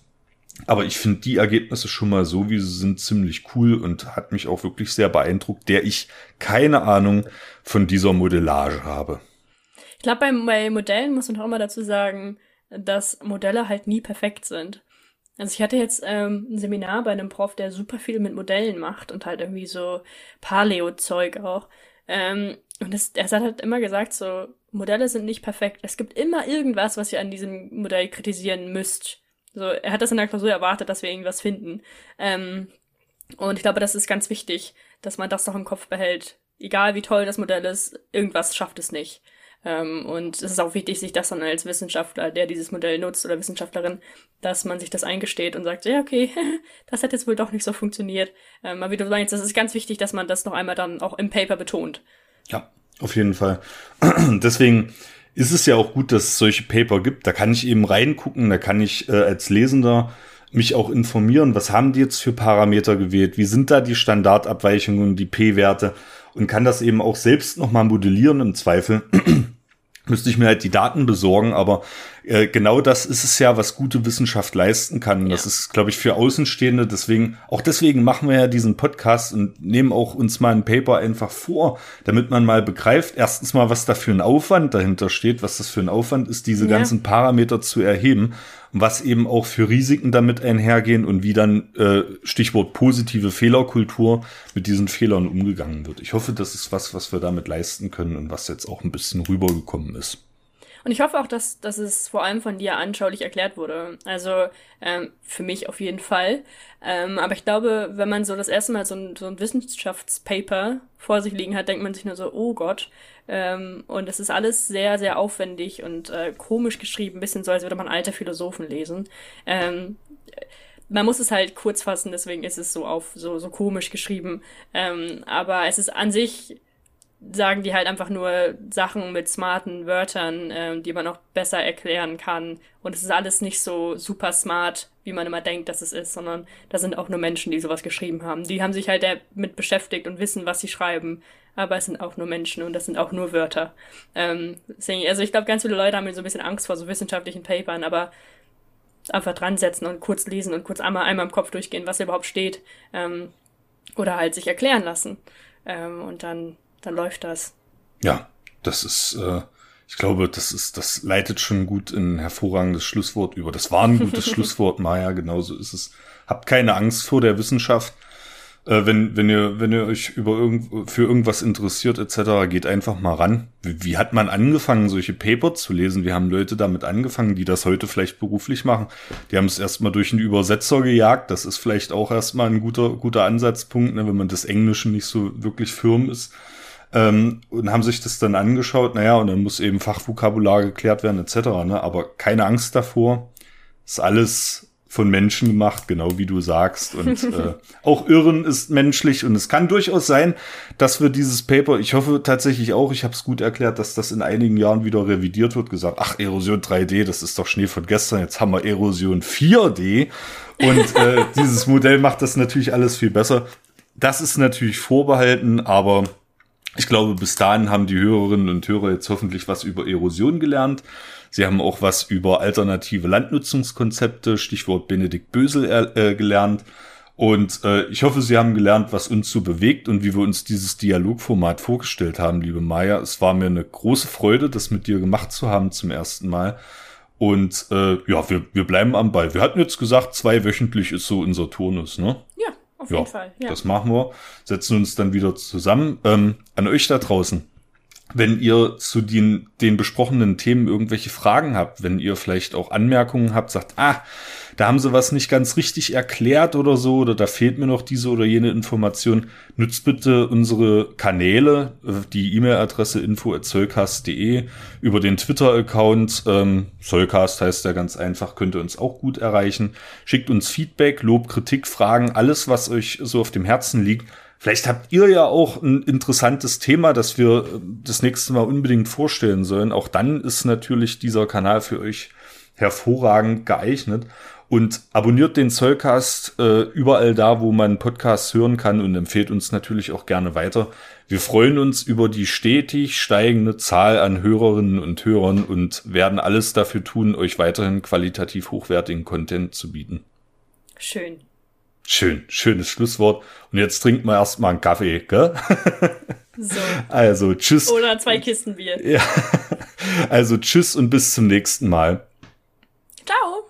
Aber ich finde die Ergebnisse schon mal so, wie sie sind, ziemlich cool und hat mich auch wirklich sehr beeindruckt, der ich keine Ahnung von dieser Modellage habe. Ich glaube, bei, bei Modellen muss man auch immer dazu sagen, dass Modelle halt nie perfekt sind. Also ich hatte jetzt ähm, ein Seminar bei einem Prof, der super viel mit Modellen macht und halt irgendwie so Paleo-Zeug auch. Ähm, und das, er hat halt immer gesagt, so, Modelle sind nicht perfekt. Es gibt immer irgendwas, was ihr an diesem Modell kritisieren müsst. So, er hat das in der Klausur erwartet, dass wir irgendwas finden. Ähm, und ich glaube, das ist ganz wichtig, dass man das doch im Kopf behält. Egal wie toll das Modell ist, irgendwas schafft es nicht. Ähm, und es ist auch wichtig, sich das dann als Wissenschaftler, der dieses Modell nutzt oder Wissenschaftlerin, dass man sich das eingesteht und sagt, ja, okay, das hat jetzt wohl doch nicht so funktioniert. Ähm, aber wie du meinst, das ist ganz wichtig, dass man das noch einmal dann auch im Paper betont. Ja, auf jeden Fall. Deswegen ist es ja auch gut, dass es solche Paper gibt. Da kann ich eben reingucken, da kann ich äh, als Lesender mich auch informieren, was haben die jetzt für Parameter gewählt, wie sind da die Standardabweichungen, die P-Werte und kann das eben auch selbst nochmal modellieren im Zweifel. Müsste ich mir halt die Daten besorgen, aber äh, genau das ist es ja, was gute Wissenschaft leisten kann. Ja. Das ist, glaube ich, für Außenstehende. Deswegen, auch deswegen machen wir ja diesen Podcast und nehmen auch uns mal ein Paper einfach vor, damit man mal begreift, erstens mal, was da für ein Aufwand dahinter steht, was das für ein Aufwand ist, diese ja. ganzen Parameter zu erheben was eben auch für Risiken damit einhergehen und wie dann äh, Stichwort positive Fehlerkultur mit diesen Fehlern umgegangen wird. Ich hoffe, das ist was, was wir damit leisten können und was jetzt auch ein bisschen rübergekommen ist. Und ich hoffe auch, dass, dass es vor allem von dir anschaulich erklärt wurde. Also ähm, für mich auf jeden Fall. Ähm, aber ich glaube, wenn man so das erste Mal so ein, so ein Wissenschaftspaper vor sich liegen hat, denkt man sich nur so, oh Gott. Ähm, und es ist alles sehr, sehr aufwendig und äh, komisch geschrieben, ein bisschen so, als würde man alte Philosophen lesen. Ähm, man muss es halt kurz fassen, deswegen ist es so auf so, so komisch geschrieben. Ähm, aber es ist an sich sagen die halt einfach nur Sachen mit smarten Wörtern, ähm, die man auch besser erklären kann. Und es ist alles nicht so super smart, wie man immer denkt, dass es ist, sondern da sind auch nur Menschen, die sowas geschrieben haben. Die haben sich halt damit beschäftigt und wissen, was sie schreiben. Aber es sind auch nur Menschen und das sind auch nur Wörter. Ähm, deswegen, also ich glaube, ganz viele Leute haben so ein bisschen Angst vor so wissenschaftlichen Papern, aber einfach dran setzen und kurz lesen und kurz einmal, einmal im Kopf durchgehen, was überhaupt steht. Ähm, oder halt sich erklären lassen. Ähm, und dann dann läuft das. Ja, das ist, äh, ich glaube, das ist, das leitet schon gut in ein hervorragendes Schlusswort über. Das war ein gutes Schlusswort, Maja, genauso ist es. Habt keine Angst vor der Wissenschaft. Äh, wenn, wenn ihr, wenn ihr euch über irgend, für irgendwas interessiert, etc., geht einfach mal ran. Wie, wie hat man angefangen, solche Paper zu lesen? Wir haben Leute damit angefangen, die das heute vielleicht beruflich machen. Die haben es erstmal durch einen Übersetzer gejagt. Das ist vielleicht auch erstmal ein guter, guter Ansatzpunkt, ne, wenn man des Englischen nicht so wirklich firm ist ähm, und haben sich das dann angeschaut. Naja, und dann muss eben Fachvokabular geklärt werden etc. Ne? Aber keine Angst davor. Ist alles von Menschen gemacht, genau wie du sagst. Und äh, auch Irren ist menschlich. Und es kann durchaus sein, dass wir dieses Paper, ich hoffe tatsächlich auch, ich habe es gut erklärt, dass das in einigen Jahren wieder revidiert wird, gesagt, ach, Erosion 3D, das ist doch Schnee von gestern, jetzt haben wir Erosion 4D. Und äh, dieses Modell macht das natürlich alles viel besser. Das ist natürlich vorbehalten, aber ich glaube, bis dahin haben die Hörerinnen und Hörer jetzt hoffentlich was über Erosion gelernt. Sie haben auch was über alternative Landnutzungskonzepte, Stichwort Benedikt Bösel, äh, gelernt. Und äh, ich hoffe, Sie haben gelernt, was uns so bewegt und wie wir uns dieses Dialogformat vorgestellt haben, liebe Maya. Es war mir eine große Freude, das mit dir gemacht zu haben zum ersten Mal. Und äh, ja, wir, wir bleiben am Ball. Wir hatten jetzt gesagt, zwei wöchentlich ist so unser Turnus, ne? Ja, auf ja, jeden Fall. Ja. Das machen wir. Setzen uns dann wieder zusammen. Ähm, an euch da draußen. Wenn ihr zu den, den besprochenen Themen irgendwelche Fragen habt, wenn ihr vielleicht auch Anmerkungen habt, sagt, ah, da haben sie was nicht ganz richtig erklärt oder so, oder da fehlt mir noch diese oder jene Information, nutzt bitte unsere Kanäle, äh, die E-Mail-Adresse info.zollcast.de, über den Twitter-Account, ähm, Zollcast heißt der ganz einfach, könnt ihr uns auch gut erreichen. Schickt uns Feedback, Lob, Kritik, Fragen, alles, was euch so auf dem Herzen liegt. Vielleicht habt ihr ja auch ein interessantes Thema, das wir äh, das nächste Mal unbedingt vorstellen sollen. Auch dann ist natürlich dieser Kanal für euch hervorragend geeignet. Und abonniert den Zollcast äh, überall da, wo man Podcasts hören kann und empfehlt uns natürlich auch gerne weiter. Wir freuen uns über die stetig steigende Zahl an Hörerinnen und Hörern und werden alles dafür tun, euch weiterhin qualitativ hochwertigen Content zu bieten. Schön. Schön, schönes Schlusswort. Und jetzt trinken wir erstmal einen Kaffee, gell? So. Also, tschüss. Oder zwei Kisten Bier. Ja. Also, tschüss und bis zum nächsten Mal. Ciao.